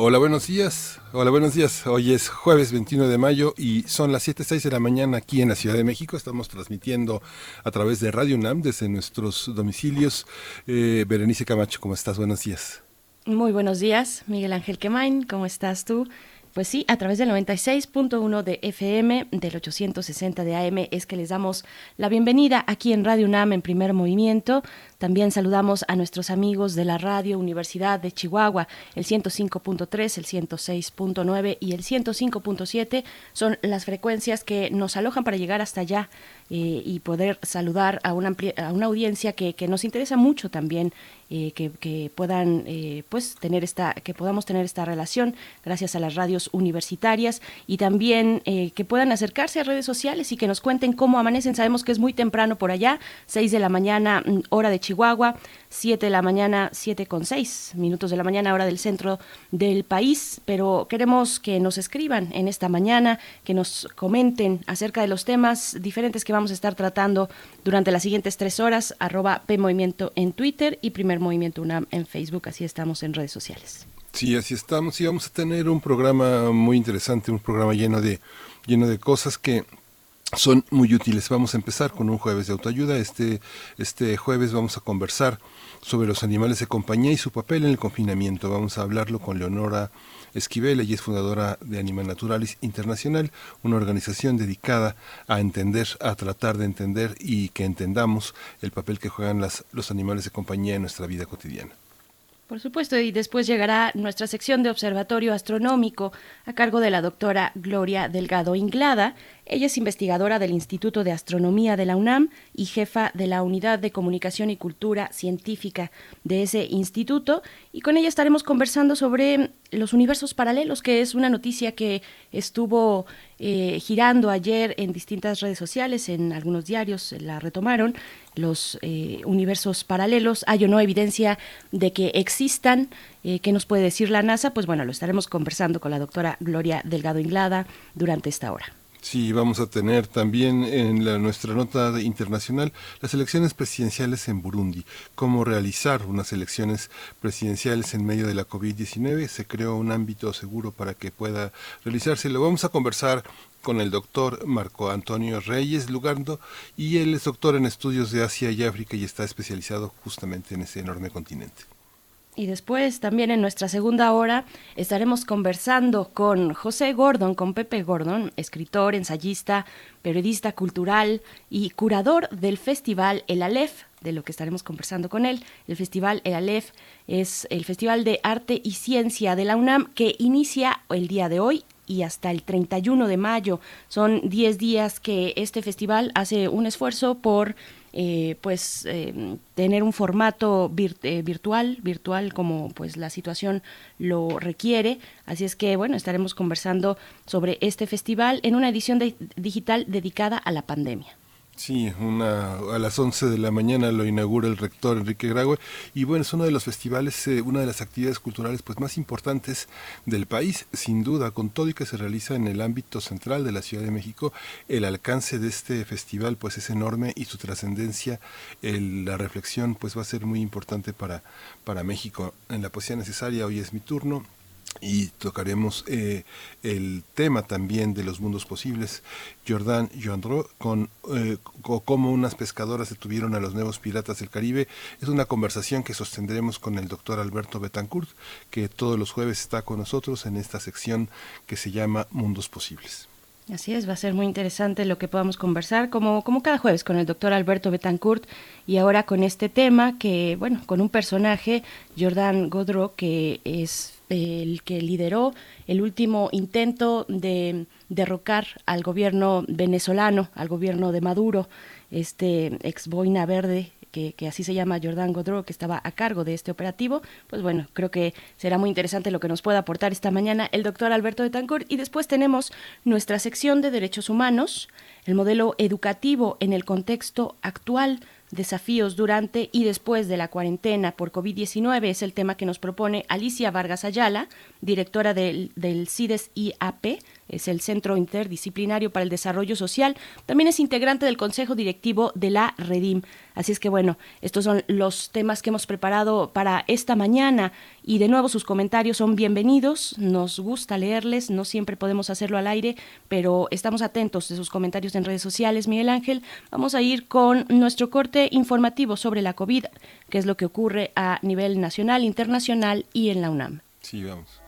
Hola, buenos días. Hola, buenos días. Hoy es jueves 21 de mayo y son las 7.06 de la mañana aquí en la Ciudad de México. Estamos transmitiendo a través de Radio UNAM desde nuestros domicilios. Eh, Berenice Camacho, ¿cómo estás? Buenos días. Muy buenos días, Miguel Ángel Quemain. ¿Cómo estás tú? Pues sí, a través del 96.1 de FM, del 860 de AM, es que les damos la bienvenida aquí en Radio UNAM en primer movimiento. También saludamos a nuestros amigos de la Radio Universidad de Chihuahua, el 105.3, el 106.9 y el 105.7 son las frecuencias que nos alojan para llegar hasta allá eh, y poder saludar a una, a una audiencia que, que, nos interesa mucho también eh, que, que, puedan eh, pues tener esta que podamos tener esta relación gracias a las radios universitarias y también eh, que puedan acercarse a redes sociales y que nos cuenten cómo amanecen. Sabemos que es muy temprano por allá 6 de la mañana mm, hora de Chihuahua 7 de la mañana 7 con 6 minutos de la mañana hora del centro del país. Pero queremos que nos escriban en esta mañana que nos comenten acerca de los temas diferentes que vamos a estar tratando durante las siguientes tres horas arroba P Movimiento en Twitter y primer Movimiento UNAM en Facebook, así estamos en redes sociales. Sí, así estamos y vamos a tener un programa muy interesante, un programa lleno de lleno de cosas que son muy útiles. Vamos a empezar con un jueves de autoayuda. Este, este jueves vamos a conversar sobre los animales de compañía y su papel en el confinamiento. Vamos a hablarlo con Leonora Esquivel, ella es fundadora de Animal Naturalis Internacional, una organización dedicada a entender, a tratar de entender y que entendamos el papel que juegan las, los animales de compañía en nuestra vida cotidiana. Por supuesto, y después llegará nuestra sección de observatorio astronómico a cargo de la doctora Gloria Delgado Inglada. Ella es investigadora del Instituto de Astronomía de la UNAM y jefa de la Unidad de Comunicación y Cultura Científica de ese instituto. Y con ella estaremos conversando sobre los universos paralelos, que es una noticia que estuvo eh, girando ayer en distintas redes sociales, en algunos diarios la retomaron, los eh, universos paralelos. ¿Hay o no evidencia de que existan? Eh, ¿Qué nos puede decir la NASA? Pues bueno, lo estaremos conversando con la doctora Gloria Delgado Inglada durante esta hora. Sí, vamos a tener también en la, nuestra nota internacional las elecciones presidenciales en Burundi. Cómo realizar unas elecciones presidenciales en medio de la COVID-19. Se creó un ámbito seguro para que pueda realizarse. Lo vamos a conversar con el doctor Marco Antonio Reyes Lugardo y él es doctor en estudios de Asia y África y está especializado justamente en ese enorme continente. Y después, también en nuestra segunda hora, estaremos conversando con José Gordon, con Pepe Gordon, escritor, ensayista, periodista cultural y curador del festival El Aleph, de lo que estaremos conversando con él. El festival El Aleph es el Festival de Arte y Ciencia de la UNAM que inicia el día de hoy y hasta el 31 de mayo. Son 10 días que este festival hace un esfuerzo por eh, pues eh, tener un formato eh, virtual, virtual como pues la situación lo requiere. Así es que bueno, estaremos conversando sobre este festival en una edición digital dedicada a la pandemia. Sí, una, a las 11 de la mañana lo inaugura el rector Enrique Graue. Y bueno, es uno de los festivales, eh, una de las actividades culturales pues más importantes del país, sin duda, con todo y que se realiza en el ámbito central de la Ciudad de México, el alcance de este festival pues es enorme y su trascendencia, la reflexión pues va a ser muy importante para, para México. En la poesía necesaria hoy es mi turno, y tocaremos eh, el tema también de los mundos posibles. Jordan Joandro, con eh, cómo unas pescadoras detuvieron a los nuevos piratas del Caribe. Es una conversación que sostendremos con el doctor Alberto Betancourt, que todos los jueves está con nosotros en esta sección que se llama Mundos Posibles. Así es, va a ser muy interesante lo que podamos conversar, como, como cada jueves, con el doctor Alberto Betancourt y ahora con este tema que, bueno, con un personaje, Jordan Godro, que es el que lideró el último intento de derrocar al gobierno venezolano, al gobierno de Maduro, este ex boina verde que, así se llama Jordan Godreau, que estaba a cargo de este operativo. Pues bueno, creo que será muy interesante lo que nos pueda aportar esta mañana el doctor Alberto de Tancur. Y después tenemos nuestra sección de derechos humanos, el modelo educativo en el contexto actual desafíos durante y después de la cuarentena por COVID-19 es el tema que nos propone Alicia Vargas Ayala, directora del, del CIDES IAP, es el Centro Interdisciplinario para el Desarrollo Social. También es integrante del Consejo Directivo de la Redim. Así es que bueno, estos son los temas que hemos preparado para esta mañana y de nuevo sus comentarios son bienvenidos. Nos gusta leerles, no siempre podemos hacerlo al aire, pero estamos atentos de sus comentarios en redes sociales. Miguel Ángel, vamos a ir con nuestro corte informativo sobre la COVID, que es lo que ocurre a nivel nacional, internacional y en la UNAM. Sí, vamos.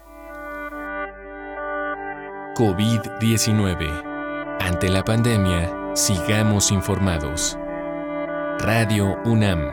COVID-19. Ante la pandemia, sigamos informados. Radio UNAM.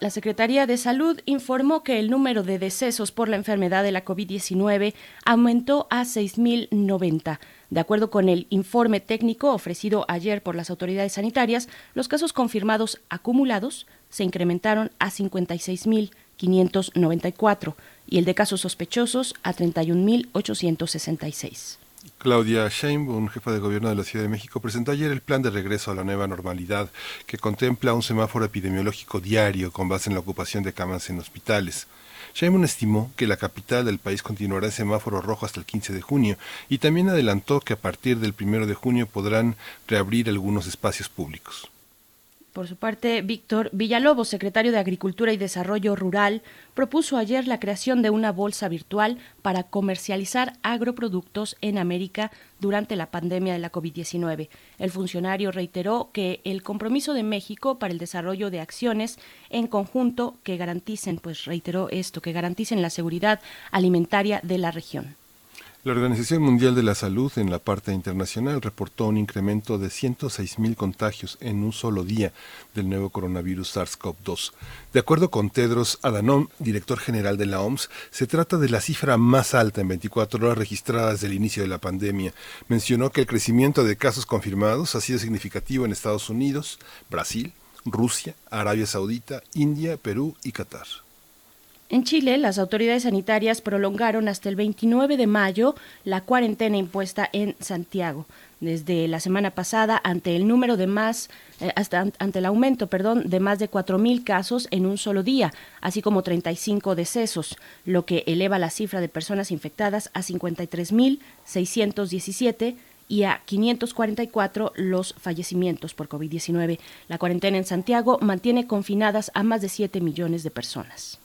La Secretaría de Salud informó que el número de decesos por la enfermedad de la COVID-19 aumentó a 6.090. De acuerdo con el informe técnico ofrecido ayer por las autoridades sanitarias, los casos confirmados acumulados se incrementaron a 56.594 y el de casos sospechosos a 31.866. Claudia Sheinbaum, jefa de gobierno de la Ciudad de México, presentó ayer el plan de regreso a la nueva normalidad, que contempla un semáforo epidemiológico diario con base en la ocupación de camas en hospitales. Sheinbaum estimó que la capital del país continuará en semáforo rojo hasta el 15 de junio y también adelantó que a partir del 1 de junio podrán reabrir algunos espacios públicos. Por su parte, Víctor Villalobos, secretario de Agricultura y Desarrollo Rural, propuso ayer la creación de una bolsa virtual para comercializar agroproductos en América durante la pandemia de la COVID-19. El funcionario reiteró que el compromiso de México para el desarrollo de acciones en conjunto que garanticen, pues reiteró esto, que garanticen la seguridad alimentaria de la región. La Organización Mundial de la Salud en la parte internacional reportó un incremento de 106.000 contagios en un solo día del nuevo coronavirus SARS-CoV-2. De acuerdo con Tedros Adhanom, director general de la OMS, se trata de la cifra más alta en 24 horas registradas desde el inicio de la pandemia. Mencionó que el crecimiento de casos confirmados ha sido significativo en Estados Unidos, Brasil, Rusia, Arabia Saudita, India, Perú y Qatar. En Chile, las autoridades sanitarias prolongaron hasta el 29 de mayo la cuarentena impuesta en Santiago. Desde la semana pasada, ante el número de más, eh, hasta ante el aumento, perdón, de más de 4.000 casos en un solo día, así como 35 decesos, lo que eleva la cifra de personas infectadas a 53.617 y a 544 los fallecimientos por COVID-19. La cuarentena en Santiago mantiene confinadas a más de 7 millones de personas.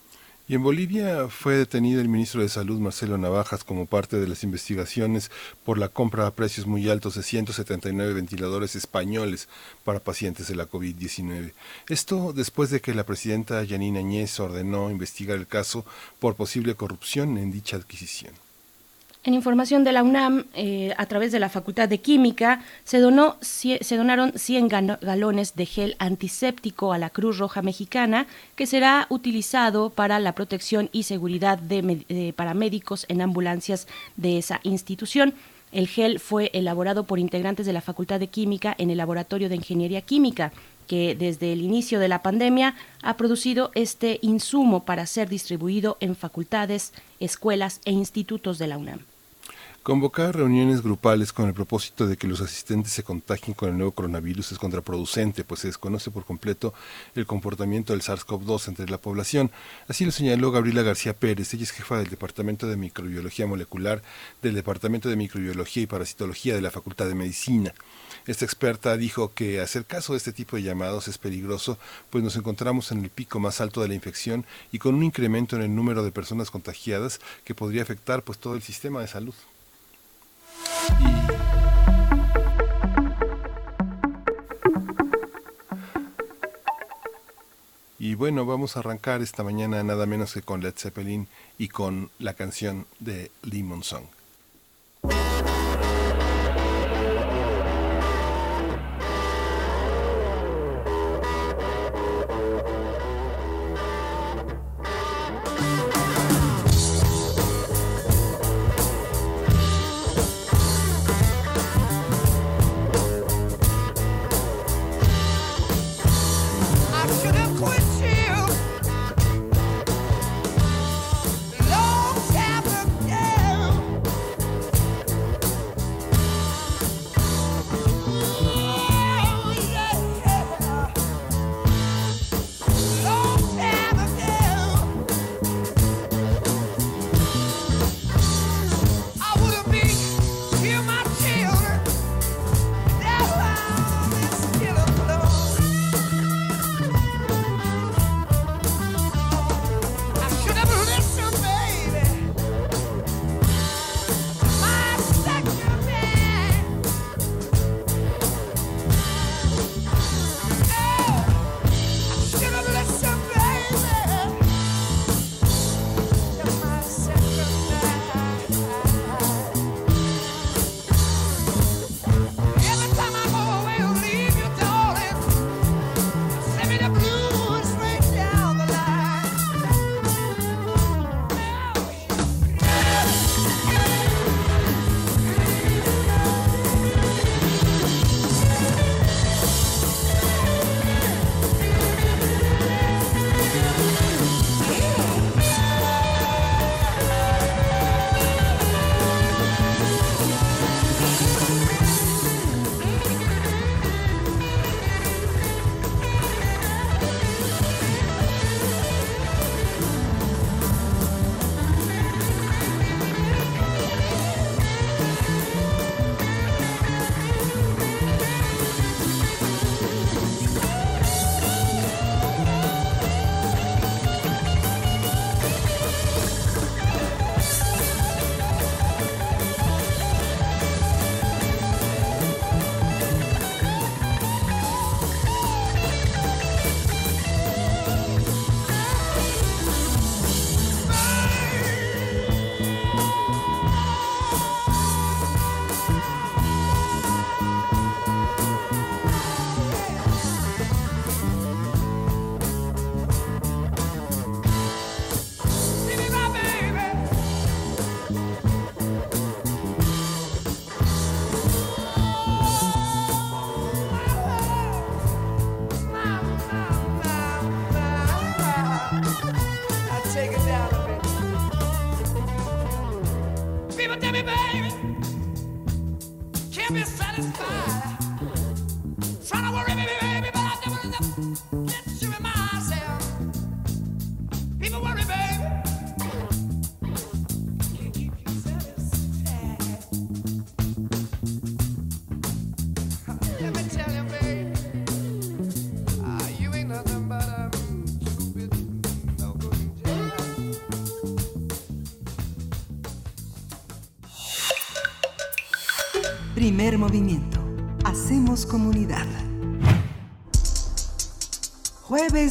Y en Bolivia fue detenido el ministro de Salud Marcelo Navajas como parte de las investigaciones por la compra a precios muy altos de 179 ventiladores españoles para pacientes de la COVID-19. Esto después de que la presidenta Yanina Añez ordenó investigar el caso por posible corrupción en dicha adquisición. En información de la UNAM, eh, a través de la Facultad de Química, se, donó, se donaron 100 galones de gel antiséptico a la Cruz Roja Mexicana, que será utilizado para la protección y seguridad de, de paramédicos en ambulancias de esa institución. El gel fue elaborado por integrantes de la Facultad de Química en el Laboratorio de Ingeniería Química que desde el inicio de la pandemia ha producido este insumo para ser distribuido en facultades, escuelas e institutos de la UNAM. Convocar reuniones grupales con el propósito de que los asistentes se contagien con el nuevo coronavirus es contraproducente, pues se desconoce por completo el comportamiento del SARS-CoV-2 entre la población. Así lo señaló Gabriela García Pérez, ella es jefa del Departamento de Microbiología Molecular del Departamento de Microbiología y Parasitología de la Facultad de Medicina. Esta experta dijo que hacer caso de este tipo de llamados es peligroso, pues nos encontramos en el pico más alto de la infección y con un incremento en el número de personas contagiadas que podría afectar pues todo el sistema de salud. Y, bueno, vamos a arrancar esta mañana nada menos que con Led Zeppelin y con la canción de Lemon Song.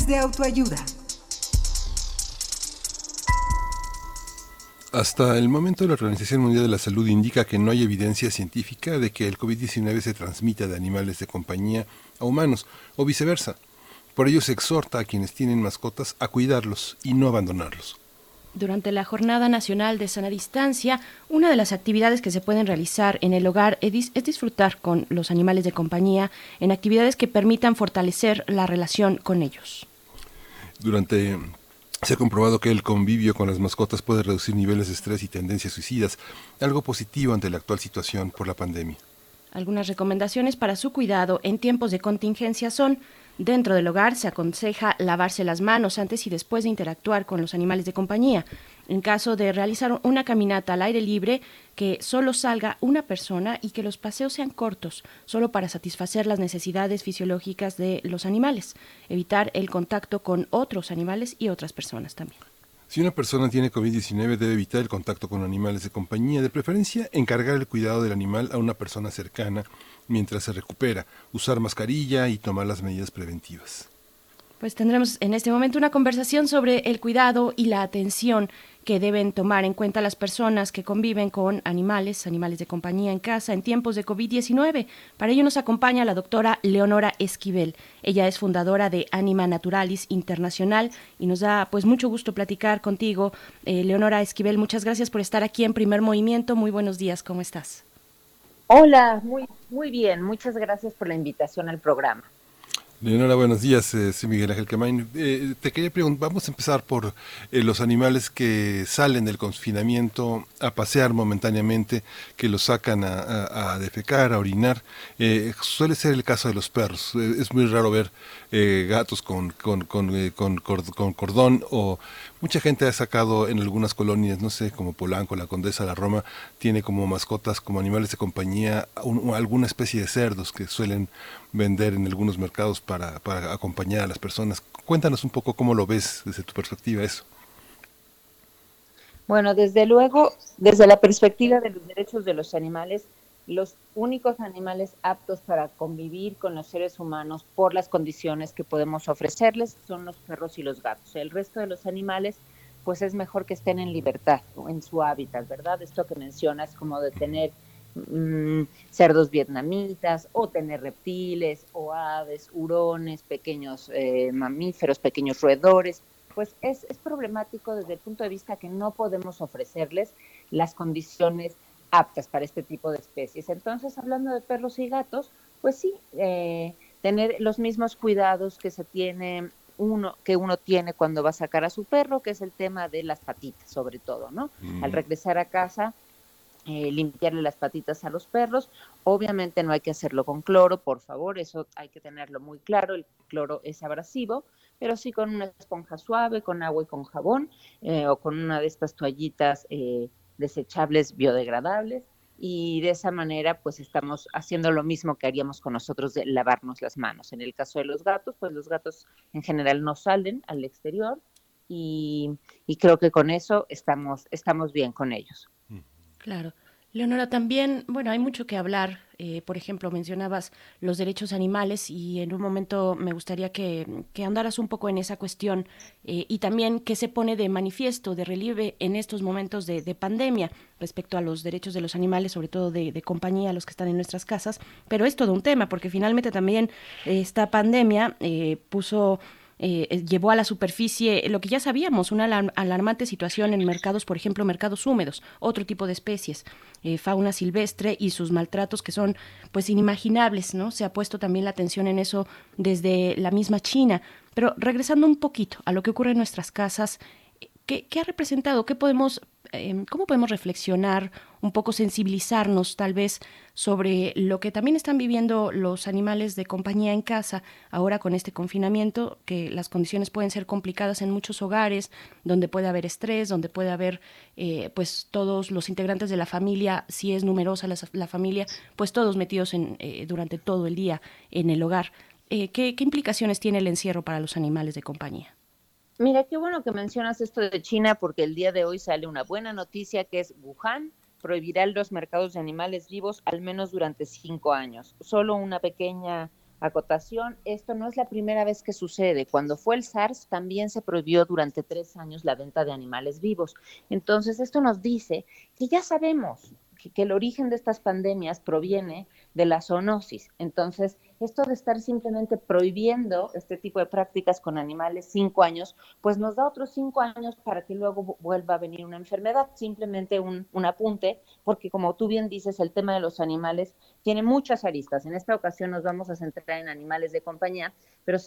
De autoayuda. Hasta el momento la Organización Mundial de la Salud indica que no hay evidencia científica de que el COVID-19 se transmita de animales de compañía a humanos o viceversa. Por ello se exhorta a quienes tienen mascotas a cuidarlos y no abandonarlos. Durante la Jornada Nacional de Sana Distancia, una de las actividades que se pueden realizar en el hogar es, disfrutar con los animales de compañía en actividades que permitan fortalecer la relación con ellos. Durante se ha comprobado que el convivio con las mascotas puede reducir niveles de estrés y tendencias suicidas, algo positivo ante la actual situación por la pandemia. Algunas recomendaciones para su cuidado en tiempos de contingencia son Dentro del hogar se aconseja lavarse las manos antes y después de interactuar con los animales de compañía. En caso de realizar una caminata al aire libre, que solo salga una persona y que los paseos sean cortos, solo para satisfacer las necesidades fisiológicas de los animales. Evitar el contacto con otros animales y otras personas también. Si una persona tiene COVID-19 debe evitar el contacto con animales de compañía, de preferencia encargar el cuidado del animal a una persona cercana mientras se recupera, usar mascarilla y tomar las medidas preventivas. Pues tendremos en este momento una conversación sobre el cuidado y la atención que deben tomar en cuenta las personas que conviven con animales, animales de compañía en casa en tiempos de COVID-19. Para ello nos acompaña la doctora Leonora Esquivel. Ella es fundadora de Anima Naturalis Internacional y nos da pues mucho gusto platicar contigo. Eh, Leonora Esquivel, muchas gracias por estar aquí en Primer Movimiento. Muy buenos días, ¿cómo estás? Hola, muy, muy bien. Muchas gracias por la invitación al programa. Leonora, buenos días. Eh, soy Miguel Ángel Camain. Eh, te quería preguntar, vamos a empezar por eh, los animales que salen del confinamiento a pasear momentáneamente, que los sacan a, defecar, a orinar. suele ser el caso de los perros. es muy raro ver gatos con, con, con, con, cordón o mucha gente ha sacado en algunas colonias, no sé, como Polanco, la Condesa, la Roma, tiene como mascotas, como animales de compañía, alguna especie de cerdos que suelen vender en algunos mercados para, para acompañar a las personas. Cuéntanos un poco cómo lo ves desde tu perspectiva eso. Bueno, desde luego, desde la perspectiva de los derechos de los animales, los únicos animales aptos para convivir con los seres humanos por las condiciones que podemos ofrecerles son los perros y los gatos. El resto de los animales, pues es mejor que estén en libertad, en su hábitat, ¿verdad? Esto que mencionas como de tener Mm, cerdos vietnamitas o tener reptiles o aves, hurones, pequeños eh, mamíferos, pequeños roedores, pues es, es problemático desde el punto de vista que no podemos ofrecerles las condiciones aptas para este tipo de especies. Entonces, hablando de perros y gatos, pues sí, eh, tener los mismos cuidados que se tiene uno que uno tiene cuando va a sacar a su perro, que es el tema de las patitas, sobre todo, ¿no? Al regresar a casa, eh, limpiarle las patitas a los perros. Obviamente no hay que hacerlo con cloro, por favor, eso hay que tenerlo muy claro, el cloro es abrasivo, pero sí con una esponja suave, con agua y con jabón, eh, o con una de estas toallitas eh, desechables biodegradables. Y de esa manera, pues estamos haciendo lo mismo que haríamos con nosotros de lavarnos las manos. En el caso de los gatos, pues los gatos en general no salen al exterior y, y creo que con eso estamos, estamos bien con ellos. Claro. Leonora, también, bueno, hay mucho que hablar. Eh, por ejemplo, mencionabas los derechos animales y en un momento me gustaría que, que andaras un poco en esa cuestión eh, y también qué se pone de manifiesto, de relieve en estos momentos de, pandemia respecto a los derechos de los animales, sobre todo de, de, compañía, los que están en nuestras casas. Pero es todo un tema porque finalmente también esta pandemia eh, puso eh, eh, llevó a la superficie lo que ya sabíamos, una alarmante situación en mercados, por ejemplo, mercados húmedos, otro tipo de especies, eh, fauna silvestre y sus maltratos que son pues inimaginables, ¿no? Se ha puesto también la atención en eso desde la misma China. Pero regresando un poquito a lo que ocurre en nuestras casas, ¿qué, ha representado? ¿Qué podemos, em, ¿Cómo podemos reflexionar, un poco sensibilizarnos tal vez sobre lo que también están viviendo los animales de compañía en casa ahora con este confinamiento, que las condiciones pueden ser complicadas en muchos hogares, donde puede haber estrés, donde puede haber eh, pues todos los integrantes de la familia, si es numerosa la, familia, pues todos metidos en, eh, durante todo el día en el hogar. Eh, ¿qué, implicaciones tiene el encierro para los animales de compañía? Mira, qué bueno que mencionas esto de China porque el día de hoy sale una buena noticia que es Wuhan prohibirá los mercados de animales vivos al menos durante cinco años. Solo una pequeña acotación, esto no es la primera vez que sucede. Cuando fue el SARS también se prohibió durante tres años la venta de animales vivos. Entonces, esto nos dice que ya sabemos que, el origen de estas pandemias proviene de la zoonosis. Entonces, esto de estar simplemente prohibiendo este tipo de prácticas con animales cinco años, pues nos da otros cinco años para que luego vuelva a venir una enfermedad. Simplemente un, apunte, porque como tú bien dices, el tema de los animales tiene muchas aristas. En esta ocasión nos vamos a centrar en animales de compañía, pero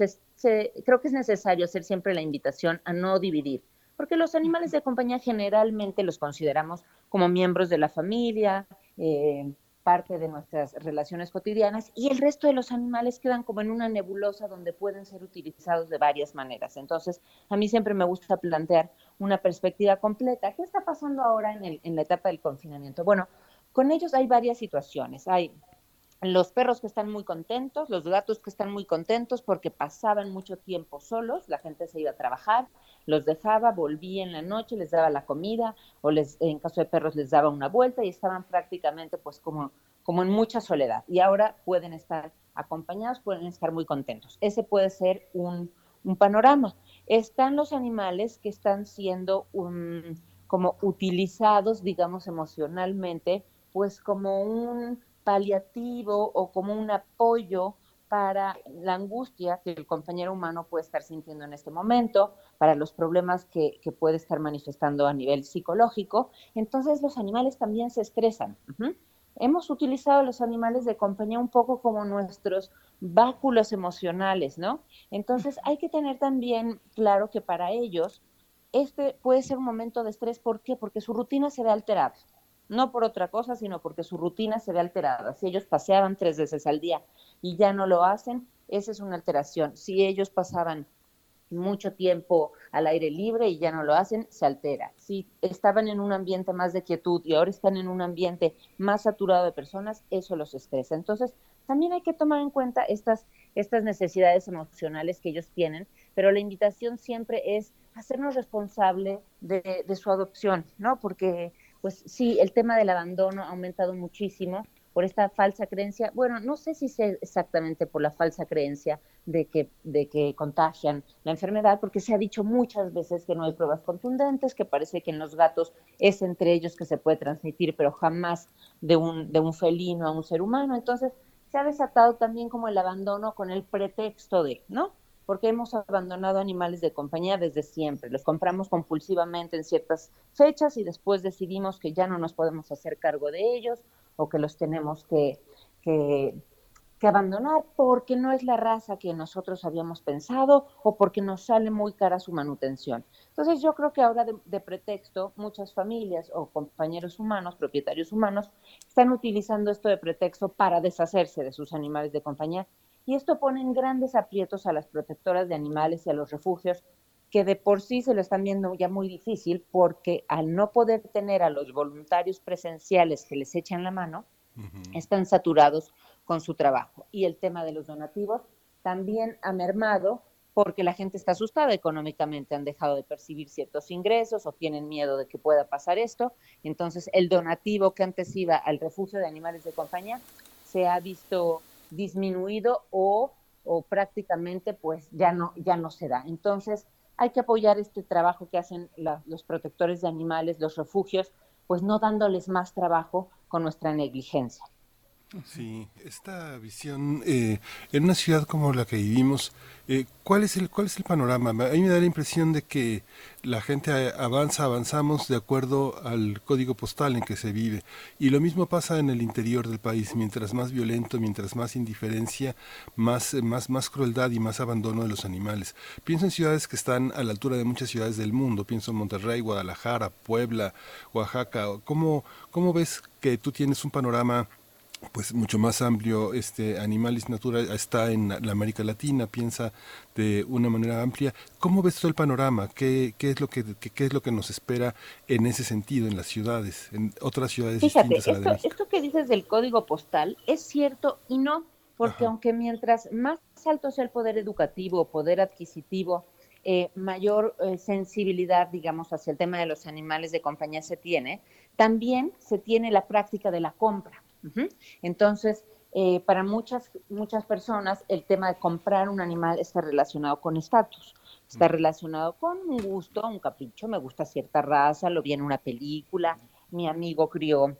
creo que es necesario hacer siempre la invitación a no dividir porque los animales de compañía generalmente los consideramos como miembros de la familia, eh, parte de nuestras relaciones cotidianas, y el resto de los animales quedan como en una nebulosa donde pueden ser utilizados de varias maneras. Entonces, a mí siempre me gusta plantear una perspectiva completa. ¿Qué está pasando ahora en, en la etapa del confinamiento? Bueno, con ellos hay varias situaciones. Hay los perros que están muy contentos, los gatos que están muy contentos porque pasaban mucho tiempo solos, la gente se iba a trabajar, los dejaba, volvía en la noche, les daba la comida o les, en caso de perros les daba una vuelta y estaban prácticamente pues como, como en mucha soledad. Y ahora pueden estar acompañados, pueden estar muy contentos. Ese puede ser un, panorama. Están los animales que están siendo como utilizados, digamos, emocionalmente, pues como un paliativo o como un apoyo para la angustia que el compañero humano puede estar sintiendo en este momento, para los problemas que, puede estar manifestando a nivel psicológico. Entonces los animales también se estresan. Hemos utilizado los animales de compañía un poco como nuestros báculos emocionales, ¿no? Entonces hay que tener también claro que para ellos este puede ser un momento de estrés. ¿Por qué? Porque su rutina se ve alterada no por otra cosa, sino porque su rutina se ve alterada. Si ellos paseaban tres veces al día y ya no lo hacen, esa es una alteración. Si ellos pasaban mucho tiempo al aire libre y ya no lo hacen, se altera. Si estaban en un ambiente más de quietud y ahora están en un ambiente más saturado de personas, eso los estresa. Entonces, también hay que tomar en cuenta estas, estas necesidades emocionales que ellos tienen, pero la invitación siempre es hacernos responsable de, de su adopción, ¿no? Porque pues sí, el tema del abandono ha aumentado muchísimo por esta falsa creencia, bueno, no sé si sea exactamente por la falsa creencia de que, de que contagian la enfermedad, porque se ha dicho muchas veces que no hay pruebas contundentes, que parece que en los gatos es entre ellos que se puede transmitir, pero jamás de un, de un felino a un ser humano. Entonces, se ha desatado también como el abandono con el pretexto de, ¿no? Porque hemos abandonado animales de compañía desde siempre. Los compramos compulsivamente en ciertas fechas y después decidimos que ya no nos podemos hacer cargo de ellos o que los tenemos que, que, abandonar porque no es la raza que nosotros habíamos pensado o porque nos sale muy cara su manutención. Entonces yo creo que ahora de, de pretexto muchas familias o compañeros humanos, propietarios humanos, están utilizando esto de pretexto para deshacerse de sus animales de compañía y esto pone en grandes aprietos a las protectoras de animales y a los refugios que de por sí se lo están viendo ya muy difícil porque al no poder tener a los voluntarios presenciales que les echan la mano, están saturados con su trabajo. Y el tema de los donativos también ha mermado porque la gente está asustada económicamente, han dejado de percibir ciertos ingresos o tienen miedo de que pueda pasar esto. Entonces, el donativo que antes iba al refugio de animales de compañía se ha visto disminuido o, o prácticamente pues ya no, ya no se da. Entonces hay que apoyar este trabajo que hacen los protectores de animales, los refugios, pues no dándoles más trabajo con nuestra negligencia. Sí, esta visión eh, en una ciudad como la que vivimos, eh, ¿cuál es el cuál es el panorama? A mí me da la impresión de que la gente avanza, avanzamos de acuerdo al código postal en que se vive y lo mismo pasa en el interior del país. Mientras más violento, mientras más indiferencia, más más más crueldad y más abandono de los animales. Pienso en ciudades que están a la altura de muchas ciudades del mundo. Pienso en Monterrey, Guadalajara, Puebla, Oaxaca. ¿Cómo cómo ves que tú tienes un panorama pues mucho más amplio este Animalis Natura está en la América Latina piensa de una manera amplia cómo ves todo el panorama qué, qué es lo que qué, es lo que nos espera en ese sentido en las ciudades en otras ciudades distintas a la de México? esto que dices del código postal es cierto y no porque aunque mientras más alto sea el poder educativo poder adquisitivo eh, mayor eh, sensibilidad, digamos, hacia el tema de los animales de compañía se tiene, también se tiene la práctica de la compra. Entonces, eh, para muchas, muchas personas el tema de comprar un animal está relacionado con estatus, está relacionado con un gusto, un capricho, me gusta cierta raza, lo vi en una película, mi amigo crió,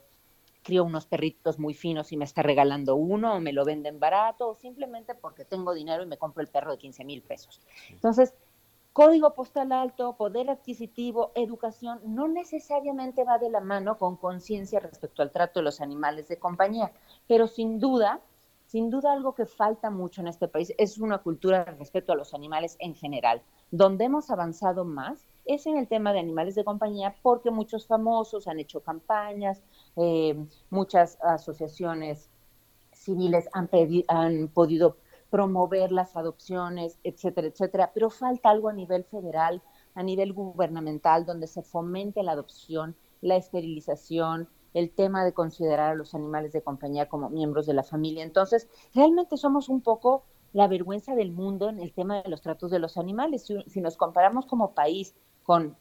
crió unos perritos muy finos y me está regalando uno, o me lo venden barato, o simplemente porque tengo dinero y me compro el perro de 15 mil pesos. Entonces, Código postal alto, poder adquisitivo, educación, no necesariamente va de la mano con conciencia respecto al trato de los animales de compañía, pero sin duda, sin duda algo que falta mucho en este país es una cultura de respeto a los animales en general. Donde hemos avanzado más es en el tema de animales de compañía porque muchos famosos han hecho campañas, eh, muchas asociaciones civiles han, han podido promover las adopciones, etcétera, etcétera, pero falta algo a nivel federal, a nivel gubernamental, donde se fomente la adopción, la esterilización, el tema de considerar a los animales de compañía como miembros de la familia. Entonces, realmente somos un poco la vergüenza del mundo en el tema de los tratos de los animales. Si, nos comparamos como país con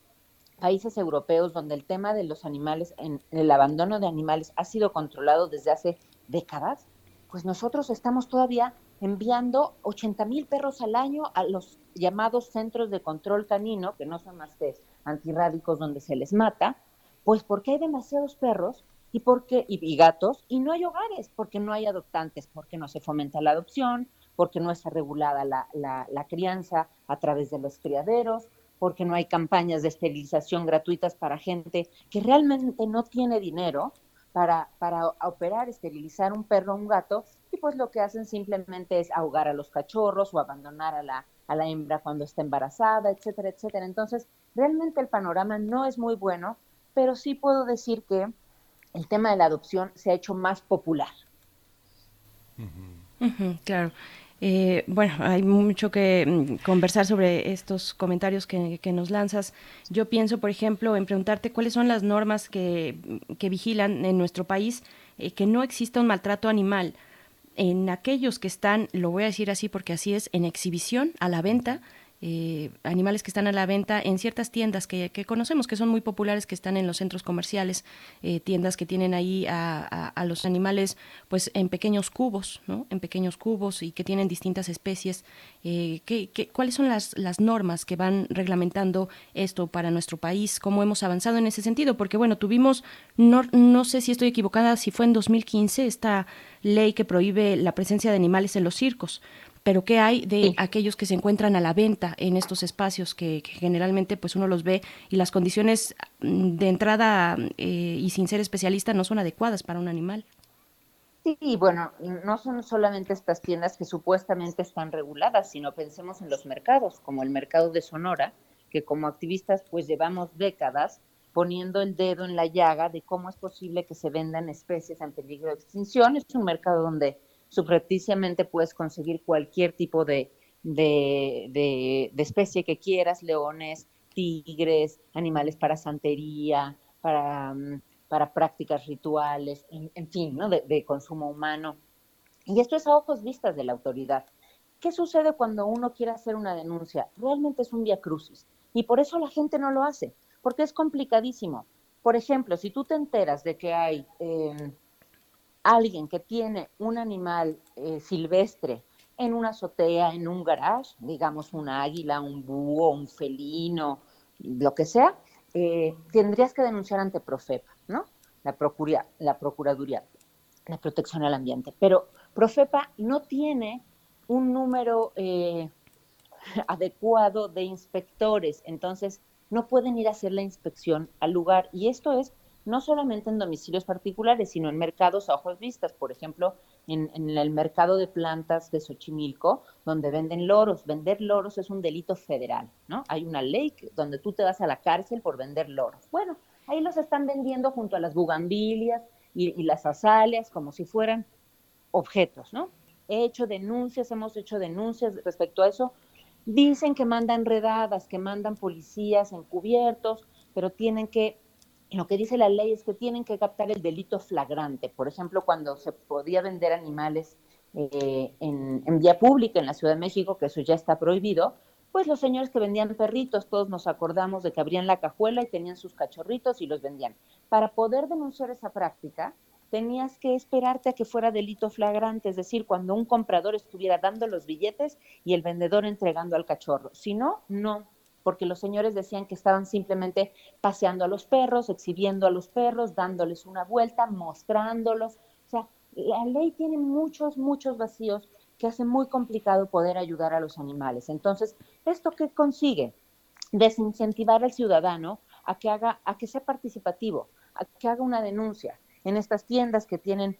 países europeos donde el tema de los animales, en el abandono de animales ha sido controlado desde hace décadas, pues nosotros estamos todavía enviando 80 mil perros al año a los llamados centros de control canino, que no son más que antirrábicos donde se les mata, pues porque hay demasiados perros y, porque, y, gatos y no hay hogares, porque no hay adoptantes, porque no se fomenta la adopción, porque no está regulada la, la crianza a través de los criaderos, porque no hay campañas de esterilización gratuitas para gente que realmente no tiene dinero para, para operar, esterilizar un perro o un gato, y pues lo que hacen simplemente es ahogar a los cachorros o abandonar a la, a la hembra cuando está embarazada, etcétera, etcétera. Entonces, realmente el panorama no es muy bueno, pero sí puedo decir que el tema de la adopción se ha hecho más popular. claro. Eh, bueno, hay mucho que mm, conversar sobre estos comentarios que, nos lanzas. Yo pienso, por ejemplo, en preguntarte cuáles son las normas que, que vigilan en nuestro país eh, que no exista un maltrato animal en aquellos que están, lo voy a decir así porque así es, en exhibición, a la venta, eh, animales que están a la venta en ciertas tiendas que, conocemos, que son muy populares, que están en los centros comerciales, eh, tiendas que tienen ahí a, los animales pues en pequeños cubos, ¿no? En pequeños cubos y que tienen distintas especies. Eh, ¿qué, cuáles son las, las normas que van reglamentando esto para nuestro país? ¿Cómo hemos avanzado en ese sentido? Porque bueno, tuvimos, no, no sé si estoy equivocada, si fue en 2015 esta ley que prohíbe la presencia de animales en los circos pero ¿qué hay de aquellos que se encuentran a la venta en estos espacios que, generalmente pues uno los ve y las condiciones mm, de entrada eh, y sin ser especialista no son adecuadas para un animal? Sí, bueno, no son solamente estas tiendas que supuestamente están reguladas, sino pensemos en los mercados, como el mercado de Sonora, que como activistas pues llevamos décadas poniendo el dedo en la llaga de cómo es posible que se vendan especies en peligro de extinción. Es un mercado donde subrepticiamente puedes conseguir cualquier tipo de, de, especie que quieras, leones, tigres, animales para santería, para, mm, para prácticas rituales, en, fin, ¿no? de, consumo humano. Y esto es a ojos vistas de la autoridad. ¿Qué sucede cuando uno quiere hacer una denuncia? Realmente es un via crucis. Y por eso la gente no lo hace, porque es complicadísimo. Por ejemplo, si tú te enteras de que hay em, alguien que tiene un animal eh, silvestre en una azotea, en un garage, digamos un águila, un búho, un felino, lo que sea, eh, tendrías que denunciar ante Profepa, ¿no? La, la Procuraduría. de protección al ambiente. Pero Profepa no tiene un número eh, adecuado de inspectores, entonces no pueden ir a hacer la inspección al lugar. Y esto es no solamente en domicilios particulares, sino en mercados a ojos vistas. Por ejemplo, en, el mercado de plantas de Xochimilco, donde venden loros. Vender loros es un delito federal, ¿no? Hay una ley donde tú te vas a la cárcel por vender loros. Bueno, ahí los están vendiendo junto a las bugambilias y, y las azaleas como si fueran objetos, ¿no? He hecho denuncias, hemos hecho denuncias respecto a eso. Dicen que mandan redadas, que mandan policías encubiertos, pero tienen que lo que dice la ley es que tienen que captar el delito flagrante. Por ejemplo, cuando se podía vender animales eh, en, en, vía pública en la Ciudad de México, que eso ya está prohibido, pues los señores que vendían perritos, todos nos acordamos de que abrían la cajuela y tenían sus cachorritos y los vendían. Para poder denunciar esa práctica, tenías que esperarte a que fuera delito flagrante, es decir, cuando un comprador estuviera dando los billetes y el vendedor entregando al cachorro. Si no, no porque los señores decían que estaban simplemente paseando a los perros, exhibiendo a los perros, dándoles una vuelta, mostrándolos. O sea, la ley tiene muchos, muchos vacíos que hace muy complicado poder ayudar a los animales. Entonces, ¿esto qué consigue? Desincentivar al ciudadano a que haga, a que sea participativo, a que haga una denuncia. En estas tiendas que tienen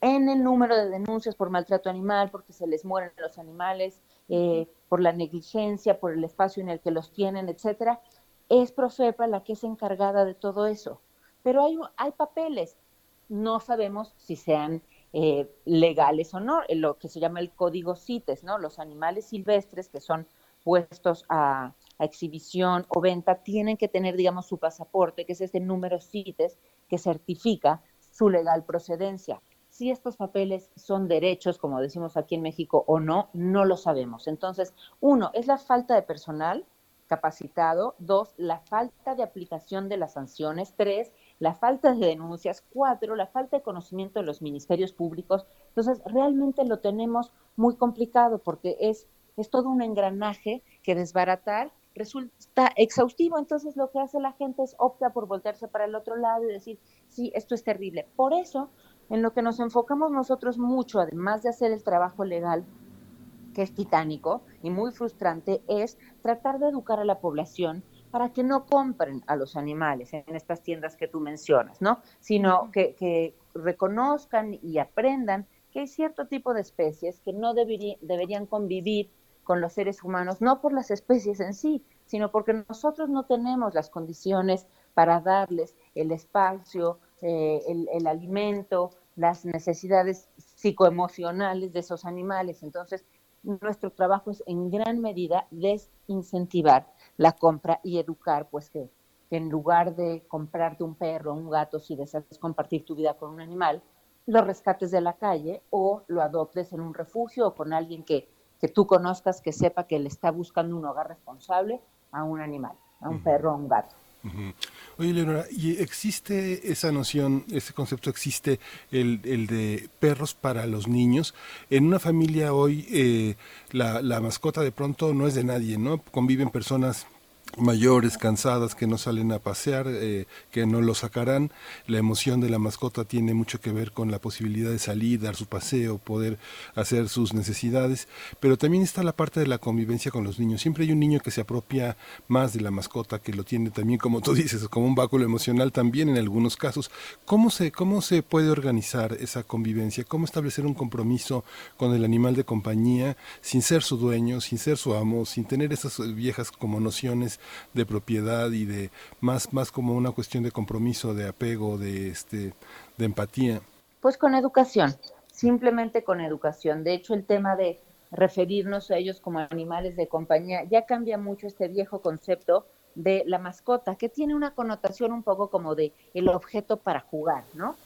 en el número de denuncias por maltrato animal, porque se les mueren los animales, eh, por la negligencia, por el espacio en el que los tienen, etcétera, es Profepa la que es encargada de todo eso. Pero hay, hay papeles, no sabemos si sean eh, legales o no, lo que se llama el código CITES, ¿no? Los animales silvestres que son puestos a, a, exhibición o venta tienen que tener, digamos, su pasaporte, que es este número CITES que certifica su legal procedencia si estos papeles son derechos, como decimos aquí en México, o no, no lo sabemos. Entonces, uno, es la falta de personal capacitado, dos, la falta de aplicación de las sanciones, tres, la falta de denuncias, cuatro, la falta de conocimiento de los ministerios públicos. Entonces, realmente lo tenemos muy complicado porque es, es todo un engranaje que desbaratar resulta exhaustivo. Entonces, lo que hace la gente es opta por voltearse para el otro lado y decir, sí, esto es terrible. Por eso, en lo que nos enfocamos nosotros mucho, además de hacer el trabajo legal, que es titánico y muy frustrante, es tratar de educar a la población para que no compren a los animales en estas tiendas que tú mencionas, ¿no? Sino que, reconozcan y aprendan que hay cierto tipo de especies que no deberían convivir con los seres humanos, no por las especies en sí, sino porque nosotros no tenemos las condiciones para darles el espacio, eh, el, alimento, las necesidades psicoemocionales de esos animales. Entonces, nuestro trabajo es en gran medida desincentivar la compra y educar, pues que, en lugar de comprarte un perro o un gato, si deseas compartir tu vida con un animal, lo rescates de la calle o lo adoptes en un refugio o con alguien que, que tú conozcas, que sepa que le está buscando un hogar responsable a un animal, a un perro o un gato. Oye, Leonora, ¿y existe esa noción, ese concepto existe, el, el de perros para los niños? En una familia hoy eh, la, la mascota de pronto no es de nadie, ¿no? Conviven personas mayores, cansadas, que no salen a pasear, eh, que no lo sacarán. La emoción de la mascota tiene mucho que ver con la posibilidad de salir, dar su paseo, poder hacer sus necesidades, pero también está la parte de la convivencia con los niños. Siempre hay un niño que se apropia más de la mascota, que lo tiene también, como tú dices, como un báculo emocional también en algunos casos. ¿Cómo se, cómo se puede organizar esa convivencia? ¿Cómo establecer un compromiso con el animal de compañía sin ser su dueño, sin ser su amo, sin tener esas viejas como nociones de propiedad y de más, más como una cuestión de compromiso, de apego, de, este, de empatía? Pues con educación, simplemente con educación. De hecho, el tema de referirnos a ellos como animales de compañía ya cambia mucho este viejo concepto de la mascota, que tiene una connotación un poco como de el objeto para jugar, ¿no?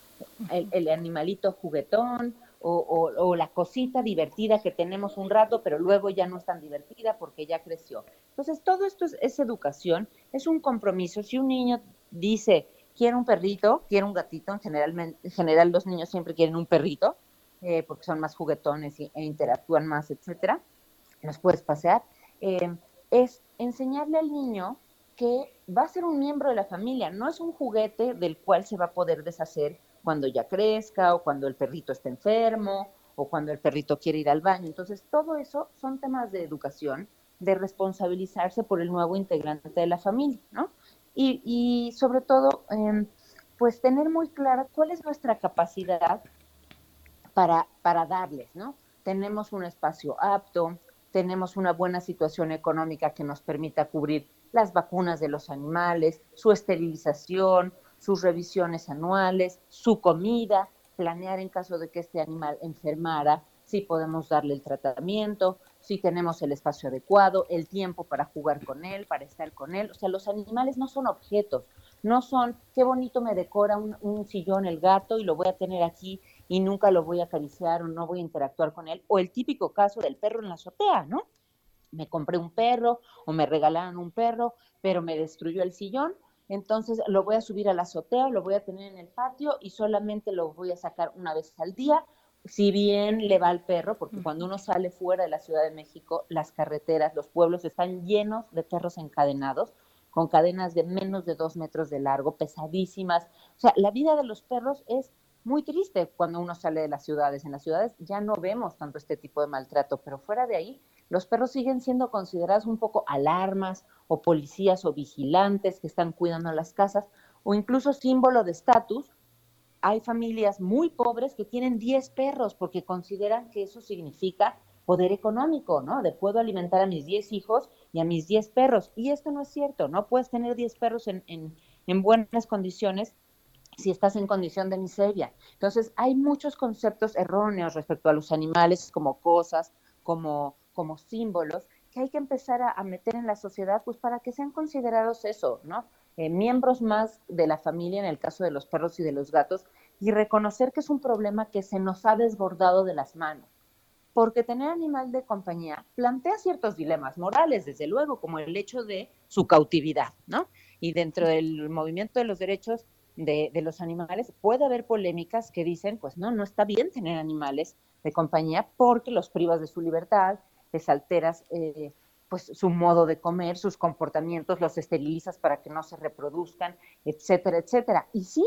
El, el animalito juguetón o, la cosita divertida que tenemos un rato, pero luego ya no es tan divertida porque ya creció. Entonces, todo esto es, educación, es un compromiso. Si un niño dice, quiero un perrito, quiero un gatito, en general, en general los niños siempre quieren un perrito, eh, porque son más juguetones e interactúan más, etcétera, los puedes pasear, eh, es enseñarle al niño que va a ser un miembro de la familia, no es un juguete del cual se va a poder deshacer cuando ya crezca o cuando el perrito está enfermo o cuando el perrito quiere ir al baño. Entonces, todo eso son temas de educación, de responsabilizarse por el nuevo integrante de la familia, ¿no? Y, sobre todo, em, pues tener muy clara cuál es nuestra capacidad para, para darles, ¿no? Tenemos un espacio apto, tenemos una buena situación económica que nos permita cubrir las vacunas de los animales, su esterilización, sus revisiones anuales, su comida, planear en caso de que este animal enfermara, si podemos darle el tratamiento, si tenemos el espacio adecuado, el tiempo para jugar con él, para estar con él. O sea, los animales no son objetos, no son, qué bonito me decora un, sillón el gato y lo voy a tener aquí y nunca lo voy a acariciar o no voy a interactuar con él. O el típico caso del perro en la azotea, ¿no? Me compré un perro o me regalaron un perro, pero me destruyó el sillón entonces lo voy a subir a la azotea, lo voy a tener en el patio y solamente lo voy a sacar una vez al día, si bien le va al perro, porque cuando uno sale fuera de la Ciudad de México, las carreteras, los pueblos están llenos de perros encadenados, con cadenas de menos de dos metros de largo, pesadísimas. O sea, la vida de los perros es muy triste cuando uno sale de las ciudades. En las ciudades ya no vemos tanto este tipo de maltrato, pero fuera de ahí los perros siguen siendo considerados un poco alarmas o policías o vigilantes que están cuidando las casas o incluso símbolo de estatus. Hay familias muy pobres que tienen 10 perros porque consideran que eso significa poder económico, ¿no? De puedo alimentar a mis 10 hijos y a mis 10 perros. Y esto no es cierto, no puedes tener 10 perros en, en, en buenas condiciones si estás en condición de miseria. Entonces, hay muchos conceptos erróneos respecto a los animales como cosas, como como símbolos que hay que empezar a, meter en la sociedad, pues para que sean considerados eso, ¿no? Eh, miembros más de la familia en el caso de los perros y de los gatos y reconocer que es un problema que se nos ha desbordado de las manos. Porque tener animal de compañía plantea ciertos dilemas morales, desde luego, como el hecho de su cautividad, ¿no? Y dentro del movimiento de los derechos de, de, los animales puede haber polémicas que dicen, pues no, no está bien tener animales de compañía porque los privas de su libertad, les alteras eh, pues su modo de comer, sus comportamientos, los esterilizas para que no se reproduzcan, etcétera, etcétera. Y sí,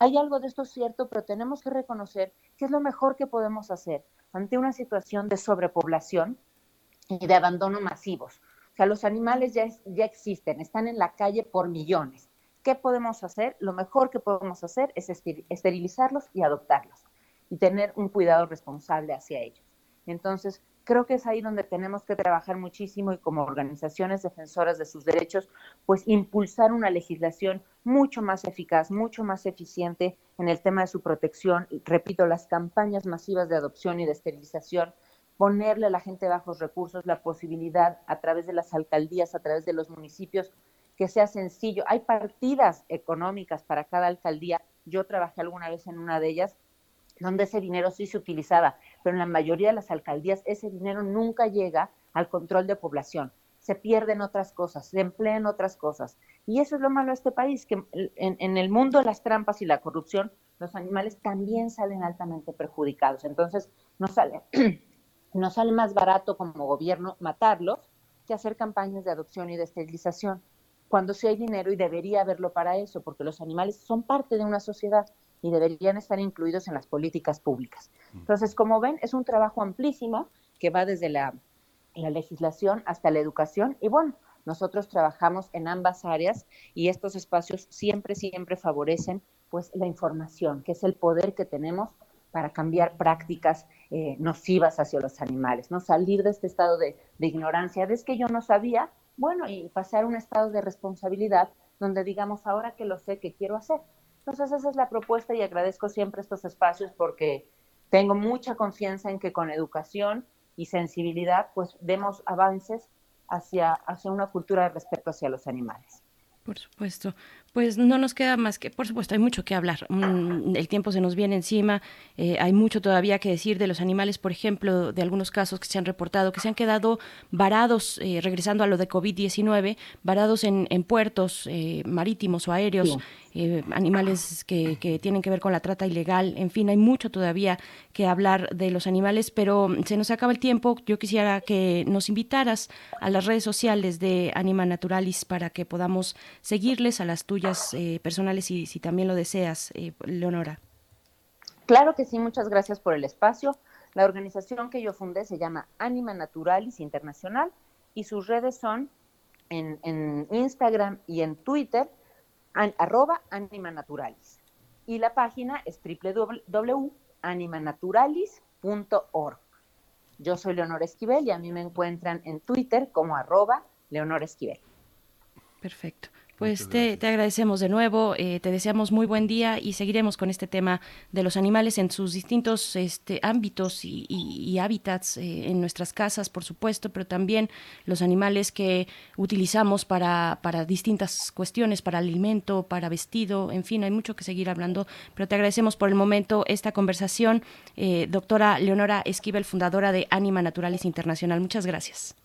hay algo de esto cierto, pero tenemos que reconocer que es lo mejor que podemos hacer ante una situación de sobrepoblación y de abandono masivos. O sea, los animales ya, ya existen, están en la calle por millones. ¿Qué podemos hacer? Lo mejor que podemos hacer es esterilizarlos y adoptarlos y tener un cuidado responsable hacia ellos. Entonces, creo que es ahí donde tenemos que trabajar muchísimo y como organizaciones defensoras de sus derechos, pues impulsar una legislación mucho más eficaz, mucho más eficiente en el tema de su protección. Repito, las campañas masivas de adopción y de esterilización, ponerle a la gente bajos recursos la posibilidad a través de las alcaldías, a través de los municipios, que sea sencillo. Hay partidas económicas para cada alcaldía. Yo trabajé alguna vez en una de ellas donde ese dinero sí se utilizaba, pero en la mayoría de las alcaldías ese dinero nunca llega al control de población. Se pierden otras cosas, se emplean otras cosas. Y eso es lo malo de este país, que en, el mundo de las trampas y la corrupción, los animales también salen altamente perjudicados. Entonces, no sale, no sale más barato como gobierno matarlos que hacer campañas de adopción y de esterilización, cuando sí hay dinero y debería haberlo para eso, porque los animales son parte de una sociedad y deberían estar incluidos en las políticas públicas. Entonces, como ven, es un trabajo amplísimo que va desde la, legislación hasta la educación y bueno, nosotros trabajamos en ambas áreas y estos espacios siempre, siempre favorecen pues la información, que es el poder que tenemos para cambiar prácticas eh, nocivas hacia los animales, ¿no? Salir de este estado de, de ignorancia, de que yo no sabía, bueno, y pasar a un estado de responsabilidad donde digamos, ahora que lo sé, ¿qué quiero hacer? Entonces esa es la propuesta y agradezco siempre estos espacios porque tengo mucha confianza en que con educación y sensibilidad pues demos avances hacia, hacia una cultura de respeto hacia los animales. Por supuesto. Pues no nos queda más que, por supuesto, hay mucho que hablar. Mm, el tiempo se nos viene encima. Eh, hay mucho todavía que decir de los animales, por ejemplo, de algunos casos que se han reportado, que se han quedado varados, eh, regresando a lo de COVID-19, varados en, puertos eh, marítimos o aéreos, animales que, que, tienen que ver con la trata ilegal. En fin, hay mucho todavía que hablar de los animales, pero se nos acaba el tiempo. Yo quisiera que nos invitaras a las redes sociales de Anima Naturalis para que podamos seguirles a las tuyas eh, personales y si también lo deseas, eh, Leonora. Claro que sí, muchas gracias por el espacio. La organización que yo fundé se llama Anima Naturalis Internacional y sus redes son en, Instagram y en Twitter, arroba Anima Naturalis. Y la página es www.animanaturalis.org. Yo soy Leonora Esquivel y a mí me encuentran en Twitter como arroba Leonora Esquivel. Perfecto. Pues te, agradecemos de nuevo, eh, te deseamos muy buen día y seguiremos con este tema de los animales en sus distintos este, ámbitos y, hábitats, eh, en nuestras casas, por supuesto, pero también los animales que utilizamos para, para distintas cuestiones, para alimento, para vestido, en fin, hay mucho que seguir hablando, pero te agradecemos por el momento esta conversación. Eh, doctora Leonora Esquivel, fundadora de Anima Naturalis Internacional, muchas gracias.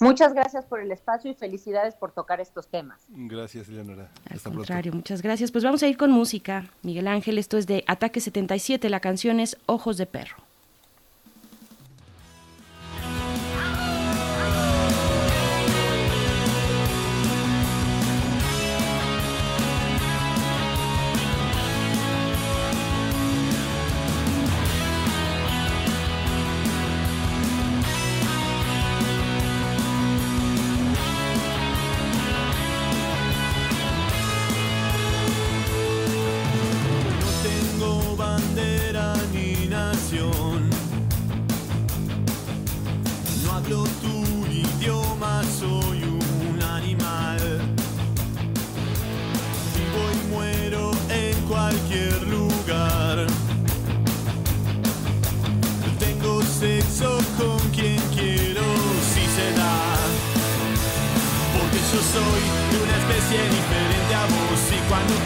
Muchas gracias por el espacio y felicidades por tocar estos temas. Gracias, Leonora. Al contrario, muchas gracias. Pues vamos a ir con música. Miguel Ángel, esto es de Ataque 77, la canción es Ojos de Perro.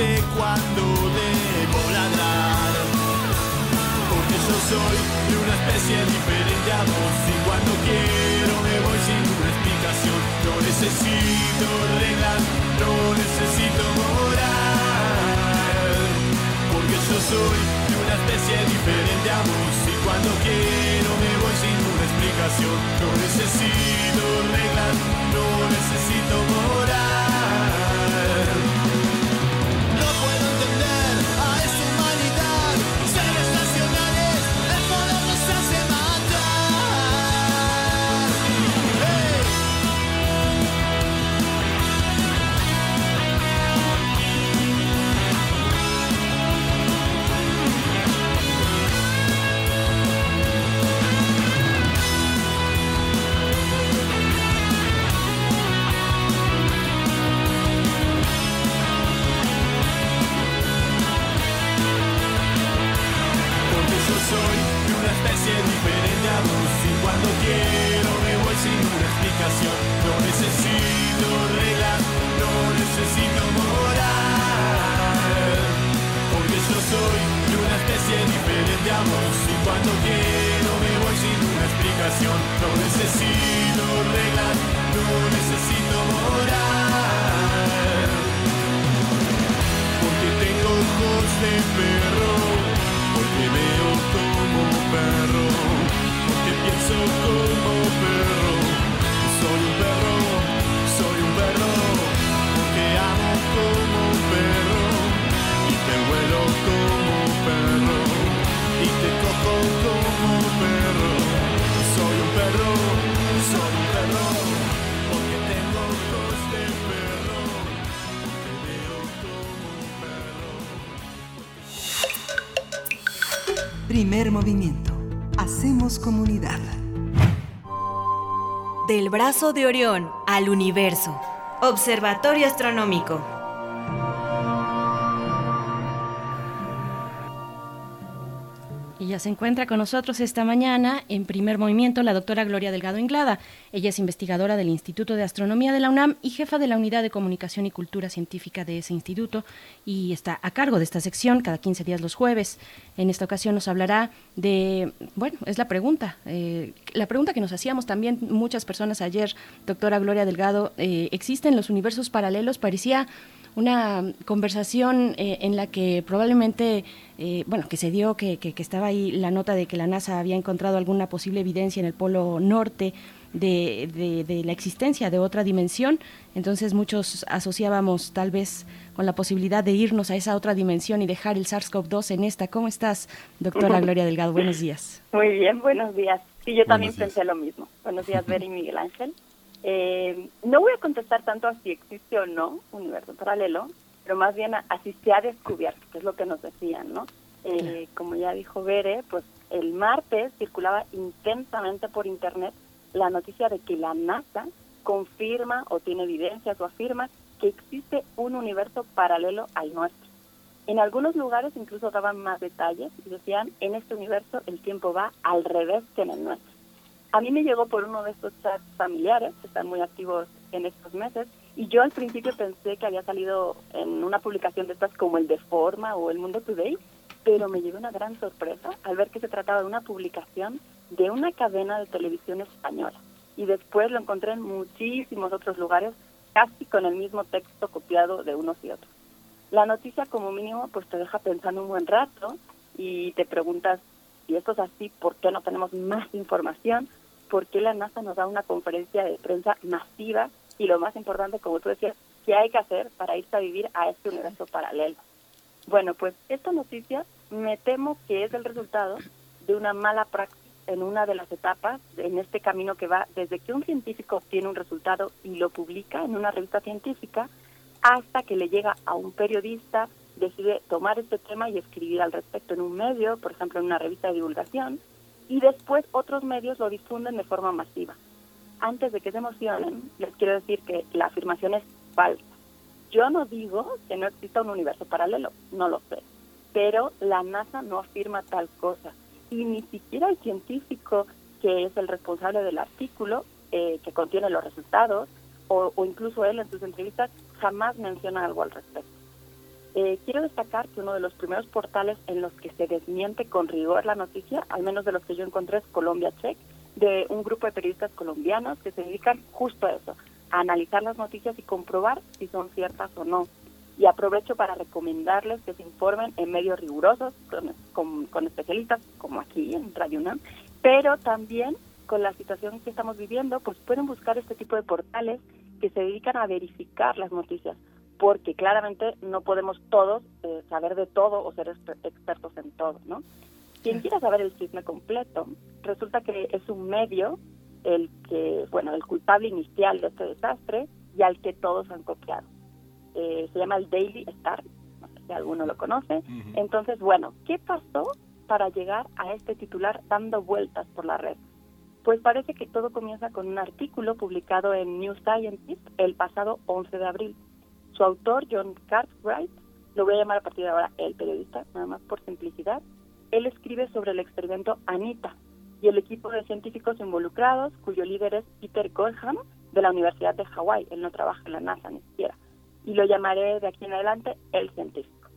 sé cuándo debo ladrar. Porque yo soy de una especie diferente a vos y cuando quiero me voy sin una explicación. No necesito reglas, no necesito moral. Porque yo soy de una especie diferente a vos y cuando quiero me voy sin una explicación. No necesito reglas, no necesito moral. Orión al universo. Observatorio Astronómico. Se encuentra con nosotros esta mañana en primer movimiento la doctora Gloria Delgado Inglada. Ella es investigadora del Instituto de Astronomía de la UNAM y jefa de la Unidad de Comunicación y Cultura Científica de ese instituto y está a cargo de esta sección cada 15 días los jueves. En esta ocasión nos hablará de, bueno, es la pregunta, eh, la pregunta que nos hacíamos también muchas personas ayer, doctora Gloria Delgado, eh, ¿existen los universos paralelos? Parecía una conversación eh, en la que probablemente, eh, bueno, que se dio, que, que, estaba ahí la nota de que la NASA había encontrado alguna posible evidencia en el polo norte de, de, la existencia de otra dimensión. Entonces muchos asociábamos tal vez con la posibilidad de irnos a esa otra dimensión y dejar el SARS-CoV-2 en esta. ¿Cómo estás, doctora Gloria Delgado? Buenos días. Muy bien, buenos días. Sí, yo también pensé lo mismo. Buenos días, Ver y Miguel Ángel. Eh, no voy a contestar tanto a si existe o no universo paralelo, pero más bien a, si se ha descubierto, que es lo que nos decían, ¿no? Eh, como ya dijo Bere, pues el martes circulaba intensamente por internet la noticia de que la NASA confirma o tiene evidencias o afirma que existe un universo paralelo al nuestro. En algunos lugares incluso daban más detalles y decían, en este universo el tiempo va al revés que en el nuestro. A mí me llegó por uno de estos chats familiares que están muy activos en estos meses y yo al principio pensé que había salido en una publicación de estas como el de Forma o el Mundo Today, pero me llevé una gran sorpresa al ver que se trataba de una publicación de una cadena de televisión española y después lo encontré en muchísimos otros lugares casi con el mismo texto copiado de unos y otros. La noticia como mínimo pues te deja pensando un buen rato y te preguntas si esto es así, ¿por qué no tenemos más información? Por qué la NASA nos da una conferencia de prensa masiva y lo más importante, como tú decías, qué hay que hacer para irse a vivir a este universo paralelo. Bueno, pues esta noticia me temo que es el resultado de una mala práctica en una de las etapas en este camino que va desde que un científico obtiene un resultado y lo publica en una revista científica hasta que le llega a un periodista, decide tomar este tema y escribir al respecto en un medio, por ejemplo en una revista de divulgación, y después otros medios lo difunden de forma masiva. Antes de que se emocionen, les quiero decir que la afirmación es falsa. Yo no digo que no exista un universo paralelo, no lo sé, pero la NASA no afirma tal cosa y ni siquiera el científico que es el responsable del artículo eh, que contiene los resultados o, o incluso él en sus entrevistas jamás menciona algo al respecto. Eh, quiero destacar que uno de los primeros portales en los que se desmiente con rigor la noticia, al menos de los que yo encontré, es Colombia Check, de un grupo de periodistas colombianos que se dedican justo a eso, a analizar las noticias y comprobar si son ciertas o no. Y aprovecho para recomendarles que se informen en medios rigurosos, con, con, especialistas como aquí en Radio UNAM, pero también con la situación que estamos viviendo, pues pueden buscar este tipo de portales que se dedican a verificar las noticias porque claramente no podemos todos eh, saber de todo o ser expertos en todo, ¿no? Quien quiera saber el chisme completo, resulta que es un medio el que, bueno, el culpable inicial de este desastre y al que todos han copiado. Eh, se llama el Daily Star, no sé si alguno lo conoce. Entonces, bueno, ¿qué pasó para llegar a este titular dando vueltas por la red? Pues parece que todo comienza con un artículo publicado en New Scientist el pasado 11 de abril su autor, John Cartwright, lo voy a llamar a partir de ahora el periodista, nada más por simplicidad, él escribe sobre el experimento Anita y el equipo de científicos involucrados, cuyo líder es Peter Goldham, de la Universidad de Hawái. Él no trabaja en la NASA ni siquiera. Y lo llamaré de aquí en adelante el científico.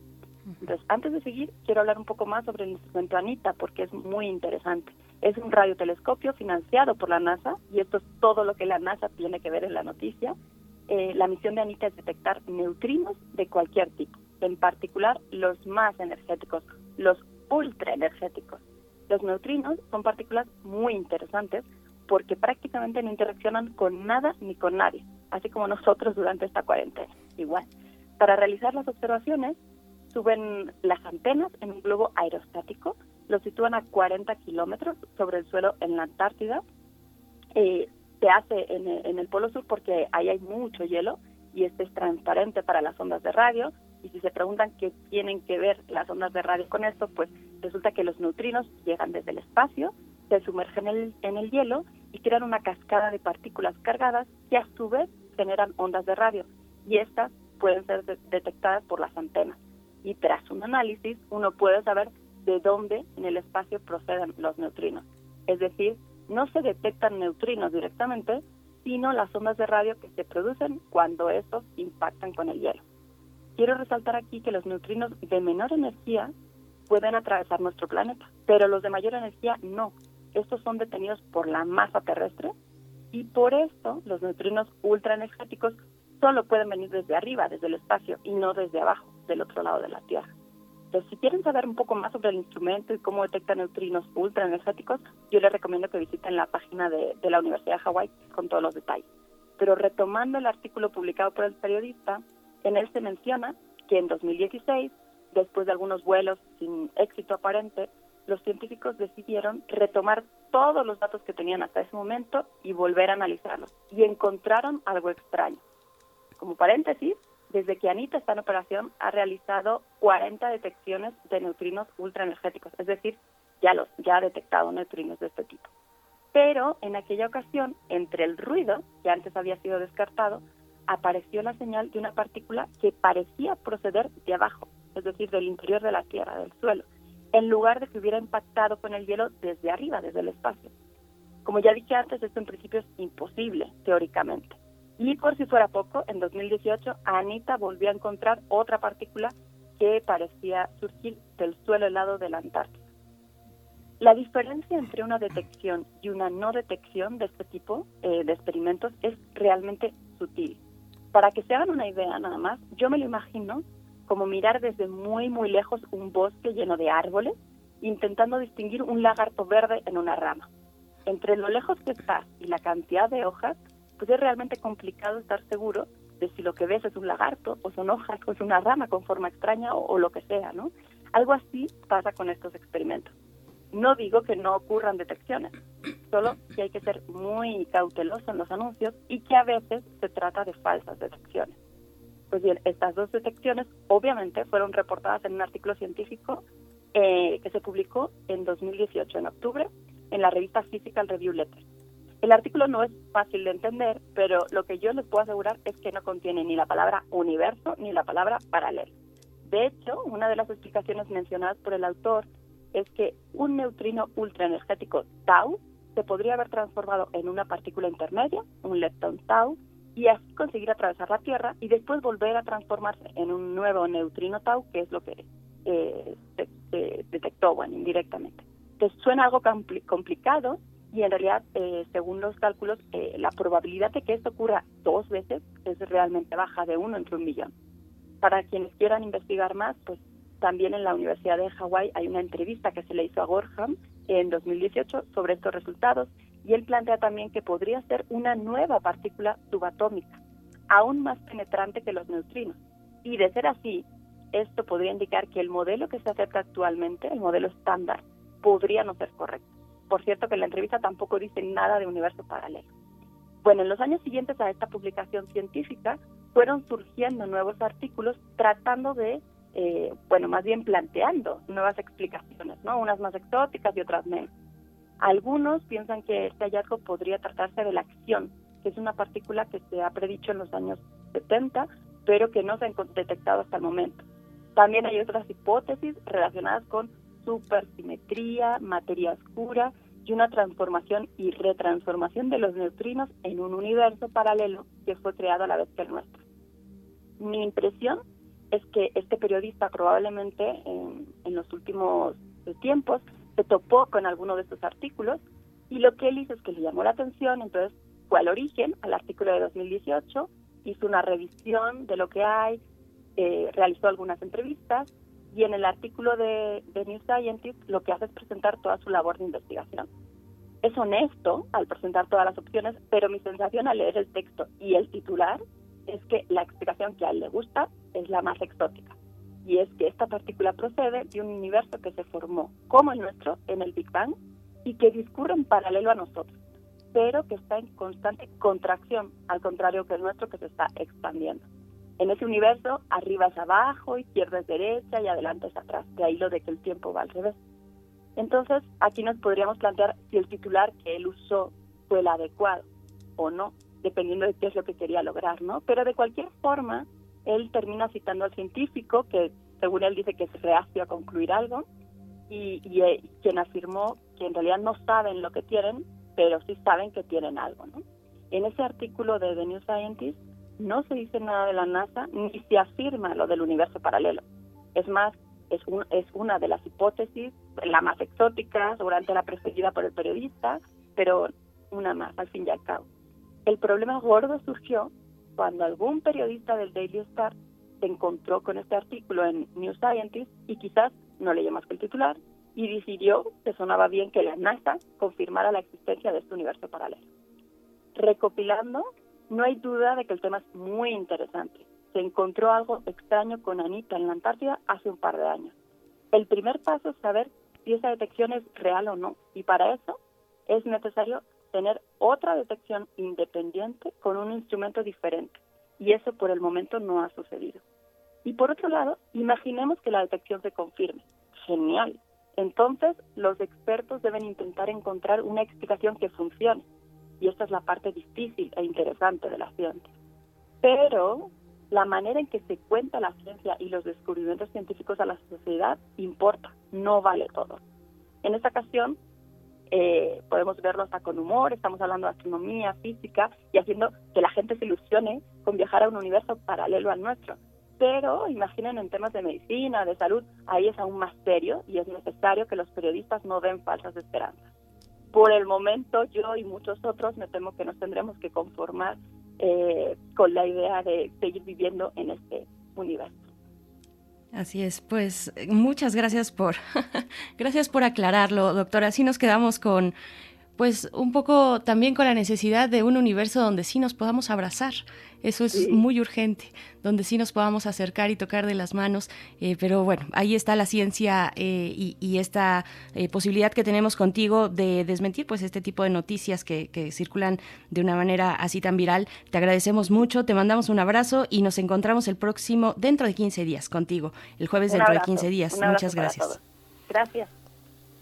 Entonces, antes de seguir, quiero hablar un poco más sobre el instrumento Anita, porque es muy interesante. Es un radiotelescopio financiado por la NASA, y esto es todo lo que la NASA tiene que ver en la noticia, eh, la misión de ANITA es detectar neutrinos de cualquier tipo, en particular los más energéticos, los ultraenergéticos. Los neutrinos son partículas muy interesantes porque prácticamente no interaccionan con nada ni con nadie, así como nosotros durante esta cuarentena. Igual. Para realizar las observaciones, suben las antenas en un globo aerostático, lo sitúan a 40 kilómetros sobre el suelo en la Antártida, eh, se hace en, el Polo Sur porque ahí hay mucho hielo y este es transparente para las ondas de radio. Y si se preguntan qué tienen que ver las ondas de radio con esto, pues resulta que los neutrinos llegan desde el espacio, se sumergen en el, en el hielo y crean una cascada de partículas cargadas que a su vez generan ondas de radio. Y estas pueden ser detectadas por las antenas. Y tras un análisis, uno puede saber de dónde en el espacio proceden los neutrinos. Es decir, no se detectan neutrinos directamente, sino las ondas de radio que se producen cuando estos impactan con el hielo. Quiero resaltar aquí que los neutrinos de menor energía pueden atravesar nuestro planeta, pero los de mayor energía no. Estos son detenidos por la masa terrestre y por esto los neutrinos ultraenergéticos solo pueden venir desde arriba, desde el espacio, y no desde abajo, del otro lado de la Tierra. Entonces, si quieren saber un poco más sobre el instrumento y cómo detecta neutrinos ultraenergéticos, yo les recomiendo que visiten la página de, de la Universidad de Hawái con todos los detalles. Pero retomando el artículo publicado por el periodista, en él se menciona que en 2016, después de algunos vuelos sin éxito aparente, los científicos decidieron retomar todos los datos que tenían hasta ese momento y volver a analizarlos. Y encontraron algo extraño. Como paréntesis, desde que Anita está en operación, ha realizado 40 detecciones de neutrinos ultraenergéticos, es decir, ya, los, ya ha detectado neutrinos de este tipo. Pero en aquella ocasión, entre el ruido, que antes había sido descartado, apareció la señal de una partícula que parecía proceder de abajo, es decir, del interior de la Tierra, del suelo, en lugar de que hubiera impactado con el hielo desde arriba, desde el espacio. Como ya dije antes, esto en principio es imposible, teóricamente. Y por si fuera poco, en 2018 Anita volvió a encontrar otra partícula que parecía surgir del suelo helado de la Antártida. La diferencia entre una detección y una no detección de este tipo eh, de experimentos es realmente sutil. Para que se hagan una idea nada más, yo me lo imagino como mirar desde muy muy lejos un bosque lleno de árboles, intentando distinguir un lagarto verde en una rama. Entre lo lejos que estás y la cantidad de hojas, pues es realmente complicado estar seguro de si lo que ves es un lagarto o son hojas o es una rama con forma extraña o, lo que sea, ¿no? Algo así pasa con estos experimentos. No digo que no ocurran detecciones, solo que hay que ser muy cauteloso en los anuncios y que a veces se trata de falsas detecciones. Pues bien, estas dos detecciones obviamente fueron reportadas en un artículo científico eh, que se publicó en 2018, en octubre, en la revista Physical Review Letters. El artículo no es fácil de entender, pero lo que yo les puedo asegurar es que no contiene ni la palabra universo ni la palabra paralelo. De hecho, una de las explicaciones mencionadas por el autor es que un neutrino ultraenergético tau se podría haber transformado en una partícula intermedia, un lepton tau, y así conseguir atravesar la Tierra y después volver a transformarse en un nuevo neutrino tau, que es lo que eh, se, detectó, indirectamente. Suena algo complicado, y en realidad, eh, según los cálculos, eh, la probabilidad de que esto ocurra dos veces es realmente baja, de uno entre un millón. Para quienes quieran investigar más, pues también en la Universidad de Hawái hay una entrevista que se le hizo a Gorham en 2018 sobre estos resultados y él plantea también que podría ser una nueva partícula subatómica, aún más penetrante que los neutrinos. Y de ser así, esto podría indicar que el modelo que se acepta actualmente, el modelo estándar, podría no ser correcto. Por cierto que en la entrevista tampoco dice nada de universo paralelo. Bueno, en los años siguientes a esta publicación científica fueron surgiendo nuevos artículos tratando de, eh, bueno, más bien planteando nuevas explicaciones, ¿no? Unas más exóticas y otras menos. Algunos piensan que este hallazgo podría tratarse de la acción, que es una partícula que se ha predicho en los años 70, pero que no se han detectado hasta el momento. También hay otras hipótesis relacionadas con supersimetría, materia oscura y una transformación y retransformación de los neutrinos en un universo paralelo que fue creado a la vez que el nuestro. Mi impresión es que este periodista probablemente en, en los últimos tiempos se topó con alguno de estos artículos y lo que él hizo es que le llamó la atención, entonces fue al origen, al artículo de 2018, hizo una revisión de lo que hay, eh, realizó algunas entrevistas y en el artículo de, New Scientist lo que hace es presentar toda su labor de investigación. Es honesto al presentar todas las opciones, pero mi sensación al leer el texto y el titular es que la explicación que a él le gusta es la más exótica. Y es que esta partícula procede de un universo que se formó, como el nuestro, en el Big Bang, y que discurre en paralelo a nosotros, pero que está en constante contracción, al contrario que el nuestro que se está expandiendo. En ese universo, arriba es abajo, izquierda es derecha y adelante es atrás. De ahí lo de que el tiempo va al revés. Entonces, aquí nos podríamos plantear si el titular que él usó fue el adecuado o no, dependiendo de qué es lo que quería lograr, ¿no? Pero de cualquier forma, él termina citando al científico, que según él dice que es reacio a concluir algo, y, y, quien afirmó que en realidad no saben lo que tienen, pero sí saben que tienen algo. ¿no? En ese artículo de The New Scientist no se dice nada de la NASA ni se afirma lo del universo paralelo. Es más, es, es una de las hipótesis, la más exótica, seguramente la preferida por el periodista, pero una más al fin y al cabo. El problema gordo surgió cuando algún periodista del Daily Star se encontró con este artículo en New Scientist y quizás no leyó más que el titular y decidió que sonaba bien que la NASA confirmara la existencia de este universo paralelo. Recopilando, no hay duda de que el tema es muy interesante. Se encontró algo extraño con Anita en la Antártida hace un par de años. El primer paso es saber si esa detección es real o no, y para eso es necesario tener otra detección independiente con un instrumento diferente, y eso por el momento no ha sucedido. Y por otro lado, imaginemos que la detección se confirme. Genial. Entonces, los expertos deben intentar encontrar una explicación que funcione. Y esta es la parte difícil e interesante de la ciencia. Pero la manera en que se cuenta la ciencia y los descubrimientos científicos a la sociedad importa, no vale todo. En esta ocasión, eh, podemos verlo hasta con humor, estamos hablando de astronomía, física y haciendo que la gente se ilusione con viajar a un universo paralelo al nuestro. Pero imaginen en temas de medicina, de salud, ahí es aún más serio y es necesario que los periodistas no den falsas esperanzas. Por el momento yo y muchos otros me temo que nos tendremos que conformar eh, con la idea de seguir viviendo en este universo. Así es, pues muchas gracias por gracias por aclararlo, doctora. Así nos quedamos con pues un poco también con la necesidad de un universo donde sí nos podamos abrazar. Eso es muy urgente, donde sí nos podamos acercar y tocar de las manos. Eh, pero bueno, ahí está la ciencia eh, y, esta eh, posibilidad que tenemos contigo de desmentir pues este tipo de noticias que, circulan de una manera así tan viral. Te agradecemos mucho, te mandamos un abrazo y nos encontramos el próximo, dentro de 15 días contigo, el jueves dentro de 15 días. Muchas gracias. Gracias.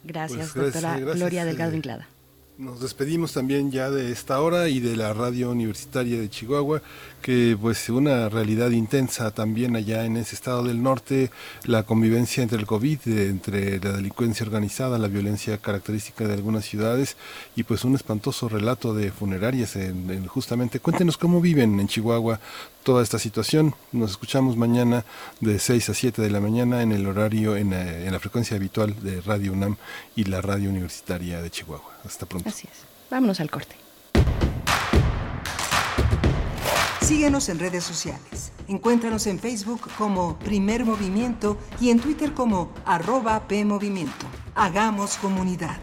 Gracias, pues doctora Gloria Delgado Inclada. Nos despedimos también ya de esta hora y de la radio universitaria de Chihuahua, que pues una realidad intensa también allá en ese estado del norte, la convivencia entre el COVID, entre la delincuencia organizada, la violencia característica de algunas ciudades y pues un espantoso relato de funerarias en, justamente. Cuéntenos cómo viven en Chihuahua toda esta situación. Nos escuchamos mañana de 6 a 7 de la mañana en el horario, en, eh, en la frecuencia habitual de Radio UNAM y la radio universitaria de Chihuahua. Hasta pronto. Así es. Vámonos al corte. Síguenos en redes sociales. Encuéntranos en Facebook como Primer Movimiento y en Twitter como arroba PMovimiento. Hagamos comunidad.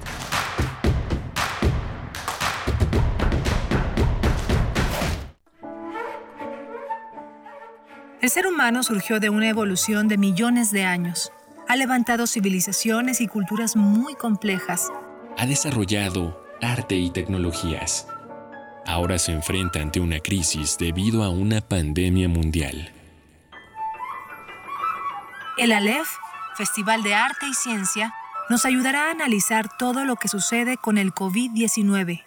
El ser humano surgió de una evolución de millones de años. Ha levantado civilizaciones y culturas muy complejas ha desarrollado arte y tecnologías. Ahora se enfrenta ante una crisis debido a una pandemia mundial. El Aleph, Festival de Arte y Ciencia, nos ayudará a analizar todo lo que sucede con el COVID-19.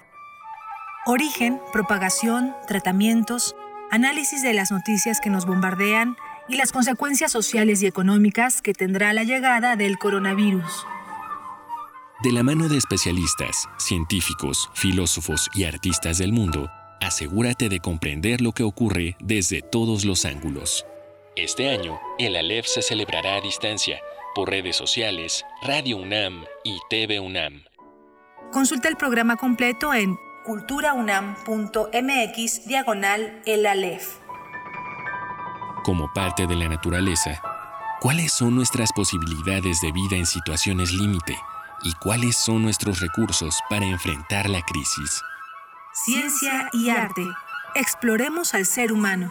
Origen, propagación, tratamientos, análisis de las noticias que nos bombardean y las consecuencias sociales y económicas que tendrá la llegada del coronavirus. De la mano de especialistas, científicos, filósofos y artistas del mundo, asegúrate de comprender lo que ocurre desde todos los ángulos. Este año, el Aleph se celebrará a distancia por redes sociales, Radio UNAM y TV UNAM. Consulta el programa completo en culturaunam.mx diagonal el Aleph. Como parte de la naturaleza, ¿cuáles son nuestras posibilidades de vida en situaciones límite? y cuáles son nuestros recursos para enfrentar la crisis. Ciencia y arte. Exploremos al ser humano.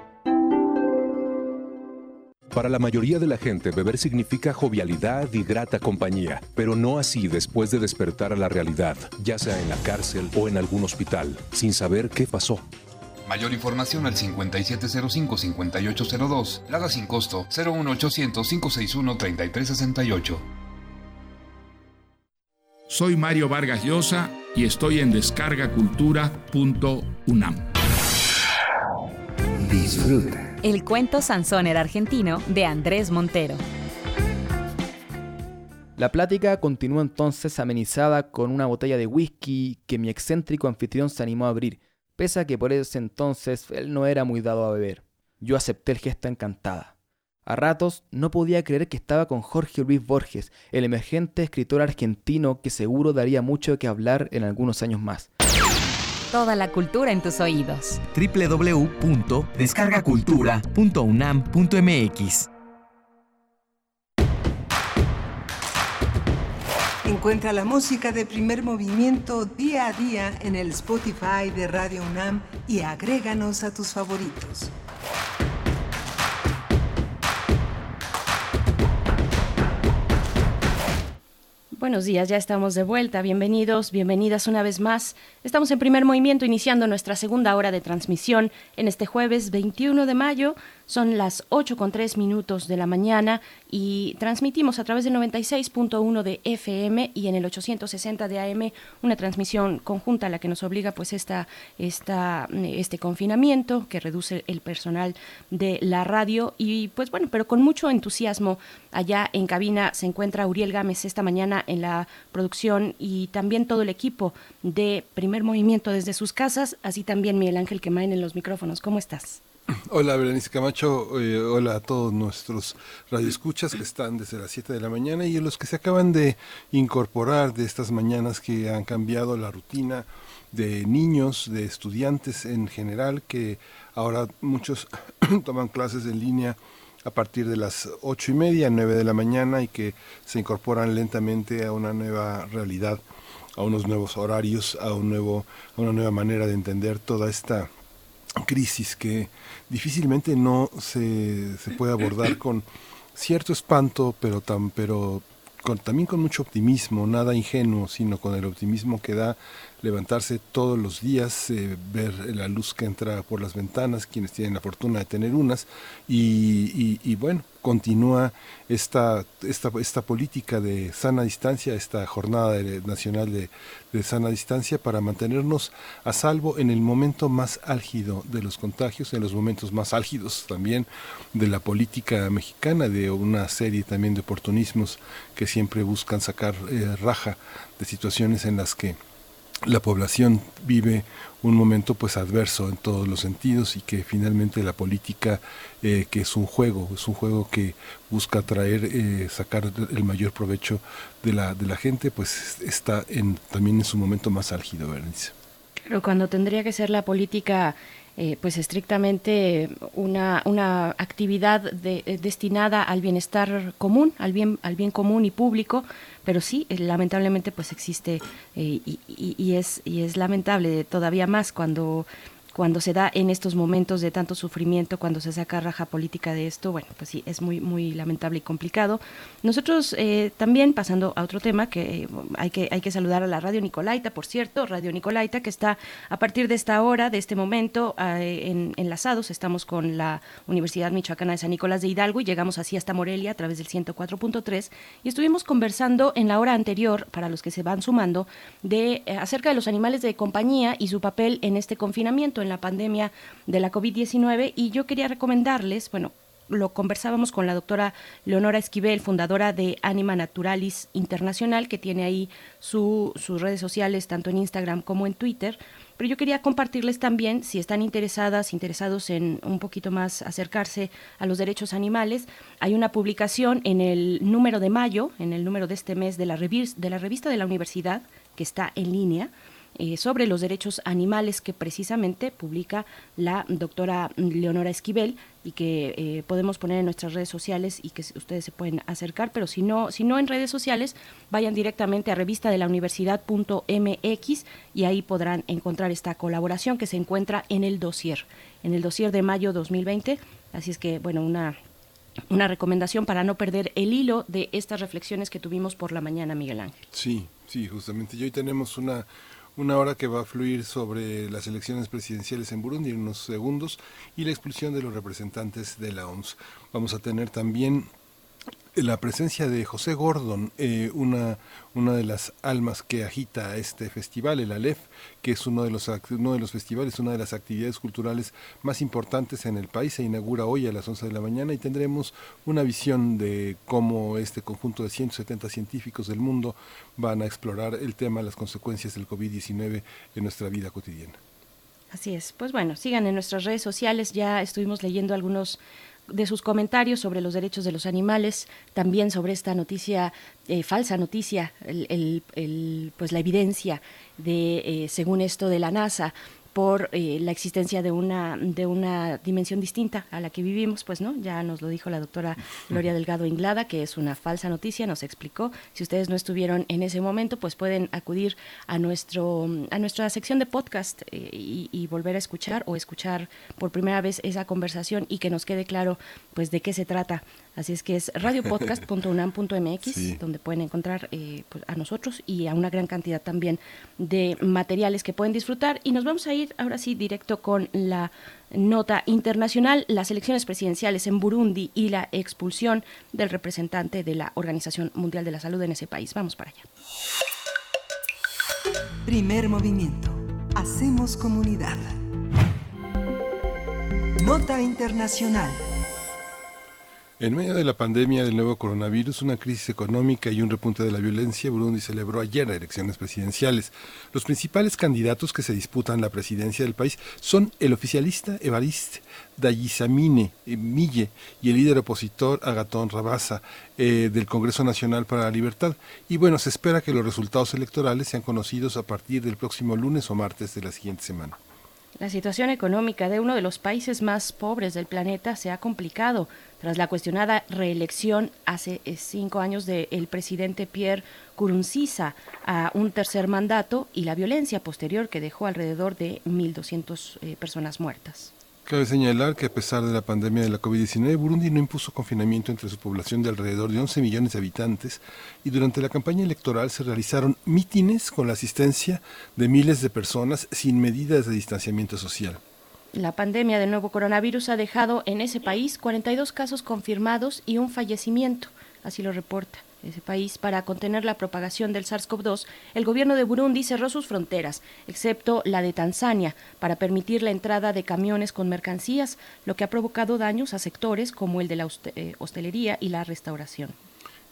Para la mayoría de la gente, beber significa jovialidad y grata compañía, pero no así después de despertar a la realidad, ya sea en la cárcel o en algún hospital, sin saber qué pasó. Mayor información al 5705-5802. Lada sin costo 01800-561-3368. Soy Mario Vargas Llosa y estoy en descargacultura.unam. Disfruta. El cuento Sansóner argentino de Andrés Montero. La plática continuó entonces amenizada con una botella de whisky que mi excéntrico anfitrión se animó a abrir, pese a que por ese entonces él no era muy dado a beber. Yo acepté el gesto encantada. A ratos no podía creer que estaba con Jorge Luis Borges, el emergente escritor argentino que seguro daría mucho que hablar en algunos años más. Toda la cultura en tus oídos. www.descargacultura.unam.mx Encuentra la música de primer movimiento día a día en el Spotify de Radio UNAM y agréganos a tus favoritos. Buenos días, ya estamos de vuelta. Bienvenidos, bienvenidas una vez más. Estamos en primer movimiento iniciando nuestra segunda hora de transmisión en este jueves 21 de mayo. Son las 8 con 3 minutos de la mañana y transmitimos a través del 96.1 de FM y en el 860 de AM una transmisión conjunta a la que nos obliga pues esta, esta, este confinamiento que reduce el personal de la radio y pues bueno, pero con mucho entusiasmo allá en cabina se encuentra Uriel Gámez esta mañana en la producción y también todo el equipo de Primer Movimiento desde sus casas, así también Miguel Ángel Quemain en los micrófonos. ¿Cómo estás? Hola, Berenice Camacho. Eh, hola a todos nuestros radioescuchas que están desde las 7 de la mañana y a los que se acaban de incorporar de estas mañanas que han cambiado la rutina de niños, de estudiantes en general, que ahora muchos toman clases en línea a partir de las ocho y media, nueve de la mañana y que se incorporan lentamente a una nueva realidad, a unos nuevos horarios, a un nuevo, a una nueva manera de entender toda esta crisis que difícilmente no se, se puede abordar con cierto espanto, pero, tan, pero con, también con mucho optimismo, nada ingenuo, sino con el optimismo que da levantarse todos los días, eh, ver la luz que entra por las ventanas, quienes tienen la fortuna de tener unas, y, bueno, continúa esta, esta, esta, política de sana distancia, esta jornada nacional de, de, sana distancia para mantenernos a salvo en el momento más álgido de los contagios, en los momentos más álgidos también de la política mexicana, de una serie también de oportunismos que siempre buscan sacar eh, raja de situaciones en las que la población vive un momento pues adverso en todos los sentidos y que finalmente la política eh, que es un juego es un juego que busca traer eh, sacar el mayor provecho de la de la gente pues está en también en su momento más álgido Berenice. pero cuando tendría que ser la política eh, pues estrictamente una, una actividad de, destinada al bienestar común, al bien, al bien común y público, pero sí, eh, lamentablemente pues existe eh, y, y, es, y es lamentable todavía más cuando cuando se da en estos momentos de tanto sufrimiento, cuando se saca raja política de esto, bueno, pues sí, es muy, muy lamentable y complicado. Nosotros eh, también, pasando a otro tema, que hay, que hay que saludar a la Radio Nicolaita, por cierto, Radio Nicolaita, que está a partir de esta hora, de este momento, eh, en, enlazados, estamos con la Universidad Michoacana de San Nicolás de Hidalgo y llegamos así hasta Morelia a través del 104.3 y estuvimos conversando en la hora anterior, para los que se van sumando, de eh, acerca de los animales de compañía y su papel en este confinamiento en la pandemia de la COVID-19 y yo quería recomendarles, bueno, lo conversábamos con la doctora Leonora Esquivel, fundadora de Anima Naturalis Internacional, que tiene ahí sus redes sociales tanto en Instagram como en Twitter. Pero yo quería compartirles también, si están interesadas, interesados en un poquito más acercarse a los derechos animales, hay una publicación en el número de mayo, en el número de este mes de la, de la revista de la universidad, que está en línea, eh, sobre los derechos animales que precisamente publica la doctora Leonora Esquivel y que eh, podemos poner en nuestras redes sociales y que ustedes se pueden acercar, pero si no, si no en redes sociales, vayan directamente a revista de la universidad.mx y ahí podrán encontrar esta colaboración que se encuentra en el dossier, en el dossier de mayo 2020. Así es que, bueno, una una recomendación para no perder el hilo de estas reflexiones que tuvimos por la mañana, Miguel Ángel. Sí, sí, justamente. Y hoy tenemos una, una hora que va a fluir sobre las elecciones presidenciales en Burundi en unos segundos y la expulsión de los representantes de la OMS. Vamos a tener también la presencia de José Gordon, eh, una, una de las almas que agita este festival, el Aleph, que es uno de, los, uno de los festivales, una de las actividades culturales más importantes en el país, se inaugura hoy a las 11 de la mañana y tendremos una visión de cómo este conjunto de 170 científicos del mundo van a explorar el tema, las consecuencias del COVID-19 en nuestra vida cotidiana. Así es, pues bueno, sigan en nuestras redes sociales, ya estuvimos leyendo algunos de sus comentarios sobre los derechos de los animales, también sobre esta noticia, eh, falsa noticia, el, pues la evidencia de, eh, según esto, de la NASA por eh, la existencia de una, de una dimensión distinta a la que vivimos, pues no, ya nos lo dijo la doctora Gloria Delgado Inglada, que es una falsa noticia, nos explicó. Si ustedes no estuvieron en ese momento, pues pueden acudir a nuestro a nuestra sección de podcast eh, y, volver a escuchar o escuchar por primera vez esa conversación y que nos quede claro pues de qué se trata Así es que es radiopodcast.unam.mx, donde pueden encontrar eh, pues, a nosotros y a una gran cantidad también de materiales que pueden disfrutar. Y nos vamos a ir ahora sí directo con la nota internacional, las elecciones presidenciales en Burundi y la expulsión del representante de la Organización Mundial de la Salud en ese país. Vamos para allá. Primer movimiento. Hacemos comunidad. Nota internacional. En medio de la pandemia del nuevo coronavirus, una crisis económica y un repunte de la violencia, Burundi celebró ayer elecciones presidenciales. Los principales candidatos que se disputan la presidencia del país son el oficialista Evariste Dayisamine eh, Mille y el líder opositor Agatón Rabasa eh, del Congreso Nacional para la Libertad. Y bueno, se espera que los resultados electorales sean conocidos a partir del próximo lunes o martes de la siguiente semana. La situación económica de uno de los países más pobres del planeta se ha complicado tras la cuestionada reelección hace eh, cinco años del presidente Pierre Kurunziza a un tercer mandato y la violencia posterior que dejó alrededor de 1.200 eh, personas muertas. Cabe señalar que a pesar de la pandemia de la COVID-19, Burundi no impuso confinamiento entre su población de alrededor de 11 millones de habitantes y durante la campaña electoral se realizaron mítines con la asistencia de miles de personas sin medidas de distanciamiento social. La pandemia del nuevo coronavirus ha dejado en ese país 42 casos confirmados y un fallecimiento, así lo reporta ese país para contener la propagación del SARS-CoV-2, el gobierno de Burundi cerró sus fronteras, excepto la de Tanzania, para permitir la entrada de camiones con mercancías, lo que ha provocado daños a sectores como el de la eh, hostelería y la restauración.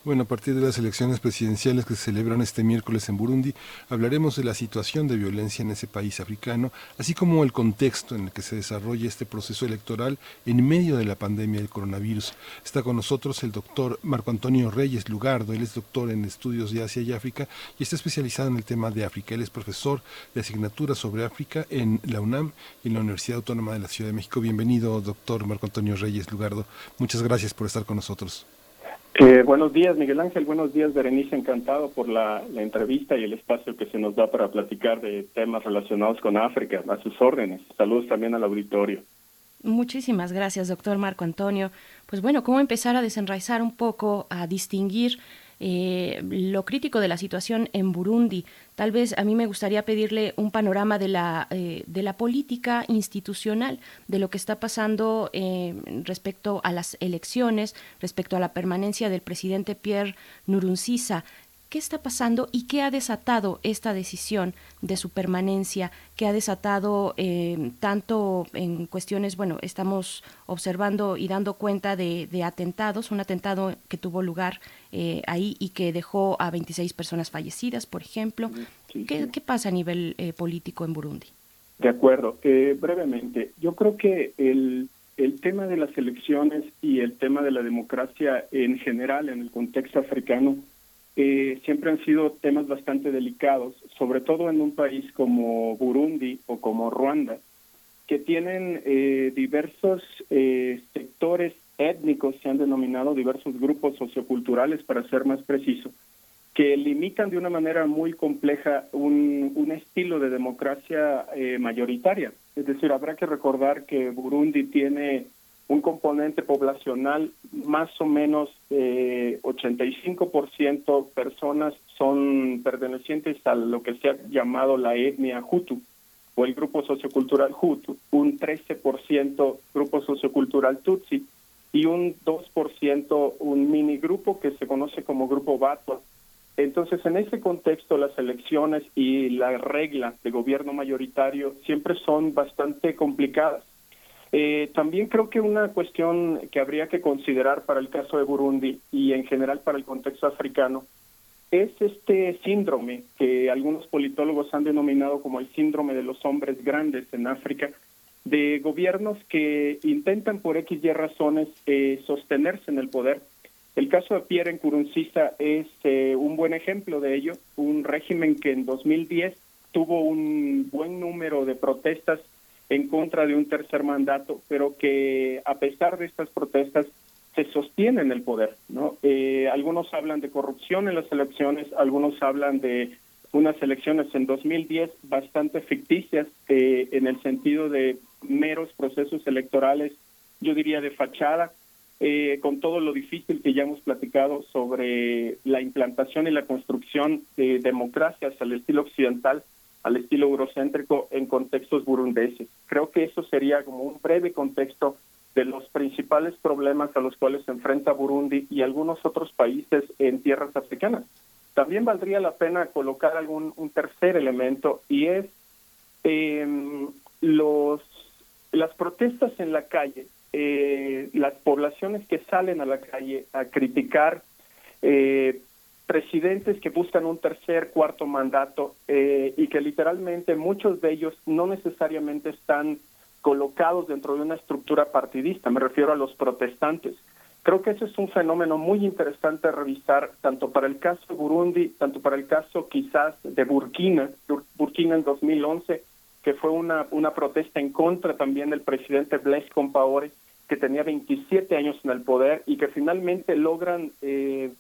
Bueno, a partir de las elecciones presidenciales que se celebran este miércoles en Burundi, hablaremos de la situación de violencia en ese país africano, así como el contexto en el que se desarrolla este proceso electoral en medio de la pandemia del coronavirus. Está con nosotros el doctor Marco Antonio Reyes Lugardo, él es doctor en estudios de Asia y África y está especializado en el tema de África. Él es profesor de asignatura sobre África en la UNAM y en la Universidad Autónoma de la Ciudad de México. Bienvenido, doctor Marco Antonio Reyes Lugardo. Muchas gracias por estar con nosotros. Buenos días, Miguel Ángel. Buenos días, Berenice. Encantado por la, entrevista y el espacio que se nos da para platicar de temas relacionados con África. A sus órdenes. Saludos también al auditorio. Muchísimas gracias, doctor Marco Antonio. Pues bueno, ¿cómo empezar a desenraizar un poco, a distinguir eh, lo crítico de la situación en Burundi. Tal vez a mí me gustaría pedirle un panorama de la, eh, de la política institucional, de lo que está pasando eh, respecto a las elecciones, respecto a la permanencia del presidente Pierre Nurunziza qué está pasando y qué ha desatado esta decisión de su permanencia, qué ha desatado eh, tanto en cuestiones, bueno, estamos observando y dando cuenta de, atentados, un atentado que tuvo lugar eh, ahí y que dejó a 26 personas fallecidas, por ejemplo. ¿Qué, pasa a nivel eh, político en Burundi? De acuerdo. brevemente, yo creo que el, el tema de las elecciones y el tema de la democracia en general en el contexto africano siempre han sido temas bastante delicados, sobre todo en un país como Burundi o como Ruanda, que tienen eh, diversos eh, sectores étnicos, se han denominado diversos grupos socioculturales, para ser más preciso, que limitan de una manera muy compleja un, un estilo de democracia eh, mayoritaria. Es decir, habrá que recordar que Burundi tiene un componente poblacional más o menos eh, 85% personas son pertenecientes a lo que se ha llamado la etnia Hutu o el grupo sociocultural Hutu, un 13% grupo sociocultural Tutsi y un 2% un mini grupo que se conoce como grupo Batwa. Entonces, en ese contexto, las elecciones y la regla de gobierno mayoritario siempre son bastante complicadas. Eh, también creo que una cuestión que habría que considerar para el caso de Burundi y en general para el contexto africano es este síndrome que algunos politólogos han denominado como el síndrome de los hombres grandes en África, de gobiernos que intentan por X y razones eh, sostenerse en el poder. El caso de Pierre Nkurunziza es eh, un buen ejemplo de ello, un régimen que en 2010 tuvo un buen número de protestas en contra de un tercer mandato, pero que a pesar de estas protestas se sostiene en el poder. ¿no? Eh, algunos hablan de corrupción en las elecciones, algunos hablan de unas elecciones en 2010 bastante ficticias eh, en el sentido de meros procesos electorales, yo diría de fachada, eh, con todo lo difícil que ya hemos platicado sobre la implantación y la construcción de democracias al estilo occidental al estilo eurocéntrico en contextos burundeses. Creo que eso sería como un breve contexto de los principales problemas a los cuales se enfrenta Burundi y algunos otros países en tierras africanas. También valdría la pena colocar algún un tercer elemento y es eh, los las protestas en la calle, eh, las poblaciones que salen a la calle a criticar eh, presidentes que buscan un tercer, cuarto mandato eh, y que literalmente muchos de ellos no necesariamente están colocados dentro de una estructura partidista, me refiero a los protestantes. Creo que ese es un fenómeno muy interesante a revisar, tanto para el caso de Burundi, tanto para el caso quizás de Burkina, Burkina en 2011, que fue una, una protesta en contra también del presidente Blaise Compaoré, que tenía 27 años en el poder y que finalmente logran eh,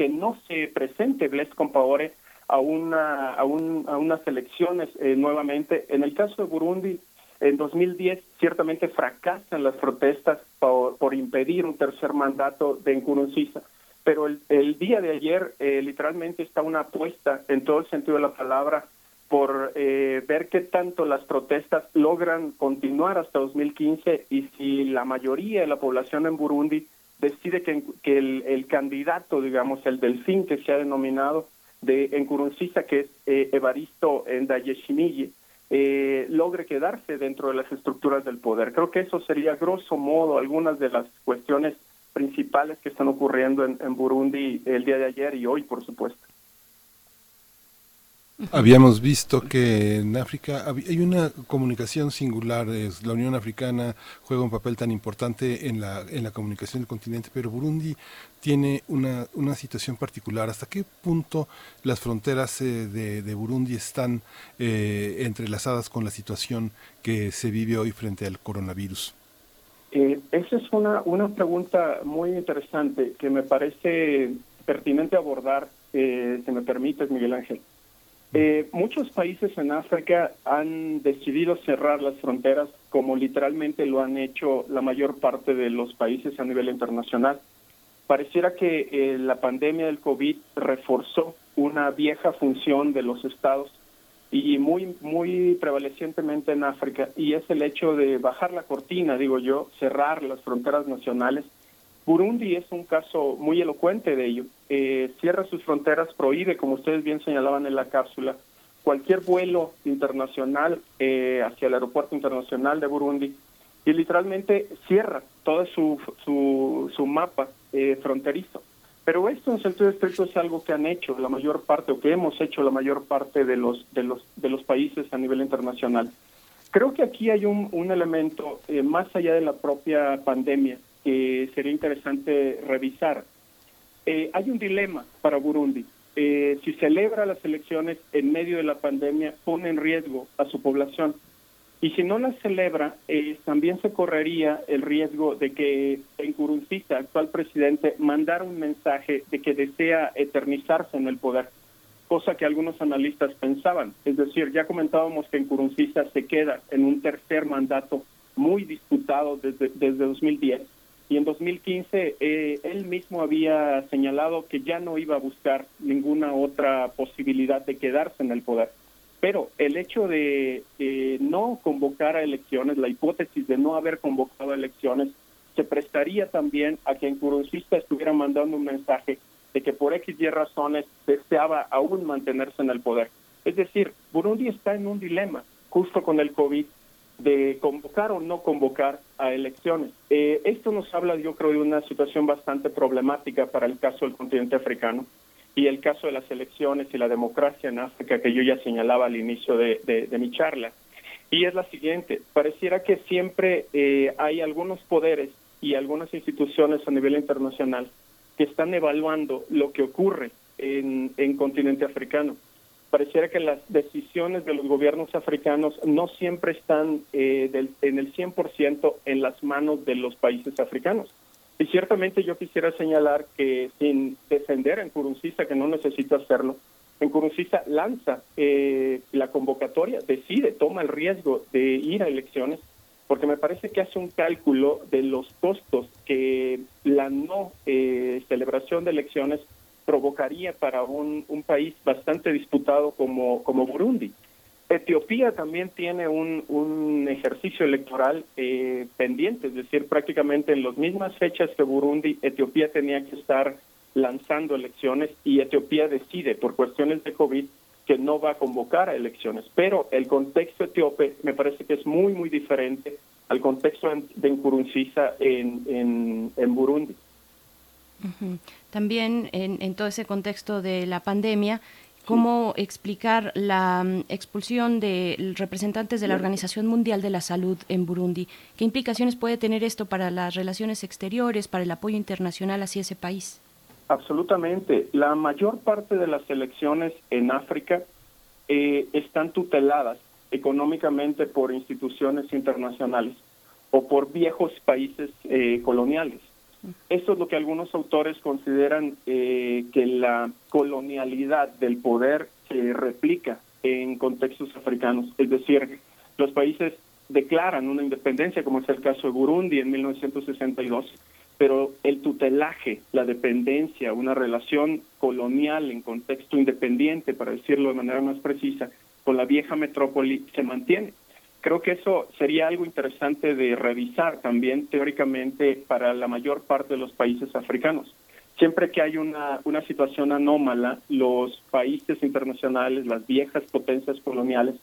que no se presente Blaise Compaore a una a, un, a unas elecciones eh, nuevamente. En el caso de Burundi, en 2010 ciertamente fracasan las protestas por, impedir un tercer mandato de Nkurunziza, pero el, el día de ayer eh, literalmente está una apuesta en todo el sentido de la palabra por eh, ver qué tanto las protestas logran continuar hasta 2015 y si la mayoría de la población en Burundi decide que, que el, el, candidato, digamos, el delfín que se ha denominado de Nkurunziza, que es eh, Evaristo Ndayishimiye, eh, logre quedarse dentro de las estructuras del poder. Creo que eso sería, grosso modo, algunas de las cuestiones principales que están ocurriendo en, en Burundi el día de ayer y hoy, por supuesto. Habíamos visto que en África hay una comunicación singular, es, la Unión Africana juega un papel tan importante en la, en la comunicación del continente, pero Burundi tiene una, situación particular. ¿Hasta qué punto las fronteras eh, de, de, Burundi están eh, entrelazadas con la situación que se vive hoy frente al coronavirus? Eh, esa es una, una pregunta muy interesante que me parece pertinente abordar, eh, si me permites, Miguel Ángel. Eh, muchos países en África han decidido cerrar las fronteras como literalmente lo han hecho la mayor parte de los países a nivel internacional. Pareciera que eh, la pandemia del COVID reforzó una vieja función de los estados y muy muy prevalecientemente en África y es el hecho de bajar la cortina, digo yo, cerrar las fronteras nacionales Burundi es un caso muy elocuente de ello. Eh, cierra sus fronteras, prohíbe, como ustedes bien señalaban en la cápsula, cualquier vuelo internacional eh, hacia el aeropuerto internacional de Burundi y literalmente cierra todo su, su, su mapa eh, fronterizo. Pero esto en sentido estricto es algo que han hecho la mayor parte o que hemos hecho la mayor parte de los de los de los países a nivel internacional. Creo que aquí hay un, un elemento eh, más allá de la propia pandemia que sería interesante revisar. Eh, hay un dilema para Burundi. Eh, si celebra las elecciones en medio de la pandemia, pone en riesgo a su población. Y si no las celebra, eh, también se correría el riesgo de que Nkurunziza, actual presidente, mandara un mensaje de que desea eternizarse en el poder, cosa que algunos analistas pensaban. Es decir, ya comentábamos que Nkurunziza se queda en un tercer mandato muy disputado desde, desde 2010 y en 2015 eh, él mismo había señalado que ya no iba a buscar ninguna otra posibilidad de quedarse en el poder. Pero el hecho de no convocar a elecciones, la hipótesis de no haber convocado a elecciones, se prestaría también a que en Curuncista estuviera mandando un mensaje de que por X y razones deseaba aún mantenerse en el poder. Es decir, Burundi está en un dilema, justo con el COVID, de convocar o no convocar a elecciones. Eh, esto nos habla, yo creo, de una situación bastante problemática para el caso del continente africano y el caso de las elecciones y la democracia en África que yo ya señalaba al inicio de, mi charla. Y es la siguiente, pareciera que siempre eh, hay algunos poderes y algunas instituciones a nivel internacional que están evaluando lo que ocurre en, en continente africano pareciera que las decisiones de los gobiernos africanos no siempre están eh, del, en el 100% en las manos de los países africanos. Y ciertamente yo quisiera señalar que sin defender en Nkurunziza, que no necesito hacerlo, Nkurunziza lanza eh, la convocatoria, decide, toma el riesgo de ir a elecciones, porque me parece que hace un cálculo de los costos que la no eh, celebración de elecciones provocaría para un, un país bastante disputado como, Burundi. Etiopía también tiene un, ejercicio electoral eh, pendiente, es decir, prácticamente en las mismas fechas que Burundi, Etiopía tenía que estar lanzando elecciones y Etiopía decide por cuestiones de COVID que no va a convocar a elecciones. Pero el contexto etíope me parece que es muy, muy diferente al contexto de Nkurunziza en, Burundi. También en, todo ese contexto de la pandemia, ¿cómo explicar la mm, expulsión de representantes de la Organización Mundial de la Salud en Burundi? ¿Qué implicaciones puede tener esto para las relaciones exteriores, para el apoyo internacional hacia ese país? Absolutamente. La mayor parte de las elecciones en África eh, están tuteladas económicamente por instituciones internacionales o por viejos países eh, coloniales. Esto es lo que algunos autores consideran eh, que la colonialidad del poder se replica en contextos africanos. Es decir, los países declaran una independencia, como es el caso de Burundi en 1962, pero el tutelaje, la dependencia, una relación colonial en contexto independiente, para decirlo de manera más precisa, con la vieja metrópoli se mantiene. Creo que eso sería algo interesante de revisar también teóricamente para la mayor parte de los países africanos. Siempre que hay una, una situación anómala, los países internacionales, las viejas potencias coloniales,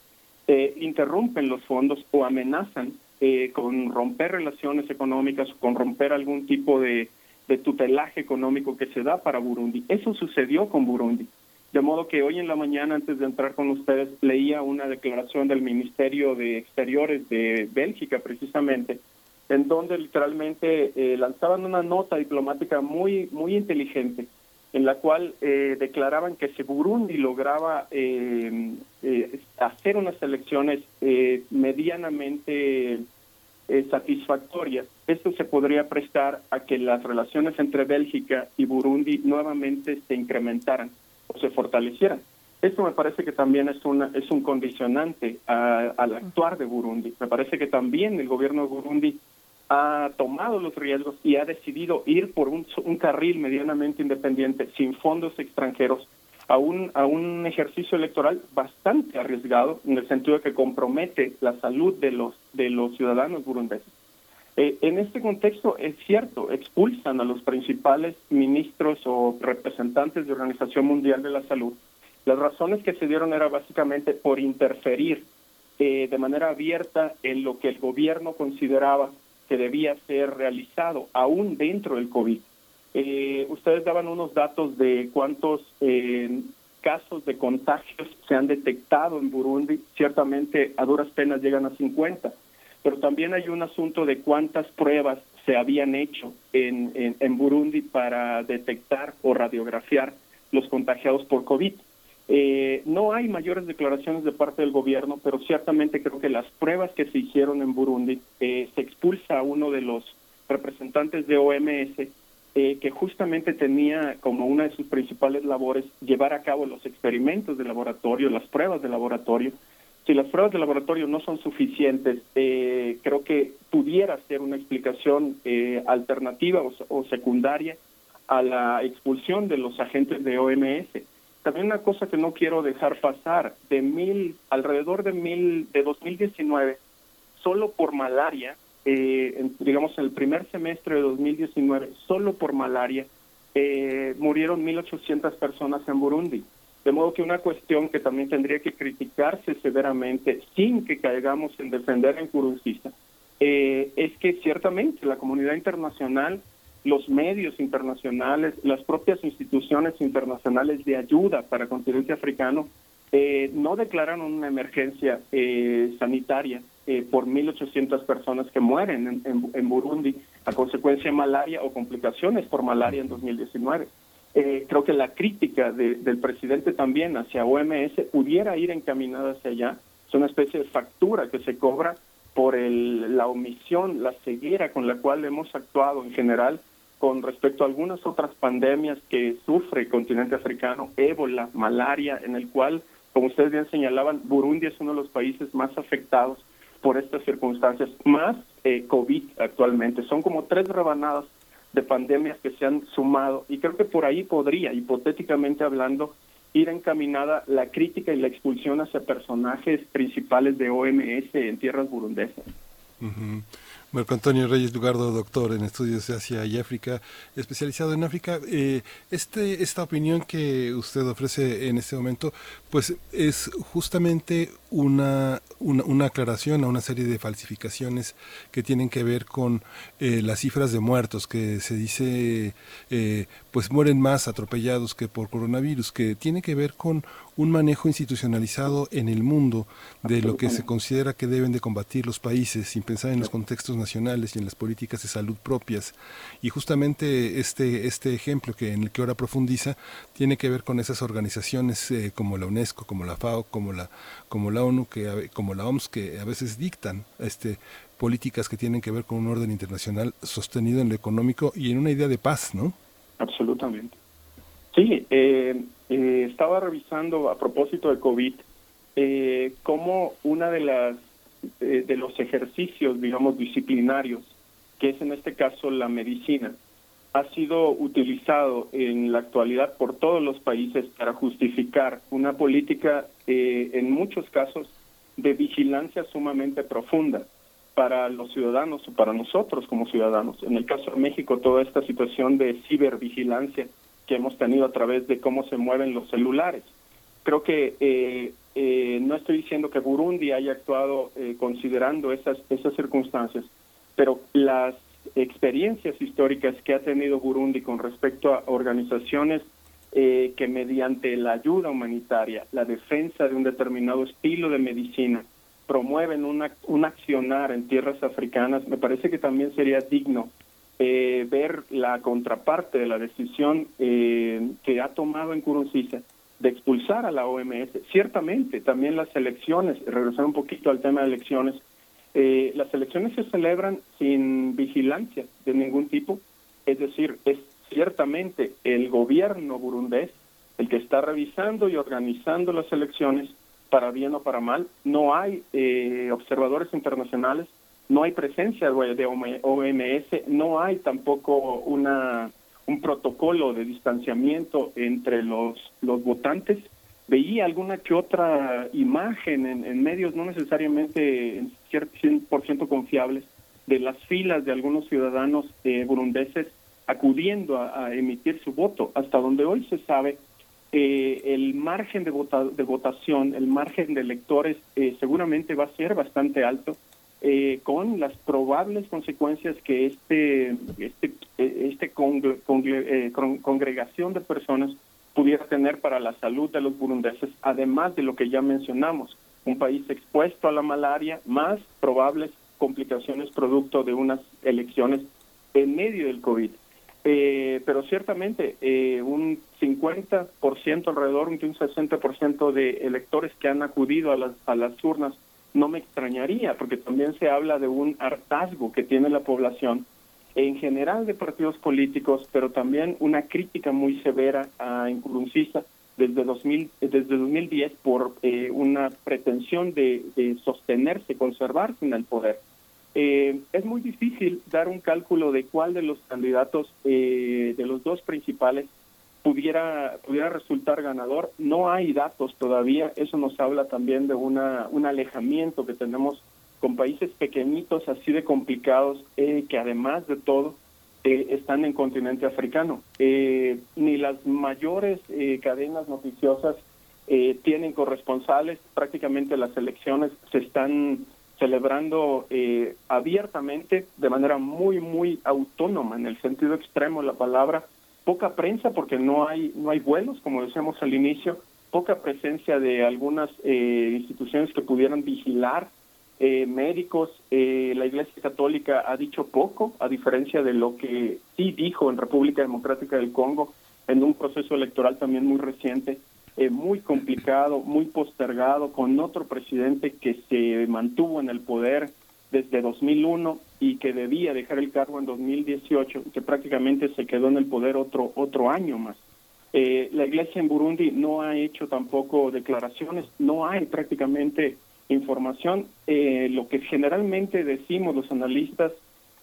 eh, interrumpen los fondos o amenazan eh, con romper relaciones económicas, con romper algún tipo de tutelaje económico que se da para Burundi. Eso sucedió con Burundi. De modo que hoy en la mañana, antes de entrar con ustedes, leía una declaración del Ministerio de Exteriores de Bélgica, precisamente, en donde literalmente eh, lanzaban una nota diplomática muy, muy inteligente, en la cual eh, declaraban que si Burundi lograba eh, hacer unas elecciones medianamente satisfactorias, esto se podría prestar a que las relaciones entre Bélgica y Burundi nuevamente se incrementaran se fortalecieran. Esto me parece que también es, una, es un condicionante al actuar de Burundi. Me parece que también el gobierno de Burundi ha tomado los riesgos y ha decidido ir por un, un carril medianamente independiente, sin fondos extranjeros, a un, a un ejercicio electoral bastante arriesgado, en el sentido de que compromete la salud de los, de los ciudadanos burundeses. Eh, en este contexto, es cierto, expulsan a los principales ministros o representantes de Organización Mundial de la Salud. Las razones que se dieron era básicamente por interferir eh, de manera abierta en lo que el gobierno consideraba que debía ser realizado, aún dentro del COVID. Eh, ustedes daban unos datos de cuántos casos de contagios se han detectado en Burundi. Ciertamente, a duras penas llegan a 50 pero también hay un asunto de cuántas pruebas se habían hecho en, en, Burundi para detectar o radiografiar los contagiados por COVID. Eh, no hay mayores declaraciones de parte del gobierno, pero ciertamente creo que las pruebas que se hicieron en Burundi eh, se expulsa a uno de los representantes de OMS eh, que justamente tenía como una de sus principales labores llevar a cabo los experimentos de laboratorio, las pruebas de laboratorio, Si las pruebas de laboratorio no son suficientes, eh, creo que pudiera ser una explicación eh, alternativa o, secundaria a la expulsión de los agentes de OMS. También una cosa que no quiero dejar pasar, de mil, alrededor de mil, de 2019, solo por malaria, eh, digamos en el primer semestre de 2019, solo por malaria, eh, murieron 1.800 personas en Burundi. De modo que una cuestión que también tendría que criticarse severamente, sin que caigamos en defender en Nkurunziza, eh, es que ciertamente la comunidad internacional, los medios internacionales, las propias instituciones internacionales de ayuda para el continente africano, eh, no declararon una emergencia eh, sanitaria eh, por 1.800 personas que mueren en, en, Burundi a consecuencia de malaria o complicaciones por malaria en 2019. Eh, creo que la crítica del presidente también hacia OMS pudiera ir encaminada hacia allá. Es una especie de factura que se cobra por el, la omisión, la ceguera con la cual hemos actuado en general con respecto a algunas otras pandemias que sufre el continente africano, ébola, malaria, en el cual, como ustedes bien señalaban, Burundi es uno de los países más afectados por estas circunstancias, más eh, COVID actualmente. Son como tres rebanadas de pandemias que se han sumado y creo que por ahí podría, hipotéticamente hablando, ir encaminada la crítica y la expulsión hacia personajes principales de OMS en tierras burundesas. Marco Antonio Reyes Lugardo, doctor en estudios de Asia y África, especializado en África. Eh, este, esta opinión que usted ofrece en este momento, pues es justamente una, una, aclaración a una serie de falsificaciones que tienen que ver con eh, las cifras de muertos, que se dice, eh, pues mueren más atropellados que por coronavirus, que tiene que ver con un manejo institucionalizado en el mundo de lo que se considera que deben de combatir los países sin pensar en los contextos nacionales y en las políticas de salud propias. Y justamente este, este ejemplo que en el que ahora profundiza tiene que ver con esas organizaciones eh, como la UNESCO, como la FAO, como la, como la ONU, que, como la OMS, que a veces dictan este, políticas que tienen que ver con un orden internacional sostenido en lo económico y en una idea de paz, ¿no? Absolutamente. Sí, eh, eh, estaba revisando a propósito de COVID eh, cómo una de las eh, de los ejercicios, digamos, disciplinarios, que es en este caso la medicina, ha sido utilizado en la actualidad por todos los países para justificar una política, eh, en muchos casos, de vigilancia sumamente profunda para los ciudadanos o para nosotros como ciudadanos. En el caso de México, toda esta situación de cibervigilancia que hemos tenido a través de cómo se mueven los celulares. Creo que eh, eh, no estoy diciendo que Burundi haya actuado eh, considerando esas, esas circunstancias, pero las experiencias históricas que ha tenido Burundi con respecto a organizaciones que mediante la ayuda humanitaria, la defensa de un determinado estilo de medicina, promueven una, un accionar en tierras africanas, me parece que también sería digno eh, ver la contraparte de la decisión eh, que ha tomado en Kurunziza de expulsar a la OMS. Ciertamente, también las elecciones, regresar un poquito al tema de elecciones, eh, las elecciones se celebran sin vigilancia de ningún tipo, es decir, es ciertamente el gobierno burundés el que está revisando y organizando las elecciones para bien o para mal. No hay observadores internacionales no hay presencia de OMS, no hay tampoco una un protocolo de distanciamiento entre los, los votantes. Veía alguna que otra imagen en, medios no necesariamente 100% confiables de las filas de algunos ciudadanos eh, burundeses acudiendo a, emitir su voto. Hasta donde hoy se sabe, eh, el margen de, de votación, el margen de electores eh, seguramente va a ser bastante alto eh, con las probables consecuencias que este este este eh, congregación de personas pudiera tener para la salud de los burundeses, además de lo que ya mencionamos, un país expuesto a la malaria, más probables complicaciones producto de unas elecciones en medio del COVID. Eh, pero ciertamente eh, un 50% alrededor, un 60% de electores que han acudido a las, a las urnas no me extrañaría, porque también se habla de un hartazgo que tiene la población en general de partidos políticos, pero también una crítica muy severa a Nkurunziza desde, 2000, desde 2010 por eh, una pretensión de, sostenerse, conservarse en el poder. Eh, es muy difícil dar un cálculo de cuál de los candidatos, de los dos principales, pudiera, pudiera resultar ganador. No hay datos todavía, eso nos habla también de una, un alejamiento que tenemos con países pequeñitos, así de complicados, que además de todo, están en continente africano. Eh, ni las mayores eh, cadenas noticiosas eh, tienen corresponsales, prácticamente las elecciones se están celebrando abiertamente, de manera muy, muy autónoma, en el sentido extremo de la palabra, poca prensa porque no hay, no hay vuelos, como decíamos al inicio, poca presencia de algunas instituciones que pudieran vigilar eh, médicos, eh, la Iglesia Católica ha dicho poco, a diferencia de lo que sí dijo en República Democrática del Congo, en un proceso electoral también muy reciente, eh, muy complicado, muy postergado, con otro presidente que se mantuvo en el poder desde 2001 y que debía dejar el cargo en 2018, que prácticamente se quedó en el poder otro, otro año más. la Iglesia en Burundi no ha hecho tampoco declaraciones, no hay prácticamente información. Eh, lo que generalmente decimos los analistas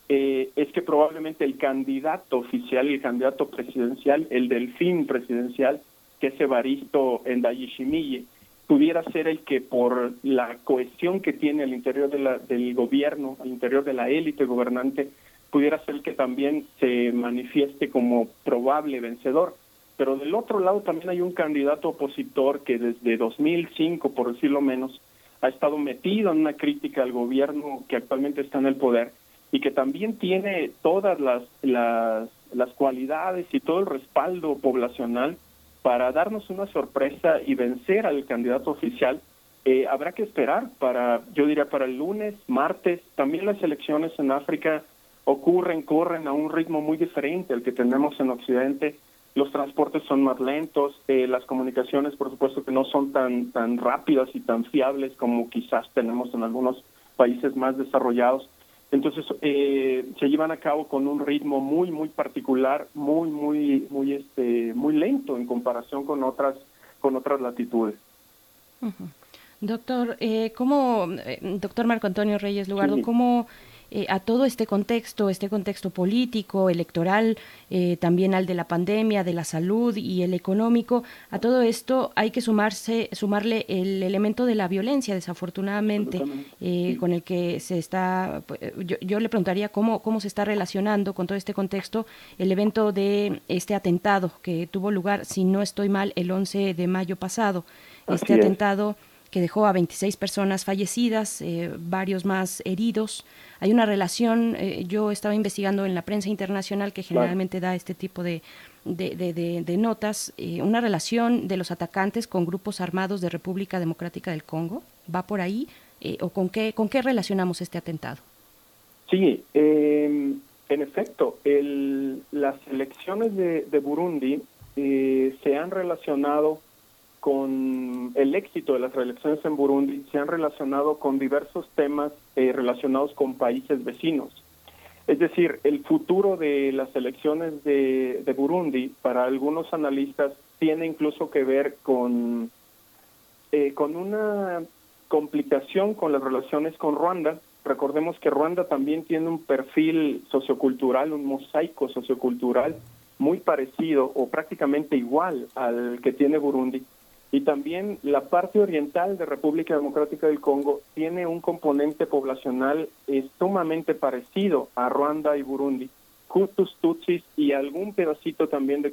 eh, es que probablemente el candidato oficial, el candidato presidencial, el delfín presidencial, que es Evaristo Ndayishimiye, pudiera ser el que por la cohesión que tiene al interior de la, del gobierno, al interior de la élite gobernante, pudiera ser el que también se manifieste como probable vencedor. Pero del otro lado también hay un candidato opositor que desde 2005, por decirlo menos, ha estado metido en una crítica al gobierno que actualmente está en el poder y que también tiene todas las, las, las cualidades y todo el respaldo poblacional para darnos una sorpresa y vencer al candidato oficial. Eh, habrá que esperar para, yo diría, para el lunes, martes. También las elecciones en África ocurren, corren a un ritmo muy diferente al que tenemos en Occidente los transportes son más lentos, eh, las comunicaciones por supuesto que no son tan, tan rápidas y tan fiables como quizás tenemos en algunos países más desarrollados. Entonces eh, se llevan a cabo con un ritmo muy muy particular, muy muy muy este muy lento en comparación con otras con otras latitudes. Doctor, eh, ¿cómo, eh, doctor Marco Antonio Reyes Lugardo, cómo eh, a todo este contexto, este contexto político, electoral, eh, también al de la pandemia, de la salud y el económico, a todo esto hay que sumarse, sumarle el elemento de la violencia, desafortunadamente, eh, con el que se está, pues, yo, yo, le preguntaría cómo, cómo se está relacionando con todo este contexto el evento de este atentado que tuvo lugar, si no estoy mal, el 11 de mayo pasado. este atentado que dejó a 26 personas fallecidas, eh, varios más heridos. Hay una relación, eh, yo estaba investigando en la prensa internacional que generalmente da este tipo de, de, notas, eh, una relación de los atacantes con grupos armados de República Democrática del Congo. ¿Va por ahí? ¿O con qué, con qué relacionamos este atentado? Sí, em, en efecto, el, las elecciones de, Burundi se han relacionado con el éxito de las elecciones en Burundi se han relacionado con diversos temas eh, relacionados con países vecinos. Es decir, el futuro de las elecciones de, Burundi, para algunos analistas, tiene incluso que ver con, eh, con una complicación con las relaciones con Ruanda. Recordemos que Ruanda también tiene un perfil sociocultural, un mosaico sociocultural muy parecido o prácticamente igual al que tiene Burundi y también la parte oriental de República Democrática del Congo tiene un componente poblacional eh, sumamente parecido a Ruanda y Burundi, Hutus, Tutsis y algún pedacito también de,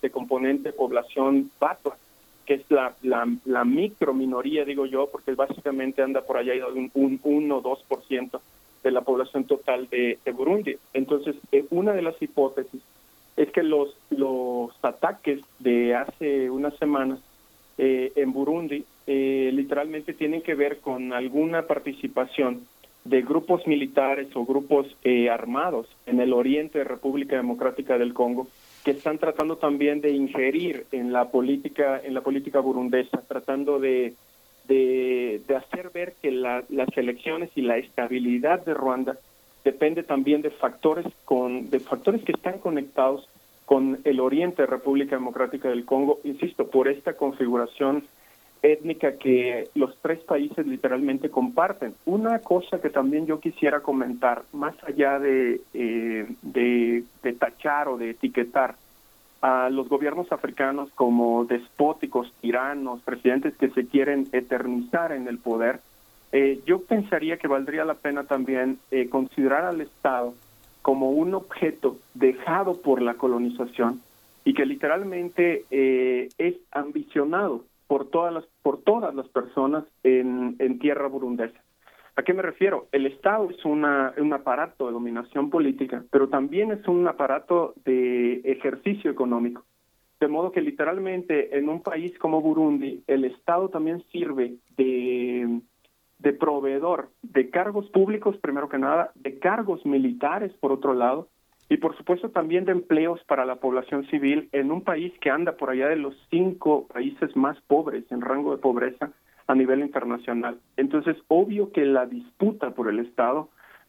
de componente población Batwa, que es la, la, micro minoría, digo yo, porque básicamente anda por allá un, un 1 o 2% de la población total de, Burundi. Entonces, eh, una de las hipótesis es que los, los ataques de hace unas semanas eh, en Burundi eh, literalmente tienen que ver con alguna participación de grupos militares o grupos eh, armados en el oriente de República Democrática del Congo que están tratando también de ingerir en la política en la política burundesa tratando de de, hacer ver que las elecciones y la estabilidad de Ruanda depende también de factores con de factores que están conectados con el oriente República Democrática del Congo, insisto, por esta configuración étnica que los tres países literalmente comparten. Una cosa que también yo quisiera comentar, más allá de, eh, de, de tachar o de etiquetar a los gobiernos africanos como despóticos, tiranos, presidentes que se quieren eternizar en el poder, eh, yo pensaría que valdría la pena también eh, considerar al Estado como un objeto dejado por la colonización y que literalmente eh, es ambicionado por todas las por todas las personas en, en tierra burundesa. ¿A qué me refiero? El Estado es una, un aparato de dominación política, pero también es un aparato de ejercicio económico. De modo que literalmente en un país como Burundi, el Estado también sirve de, de proveedor de cargos públicos, primero que nada, de cargos militares, por otro lado, y por supuesto también de empleos para la población civil en un país que anda por allá de los cinco países más pobres en rango de pobreza a nivel internacional. Entonces, obvio que la disputa por el Estado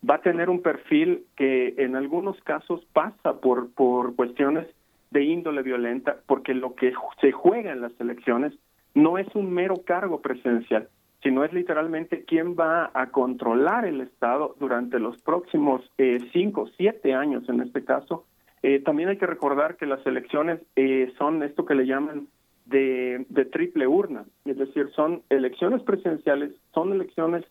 va a tener un perfil que en algunos casos pasa por, por cuestiones de índole violenta, porque lo que se juega en las elecciones no es un mero cargo presidencial, sino es literalmente quién va a controlar el Estado durante los próximos eh, cinco, siete años en este caso. Eh, también hay que recordar que las elecciones eh, son esto que le llaman de, triple urna, es decir, son elecciones presidenciales, son elecciones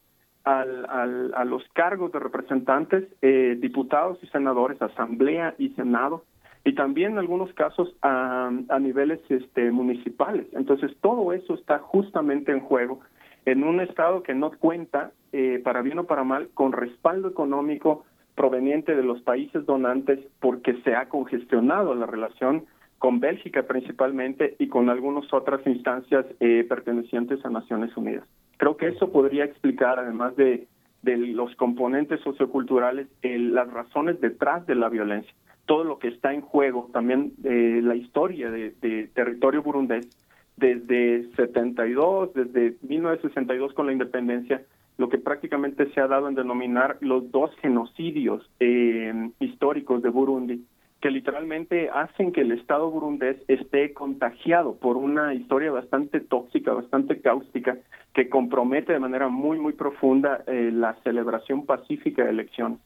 al, al, a los cargos de representantes, eh, diputados y senadores, asamblea y senado, y también en algunos casos a, a niveles este, municipales. Entonces, todo eso está justamente en juego en un Estado que no cuenta, eh, para bien o para mal, con respaldo económico proveniente de los países donantes porque se ha congestionado la relación con Bélgica principalmente y con algunas otras instancias eh, pertenecientes a Naciones Unidas. Creo que eso podría explicar, además de, los componentes socioculturales, las razones detrás de la violencia, todo lo que está en juego, también eh, la historia de, de territorio burundés desde 72, desde 1962 con la independencia, lo que prácticamente se ha dado en denominar los dos genocidios eh, históricos de Burundi, que literalmente hacen que el Estado burundés esté contagiado por una historia bastante tóxica, bastante cáustica, que compromete de manera muy, muy profunda eh, la celebración pacífica de elecciones.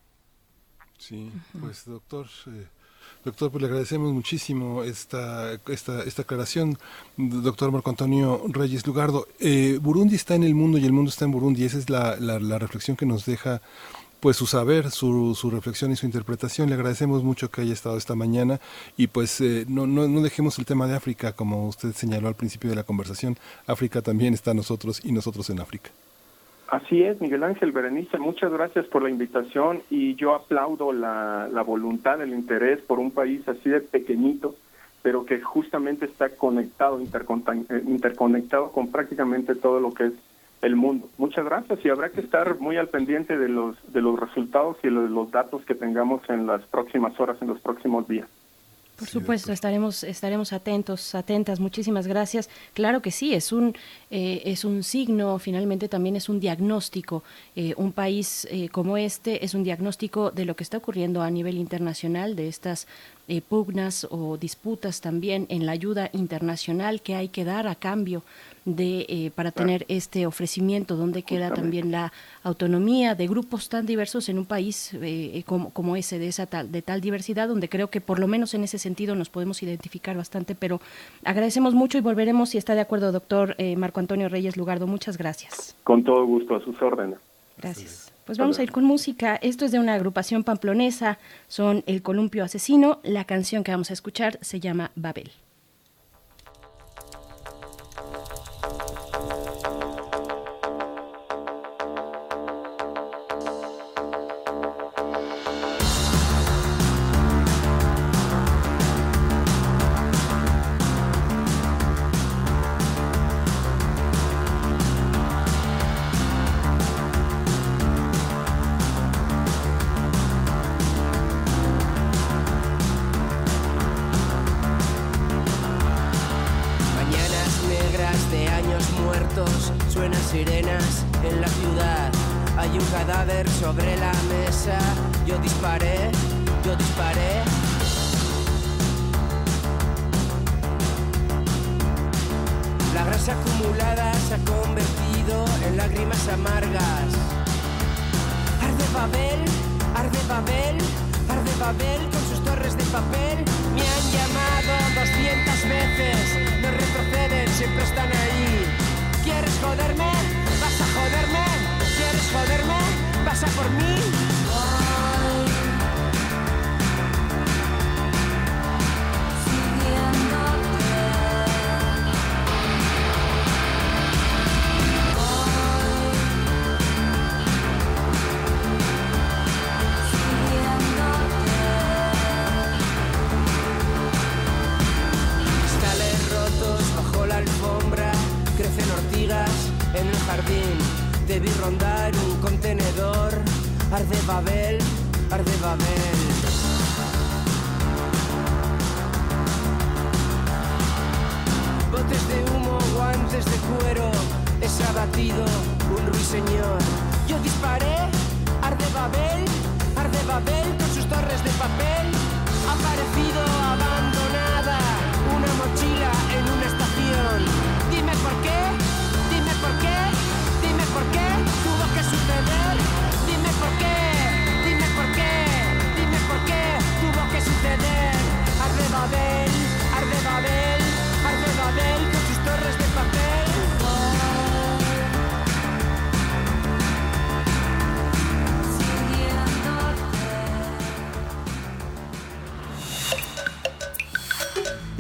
Sí, pues doctor, eh, doctor, pues le agradecemos muchísimo esta, esta, esta aclaración, doctor Marco Antonio Reyes Lugardo. Eh, Burundi está en el mundo y el mundo está en Burundi, esa es la, la, reflexión que nos deja pues su saber, su, su, reflexión y su interpretación. Le agradecemos mucho que haya estado esta mañana y pues eh, no, no, no, dejemos el tema de África, como usted señaló al principio de la conversación. África también está nosotros y nosotros en África. Así es, Miguel Ángel Berenice, muchas gracias por la invitación y yo aplaudo la, la voluntad, el interés por un país así de pequeñito, pero que justamente está conectado, eh, interconectado con prácticamente todo lo que es el mundo. Muchas gracias y habrá que estar muy al pendiente de los de los resultados y de los datos que tengamos en las próximas horas, en los próximos días. Por supuesto, estaremos estaremos atentos, atentas. Muchísimas gracias. Claro que sí, es un eh, es un signo, finalmente también es un diagnóstico. Eh, un país eh, como este es un diagnóstico de lo que está ocurriendo a nivel internacional, de estas eh, pugnas o disputas también en la ayuda internacional que hay que dar a cambio de eh, para tener este ofrecimiento donde queda también la autonomía de grupos tan diversos en un país eh, como, como, ese de esa tal de tal diversidad donde creo que por lo menos en ese sentido nos podemos identificar bastante pero agradecemos mucho y volveremos si está de acuerdo doctor eh, Marco Antonio Reyes Lugardo. Muchas gracias. Con todo gusto a sus órdenes. Gracias pues vamos a ir con música. Esto es de una agrupación pamplonesa, son El Columpio Asesino. La canción que vamos a escuchar se llama Babel.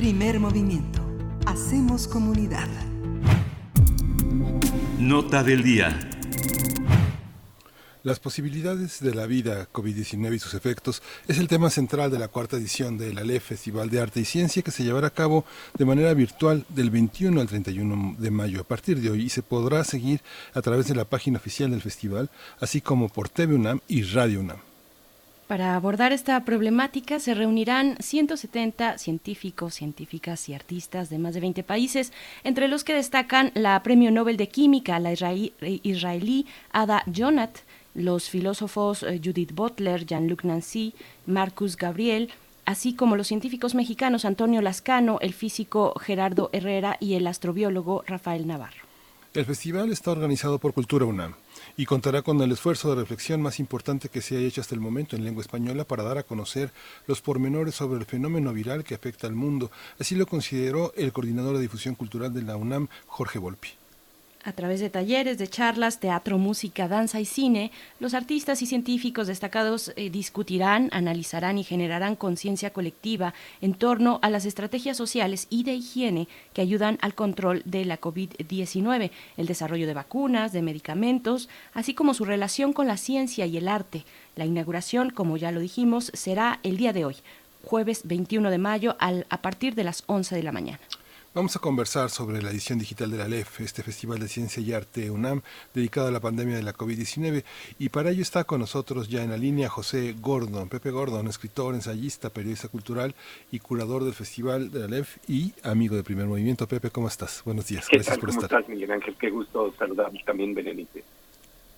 Primer movimiento. Hacemos comunidad. Nota del día. Las posibilidades de la vida COVID-19 y sus efectos es el tema central de la cuarta edición del ALEF Festival de Arte y Ciencia que se llevará a cabo de manera virtual del 21 al 31 de mayo a partir de hoy y se podrá seguir a través de la página oficial del festival, así como por TV UNAM y Radio UNAM. Para abordar esta problemática se reunirán 170 científicos, científicas y artistas de más de 20 países, entre los que destacan la Premio Nobel de Química, la israelí, Ada Jonath, los filósofos eh, Judith Butler, Jean-Luc Nancy, Marcus Gabriel, así como los científicos mexicanos Antonio Lascano, el físico Gerardo Herrera y el astrobiólogo Rafael Navarro. El festival está organizado por Cultura UNAM y contará con el esfuerzo de reflexión más importante que se haya hecho hasta el momento en lengua española para dar a conocer los pormenores sobre el fenómeno viral que afecta al mundo. Así lo consideró el coordinador de difusión cultural de la UNAM, Jorge Volpi. A través de talleres, de charlas, teatro, música, danza y cine, los artistas y científicos destacados eh, discutirán, analizarán y generarán conciencia colectiva en torno a las estrategias sociales y de higiene que ayudan al control de la COVID-19, el desarrollo de vacunas, de medicamentos, así como su relación con la ciencia y el arte. La inauguración, como ya lo dijimos, será el día de hoy, jueves 21 de mayo, al, a partir de las 11 de la mañana. Vamos a conversar sobre la edición digital de la LEF, este Festival de Ciencia y Arte UNAM, dedicado a la pandemia de la COVID-19. Y para ello está con nosotros ya en la línea José Gordon, Pepe Gordon, escritor, ensayista, periodista cultural y curador del Festival de la LEF y amigo de Primer Movimiento. Pepe, ¿cómo estás? Buenos días. ¿Qué Gracias tal? por ¿Cómo estar. estás, Miguel Ángel? Qué gusto saludarnos también, Berenice.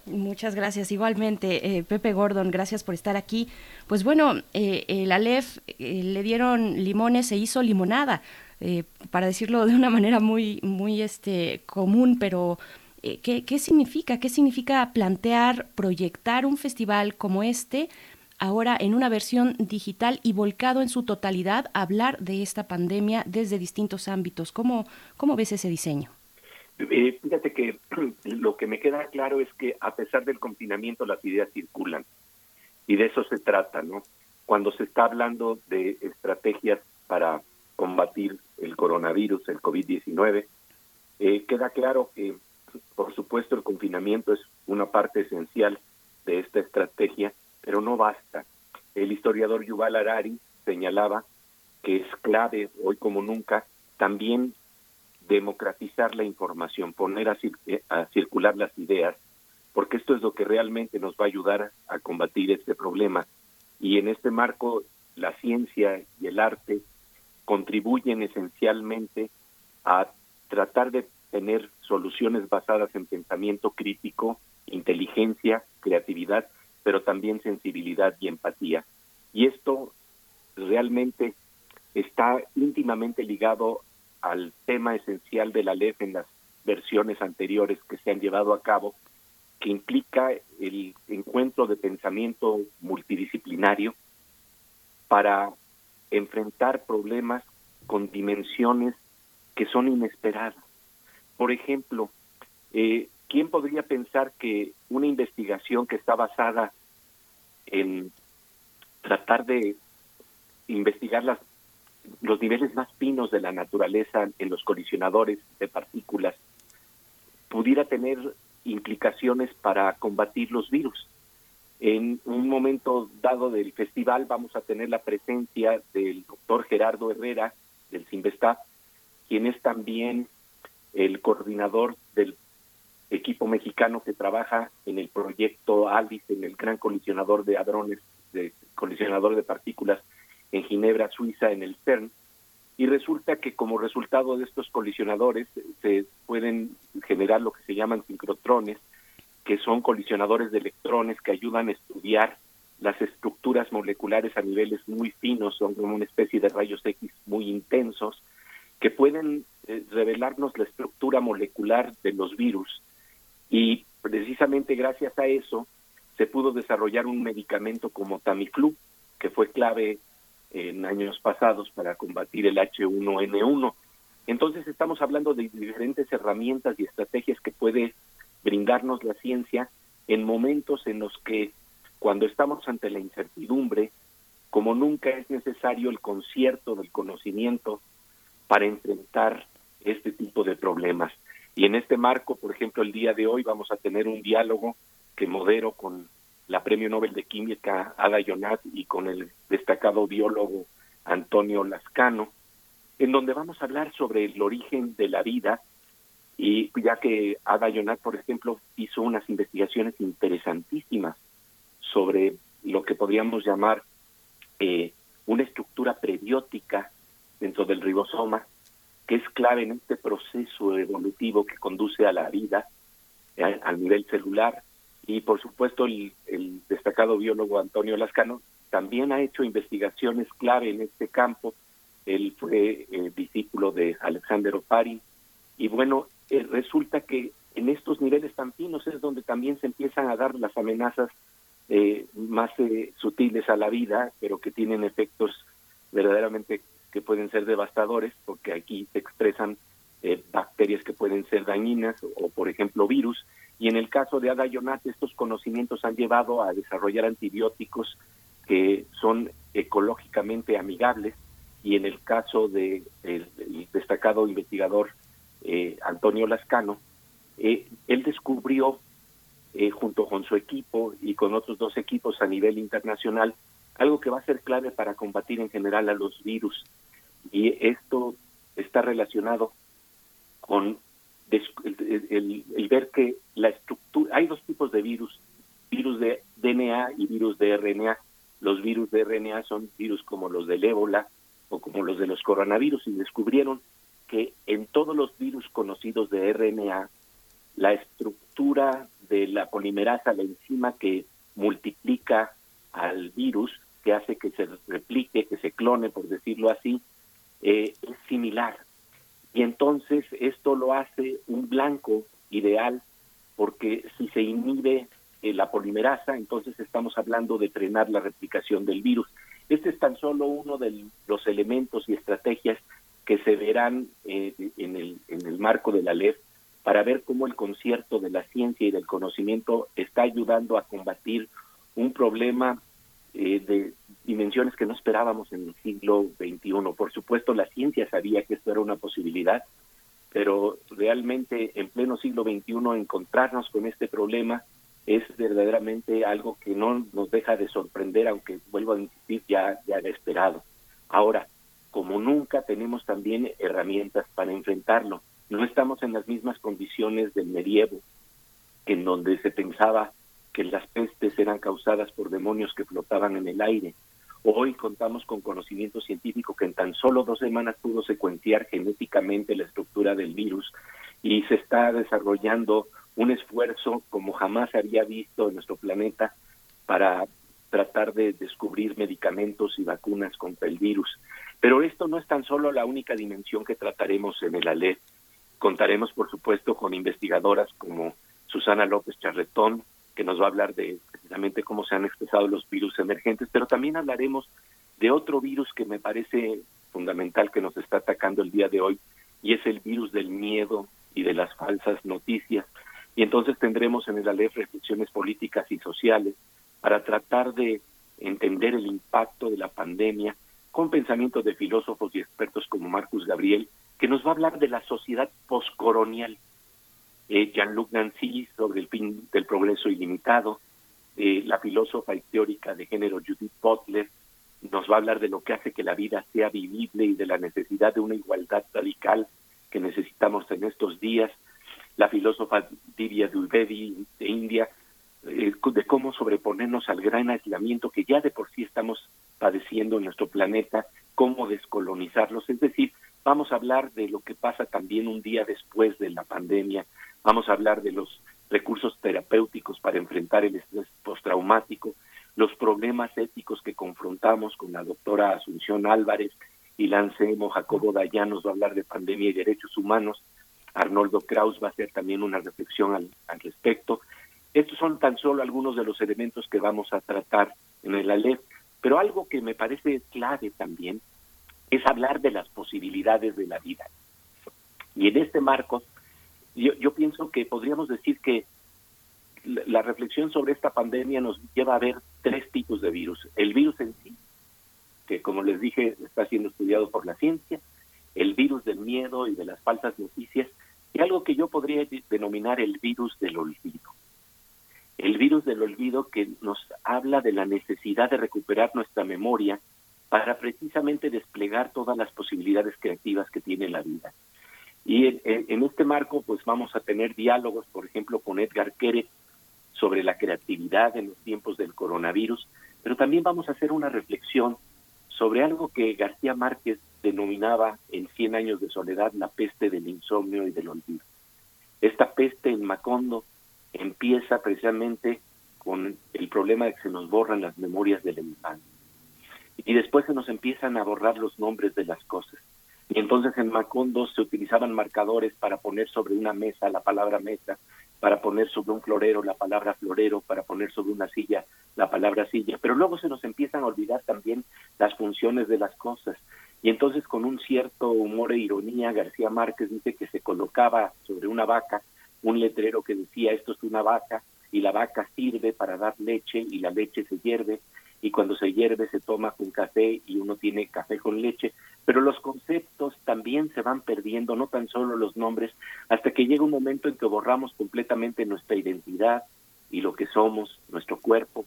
Muchas gracias. Igualmente, eh, Pepe Gordon, gracias por estar aquí. Pues bueno, eh, el Aleph eh, le dieron limones, se hizo limonada, eh, para decirlo de una manera muy, muy este, común, pero eh, ¿qué, ¿qué significa? ¿Qué significa plantear, proyectar un festival como este? ahora en una versión digital y volcado en su totalidad a hablar de esta pandemia desde distintos ámbitos. ¿Cómo, cómo ves ese diseño? Eh, fíjate que lo que me queda claro es que a pesar del confinamiento las ideas circulan y de eso se trata, ¿no? Cuando se está hablando de estrategias para combatir el coronavirus, el COVID-19, eh, queda claro que, por supuesto, el confinamiento es una parte esencial de esta estrategia, pero no basta. El historiador Yuval Harari señalaba que es clave hoy como nunca también democratizar la información, poner a, eh, a circular las ideas, porque esto es lo que realmente nos va a ayudar a combatir este problema. Y en este marco, la ciencia y el arte contribuyen esencialmente a tratar de tener soluciones basadas en pensamiento crítico, inteligencia, creatividad, pero también sensibilidad y empatía. Y esto realmente está íntimamente ligado al tema esencial de la LEF en las versiones anteriores que se han llevado a cabo, que implica el encuentro de pensamiento multidisciplinario para enfrentar problemas con dimensiones que son inesperadas. Por ejemplo, eh, ¿quién podría pensar que una investigación que está basada en tratar de investigar las, los niveles más finos de la naturaleza en los colisionadores de partículas pudiera tener implicaciones para combatir los virus? En un momento dado del festival vamos a tener la presencia del doctor Gerardo Herrera del CIMBESTAP, quien es también el coordinador del equipo mexicano que trabaja en el proyecto ALICE, en el gran colisionador de hadrones, de colisionador de partículas en Ginebra, Suiza, en el CERN. Y resulta que como resultado de estos colisionadores se pueden generar lo que se llaman sincrotrones, que son colisionadores de electrones que ayudan a estudiar las estructuras moleculares a niveles muy finos, son como una especie de rayos X muy intensos, que pueden eh, revelarnos la estructura molecular de los virus. Y precisamente gracias a eso se pudo desarrollar un medicamento como Tamiflu, que fue clave en años pasados para combatir el H1N1. Entonces estamos hablando de diferentes herramientas y estrategias que puede brindarnos la ciencia en momentos en los que cuando estamos ante la incertidumbre, como nunca es necesario el concierto del conocimiento para enfrentar este tipo de problemas. Y en este marco, por ejemplo, el día de hoy vamos a tener un diálogo que modero con la Premio Nobel de Química Ada Yonat y con el destacado biólogo Antonio Lascano, en donde vamos a hablar sobre el origen de la vida y ya que Ada Yonat, por ejemplo, hizo unas investigaciones interesantísimas sobre lo que podríamos llamar eh, una estructura prebiótica dentro del ribosoma, que es clave en este proceso evolutivo que conduce a la vida eh, al nivel celular. Y por supuesto el, destacado biólogo Antonio Lascano también ha hecho investigaciones clave en este campo. Él fue eh, discípulo de Alexander Opari. Y bueno, eh, resulta que en estos niveles tan finos es donde también se empiezan a dar las amenazas eh, más eh, sutiles a la vida, pero que tienen efectos verdaderamente que pueden ser devastadores, porque aquí se expresan bacterias que pueden ser dañinas o, por ejemplo, virus. Y en el caso de Ada Yonat, estos conocimientos han llevado a desarrollar antibióticos que son ecológicamente amigables. Y en el caso del destacado investigador eh, Antonio Lascano, eh, él descubrió, eh, junto con su equipo y con otros dos equipos a nivel internacional, algo que va a ser clave para combatir en general a los virus. Y esto está relacionado con el, el, ver que la estructura, hay dos tipos de virus, virus de DNA y virus de RNA. Los virus de RNA son virus como los del ébola o como los de los coronavirus y descubrieron que en todos los virus conocidos de RNA, la estructura de la polimerasa, la enzima que multiplica al virus, que hace que se replique, que se clone, por decirlo así, eh, es similar. Y entonces esto lo hace un blanco ideal, porque si se inhibe eh, la polimerasa, entonces estamos hablando de frenar la replicación del virus. Este es tan solo uno de los elementos y estrategias que se verán eh, en, el, en el marco de la ley para ver cómo el concierto de la ciencia y del conocimiento está ayudando a combatir un problema eh, de dimensiones que no esperábamos en el siglo XXI. Por supuesto, la ciencia sabía que esto era una posibilidad, pero realmente en pleno siglo XXI encontrarnos con este problema es verdaderamente algo que no nos deja de sorprender, aunque vuelvo a insistir, ya, ya era esperado. Ahora, como nunca tenemos también herramientas para enfrentarlo. No estamos en las mismas condiciones del medievo, en donde se pensaba que las pestes eran causadas por demonios que flotaban en el aire. Hoy contamos con conocimiento científico que en tan solo dos semanas pudo secuenciar genéticamente la estructura del virus y se está desarrollando un esfuerzo como jamás se había visto en nuestro planeta para tratar de descubrir medicamentos y vacunas contra el virus. Pero esto no es tan solo la única dimensión que trataremos en el ALEF. Contaremos, por supuesto, con investigadoras como Susana López Charretón, que nos va a hablar de precisamente cómo se han expresado los virus emergentes, pero también hablaremos de otro virus que me parece fundamental que nos está atacando el día de hoy, y es el virus del miedo y de las falsas noticias. Y entonces tendremos en el ALEF reflexiones políticas y sociales para tratar de entender el impacto de la pandemia con pensamientos de filósofos y expertos como Marcus Gabriel, que nos va a hablar de la sociedad postcolonial. Eh, Jean-Luc Nancy sobre el fin del progreso ilimitado, eh, la filósofa y teórica de género Judith Butler nos va a hablar de lo que hace que la vida sea vivible y de la necesidad de una igualdad radical que necesitamos en estos días. La filósofa Divya Dulvedi de India, eh, de cómo sobreponernos al gran aislamiento que ya de por sí estamos padeciendo en nuestro planeta, cómo descolonizarlos. Es decir, vamos a hablar de lo que pasa también un día después de la pandemia, vamos a hablar de los recursos terapéuticos para enfrentar el estrés postraumático, los problemas éticos que confrontamos con la doctora Asunción Álvarez y Lancemo, Jacobo Dayan nos va a hablar de pandemia y derechos humanos, Arnoldo Kraus va a hacer también una reflexión al, al respecto. Estos son tan solo algunos de los elementos que vamos a tratar en el ALEP, pero algo que me parece clave también es hablar de las posibilidades de la vida. Y en este marco, yo pienso que podríamos decir que la reflexión sobre esta pandemia nos lleva a ver tres tipos de virus. El virus en sí, que como les dije está siendo estudiado por la ciencia, el virus del miedo y de las falsas noticias, y algo que yo podría denominar el virus del olvido. El virus del olvido que nos habla de la necesidad de recuperar nuestra memoria para precisamente desplegar todas las posibilidades creativas que tiene la vida. Y en, este marco, pues vamos a tener diálogos, por ejemplo, con Edgar Keret, sobre la creatividad en los tiempos del coronavirus, pero también vamos a hacer una reflexión sobre algo que García Márquez denominaba en Cien años de soledad la peste del insomnio y del olvido. Esta peste en Macondo empieza precisamente con el problema de que se nos borran las memorias del infancia. Y después se nos empiezan a borrar los nombres de las cosas. Y entonces en Macondo se utilizaban marcadores para poner sobre una mesa la palabra mesa, para poner sobre un florero la palabra florero, para poner sobre una silla la palabra silla, pero luego se nos empiezan a olvidar también las funciones de las cosas. Y entonces con un cierto humor e ironía, García Márquez dice que se colocaba sobre una vaca un letrero que decía esto es una vaca y la vaca sirve para dar leche y la leche se hierve y cuando se hierve se toma con café y uno tiene café con leche, pero los conceptos también se van perdiendo, no tan solo los nombres, hasta que llega un momento en que borramos completamente nuestra identidad y lo que somos, nuestro cuerpo.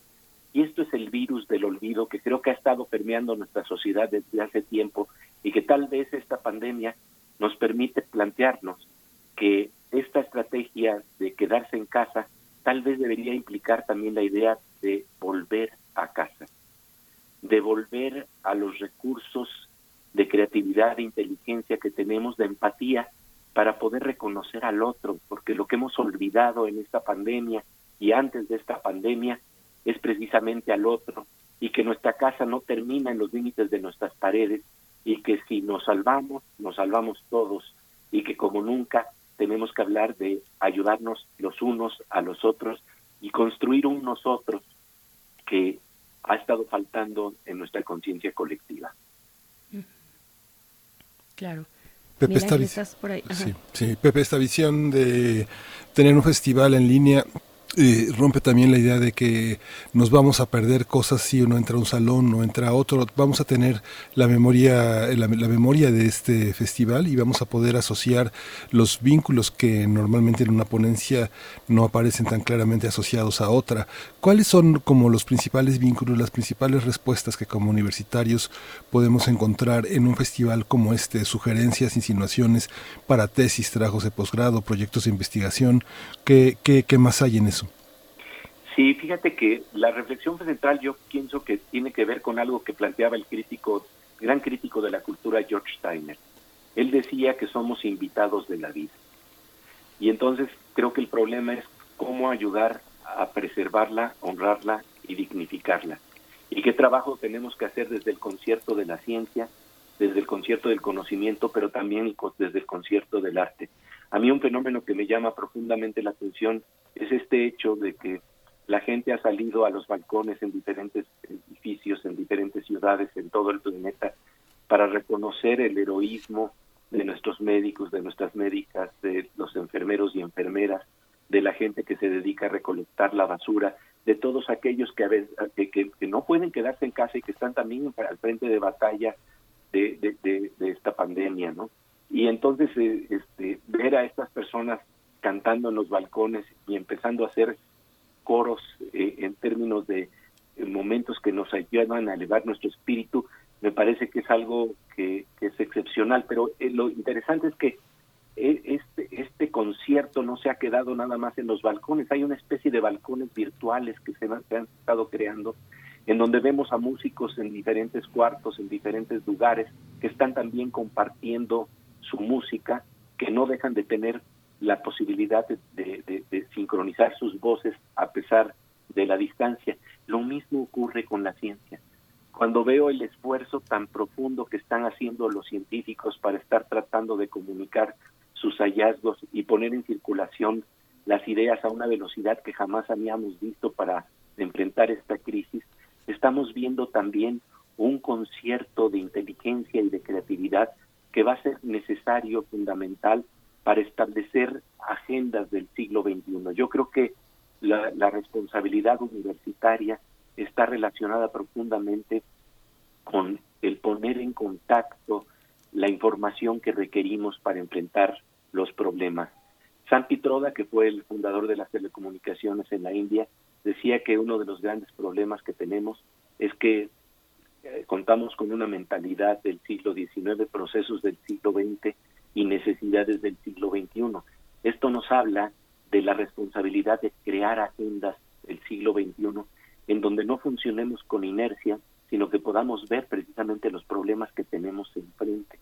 Y esto es el virus del olvido que creo que ha estado permeando nuestra sociedad desde hace tiempo y que tal vez esta pandemia nos permite plantearnos que esta estrategia de quedarse en casa tal vez debería implicar también la idea de volver a casa, de volver a los recursos de creatividad, de inteligencia que tenemos, de empatía, para poder reconocer al otro, porque lo que hemos olvidado en esta pandemia y antes de esta pandemia es precisamente al otro, y que nuestra casa no termina en los límites de nuestras paredes, y que si nos salvamos, nos salvamos todos, y que como nunca tenemos que hablar de ayudarnos los unos a los otros y construir un nosotros que ha estado faltando en nuestra conciencia colectiva. Claro. Pepe, esta, sí, Pepe, esta visión de tener un festival en línea rompe también la idea de que nos vamos a perder cosas si uno entra a un salón o entra a otro. Vamos a tener la memoria, la, memoria de este festival y vamos a poder asociar los vínculos que normalmente en una ponencia no aparecen tan claramente asociados a otra. ¿Cuáles son como los principales vínculos, las principales respuestas que como universitarios podemos encontrar en un festival como este? Sugerencias, insinuaciones para tesis, trabajos de posgrado, proyectos de investigación. ¿Qué, qué, qué más hay en eso? Sí, fíjate que la reflexión central yo pienso que tiene que ver con algo que planteaba el crítico, gran crítico de la cultura George Steiner. Él decía que somos invitados de la vida. Y entonces creo que el problema es cómo ayudar a preservarla, honrarla y dignificarla. Y qué trabajo tenemos que hacer desde el concierto de la ciencia, desde el concierto del conocimiento, pero también desde el concierto del arte. A mí un fenómeno que me llama profundamente la atención es este hecho de que la gente ha salido a los balcones en diferentes edificios, en diferentes ciudades, en todo el planeta, para reconocer el heroísmo de nuestros médicos, de nuestras médicas, de los enfermeros y enfermeras, de la gente que se dedica a recolectar la basura, de todos aquellos que, que, no pueden quedarse en casa y que están también al frente de batalla de, de, esta pandemia, ¿no? Y entonces eh, este, ver a estas personas cantando en los balcones y empezando a hacer coros eh, en términos de momentos que nos ayudan a elevar nuestro espíritu, me parece que es algo que, es excepcional, pero eh, lo interesante es que eh, este, este concierto no se ha quedado nada más en los balcones, hay una especie de balcones virtuales que se han, se han estado creando, en donde vemos a músicos en diferentes cuartos, en diferentes lugares, que están también compartiendo su música, que no dejan de tener la posibilidad de, sincronizar sus voces a pesar de la distancia. Lo mismo ocurre con la ciencia. Cuando veo el esfuerzo tan profundo que están haciendo los científicos para estar tratando de comunicar sus hallazgos y poner en circulación las ideas a una velocidad que jamás habíamos visto para enfrentar esta crisis, estamos viendo también un concierto de inteligencia y de creatividad que va a ser necesario, fundamental, para establecer agendas del siglo XXI. Yo creo que la, responsabilidad universitaria está relacionada profundamente con el poner en contacto la información que requerimos para enfrentar los problemas. San Pitroda, que fue el fundador de las telecomunicaciones en la India, decía que uno de los grandes problemas que tenemos es que eh, contamos con una mentalidad del siglo XIX, procesos del siglo XX y necesidades del siglo XXI. Esto nos habla de la responsabilidad de crear agendas del siglo XXI en donde no funcionemos con inercia, sino que podamos ver precisamente los problemas que tenemos enfrente.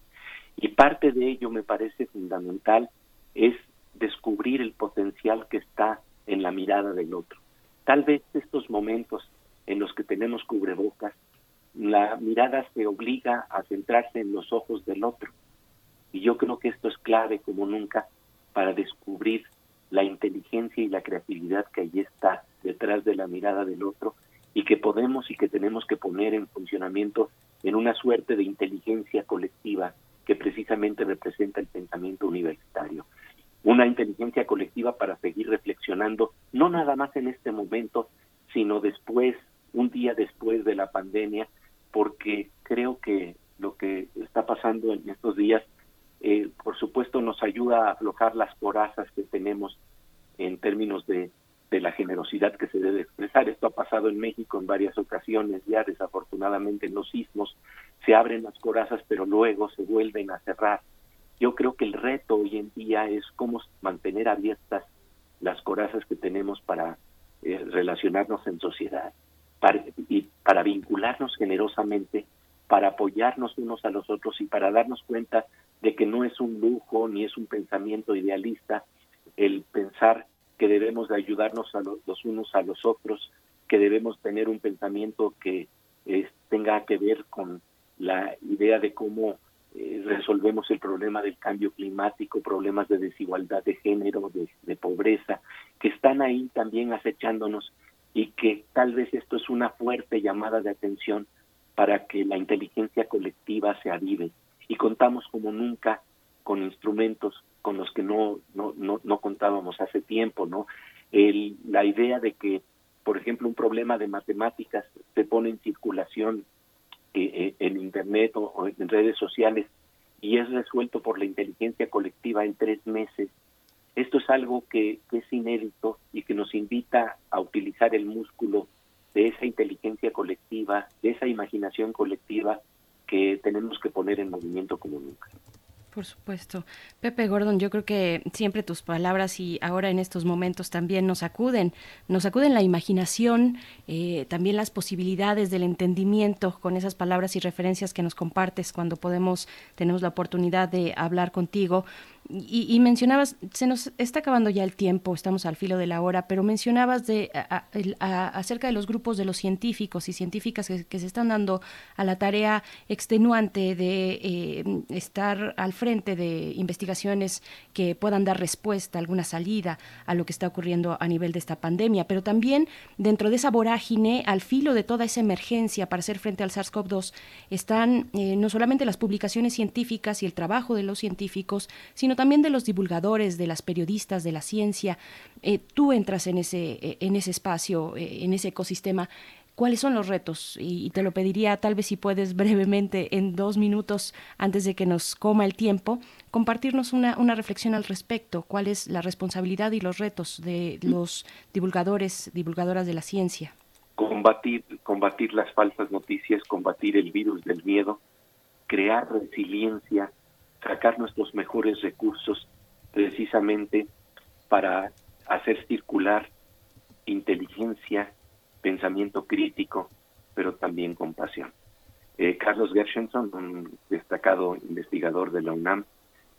Y parte de ello me parece fundamental es descubrir el potencial que está en la mirada del otro. Tal vez estos momentos en los que tenemos cubrebocas, la mirada se obliga a centrarse en los ojos del otro y yo creo que esto es clave como nunca para descubrir la inteligencia y la creatividad que allí está detrás de la mirada del otro y que podemos y que tenemos que poner en funcionamiento en una suerte de inteligencia colectiva que precisamente representa el pensamiento universitario. Una inteligencia colectiva para seguir reflexionando, no nada más en este momento, sino después, un día después de la pandemia, porque creo que lo que está pasando en estos días eh, por supuesto nos ayuda a aflojar las corazas que tenemos en términos de, de la generosidad que se debe expresar. Esto ha pasado en México en varias ocasiones, ya desafortunadamente en los sismos se abren las corazas pero luego se vuelven a cerrar. Yo creo que el reto hoy en día es cómo mantener abiertas las corazas que tenemos para eh, relacionarnos en sociedad para, y para vincularnos generosamente, para apoyarnos unos a los otros y para darnos cuenta de que no es un lujo ni es un pensamiento idealista el pensar que debemos de ayudarnos a los, unos a los otros, que debemos tener un pensamiento que eh, tenga que ver con la idea de cómo eh, resolvemos el problema del cambio climático, problemas de desigualdad de género, de, de pobreza, que están ahí también acechándonos y que tal vez esto es una fuerte llamada de atención para que la inteligencia colectiva se avive y contamos como nunca con instrumentos con los que no, no, no, contábamos hace tiempo, ¿no? El, la idea de que, por ejemplo, un problema de matemáticas se pone en circulación eh, eh, en Internet o, en redes sociales y es resuelto por la inteligencia colectiva en tres meses. Esto es algo que es inédito y que nos invita a utilizar el músculo de esa inteligencia colectiva, de esa imaginación colectiva que tenemos que poner en movimiento como nunca. Por supuesto. Pepe Gordon, yo creo que siempre tus palabras y ahora en estos momentos también nos acuden, nos acuden la imaginación, eh, también las posibilidades del entendimiento con esas palabras y referencias que nos compartes cuando podemos, tenemos la oportunidad de hablar contigo. Y, mencionabas, se nos está acabando ya el tiempo, estamos al filo de la hora, pero mencionabas de, acerca de los grupos de los científicos y científicas que, se están dando a la tarea extenuante de eh, estar al frente de investigaciones que puedan dar respuesta, alguna salida a lo que está ocurriendo a nivel de esta pandemia, pero también dentro de esa vorágine, al filo de toda esa emergencia para hacer frente al SARS-CoV-2, están eh, no solamente las publicaciones científicas y el trabajo de los científicos, sino también de los divulgadores, de las periodistas, de la ciencia. Eh, tú entras en ese, eh, en ese espacio, eh, en ese ecosistema. ¿Cuáles son los retos? Y, te lo pediría tal vez si puedes brevemente, en dos minutos, antes de que nos coma el tiempo, compartirnos una, una reflexión al respecto. ¿Cuál es la responsabilidad y los retos de los divulgadores, divulgadoras de la ciencia? Combatir, combatir las falsas noticias, combatir el virus del miedo, crear resiliencia sacar nuestros mejores recursos precisamente para hacer circular inteligencia, pensamiento crítico, pero también compasión. Eh, Carlos Gershenson, un destacado investigador de la UNAM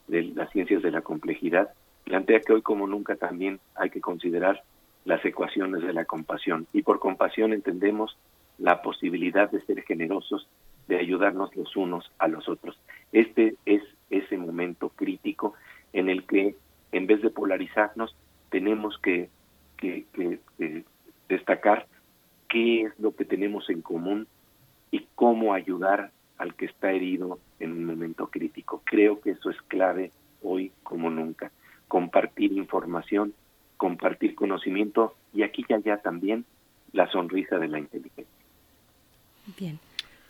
de las ciencias de la complejidad, plantea que hoy como nunca también hay que considerar las ecuaciones de la compasión. Y por compasión entendemos la posibilidad de ser generosos, de ayudarnos los unos a los otros. Este es ese momento crítico en el que en vez de polarizarnos tenemos que, destacar qué es lo que tenemos en común y cómo ayudar al que está herido en un momento crítico. Creo que eso es clave hoy como nunca. Compartir información, compartir conocimiento y aquí y allá también la sonrisa de la inteligencia. Bien,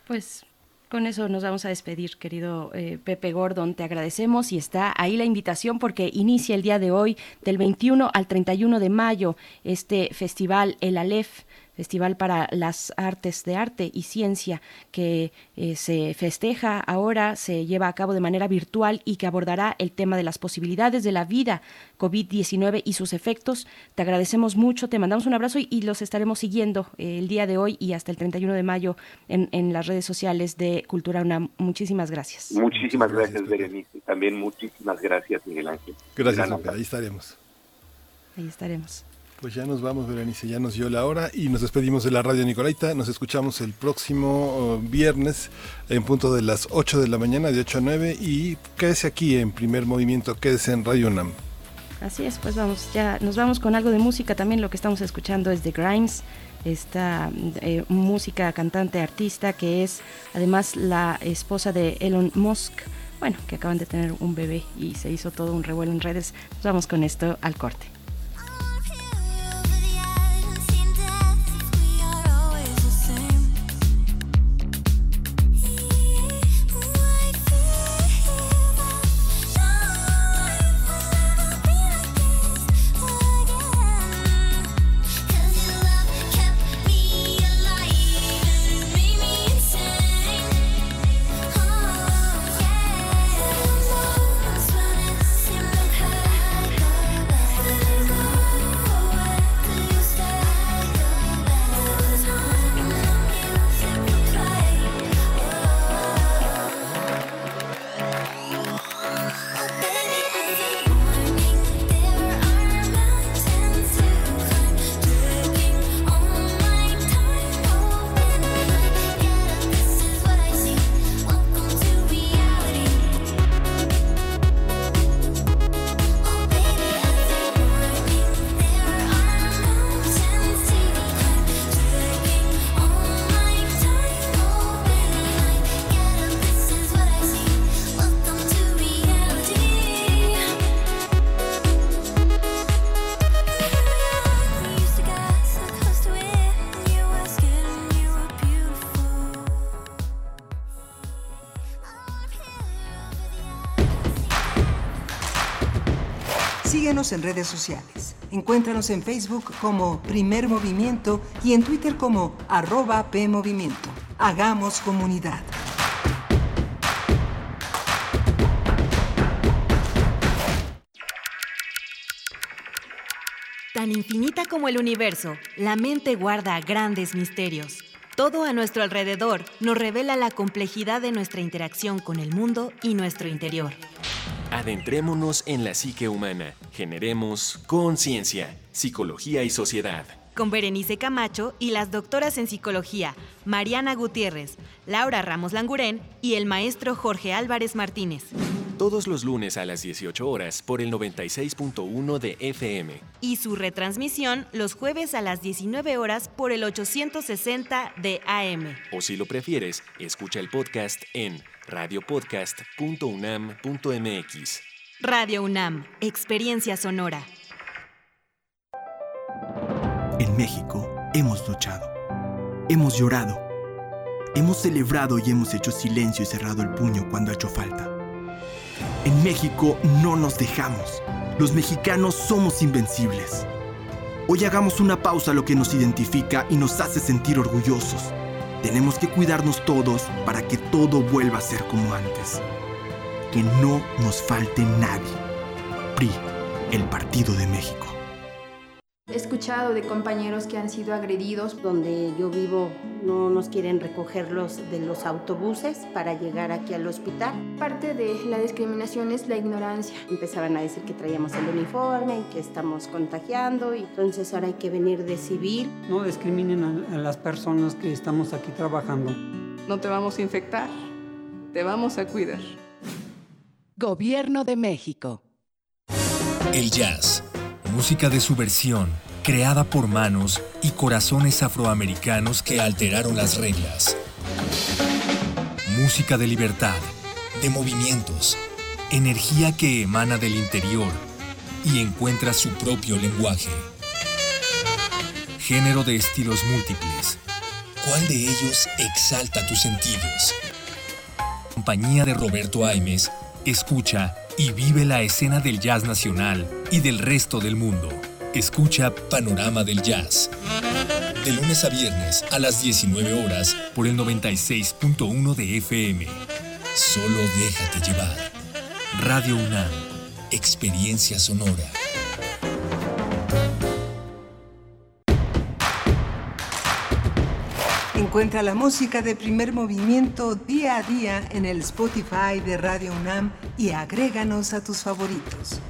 pues con eso nos vamos a despedir, querido eh, Pepe Gordon. Te agradecemos y está ahí la invitación porque inicia el día de hoy, del 21 al 31 de mayo, este festival El Aleph Festival para las Artes de Arte y Ciencia que eh, se festeja ahora, se lleva a cabo de manera virtual y que abordará el tema de las posibilidades de la vida COVID-19 y sus efectos. Te agradecemos mucho, te mandamos un abrazo y, los estaremos siguiendo eh, el día de hoy y hasta el 31 de mayo en, en las redes sociales de Cultura UNAM. Muchísimas gracias. Muchísimas gracias, Berenice. También muchísimas gracias, Miguel Ángel. Gracias, ahí estaremos. Ahí estaremos. Pues ya nos vamos, Berenice, ya nos dio la hora y nos despedimos de la radio Nicolaita. Nos escuchamos el próximo oh, viernes en punto de las 8 de la mañana, de 8 a 9. Y quédese aquí en primer movimiento, quédese en Radio UNAM. Así es, pues vamos, ya nos vamos con algo de música. También lo que estamos escuchando es de Grimes, esta eh, música, cantante, artista, que es además la esposa de Elon Musk. Bueno, que acaban de tener un bebé y se hizo todo un revuelo en redes. Nos vamos con esto al corte. En redes sociales. Encuéntranos en Facebook como Primer Movimiento y en Twitter como arroba PMovimiento. Hagamos comunidad. Tan infinita como el universo, la mente guarda grandes misterios. Todo a nuestro alrededor nos revela la complejidad de nuestra interacción con el mundo y nuestro interior. Adentrémonos en la psique humana. Generemos conciencia, psicología y sociedad. Con Berenice Camacho y las doctoras en psicología, Mariana Gutiérrez, Laura Ramos Langurén y el maestro Jorge Álvarez Martínez. Todos los lunes a las 18 horas por el 96.1 de FM. Y su retransmisión los jueves a las 19 horas por el 860 de AM. O si lo prefieres, escucha el podcast en radiopodcast.unam.mx. Radio UNAM, Experiencia Sonora. En México hemos luchado, hemos llorado, hemos celebrado y hemos hecho silencio y cerrado el puño cuando ha hecho falta. En México no nos dejamos. Los mexicanos somos invencibles. Hoy hagamos una pausa a lo que nos identifica y nos hace sentir orgullosos. Tenemos que cuidarnos todos para que todo vuelva a ser como antes. Que no nos falte nadie. PRI, el Partido de México. He escuchado de compañeros que han sido agredidos. Donde yo vivo no nos quieren recogerlos de los autobuses para llegar aquí al hospital. Parte de la discriminación es la ignorancia. Empezaban a decir que traíamos el uniforme y que estamos contagiando y entonces ahora hay que venir de civil. No discriminen a, a las personas que estamos aquí trabajando. No te vamos a infectar, te vamos a cuidar. Gobierno de México. El jazz música de subversión, creada por manos y corazones afroamericanos que alteraron las reglas. Música de libertad, de movimientos, energía que emana del interior y encuentra su propio lenguaje. Género de estilos múltiples. ¿Cuál de ellos exalta tus sentidos? Compañía de Roberto Aimes, escucha y vive la escena del jazz nacional y del resto del mundo. Escucha Panorama del Jazz. De lunes a viernes a las 19 horas por el 96.1 de FM. Solo déjate llevar. Radio UNAM. Experiencia sonora. Encuentra la música de primer movimiento día a día en el Spotify de Radio UNAM y agréganos a tus favoritos.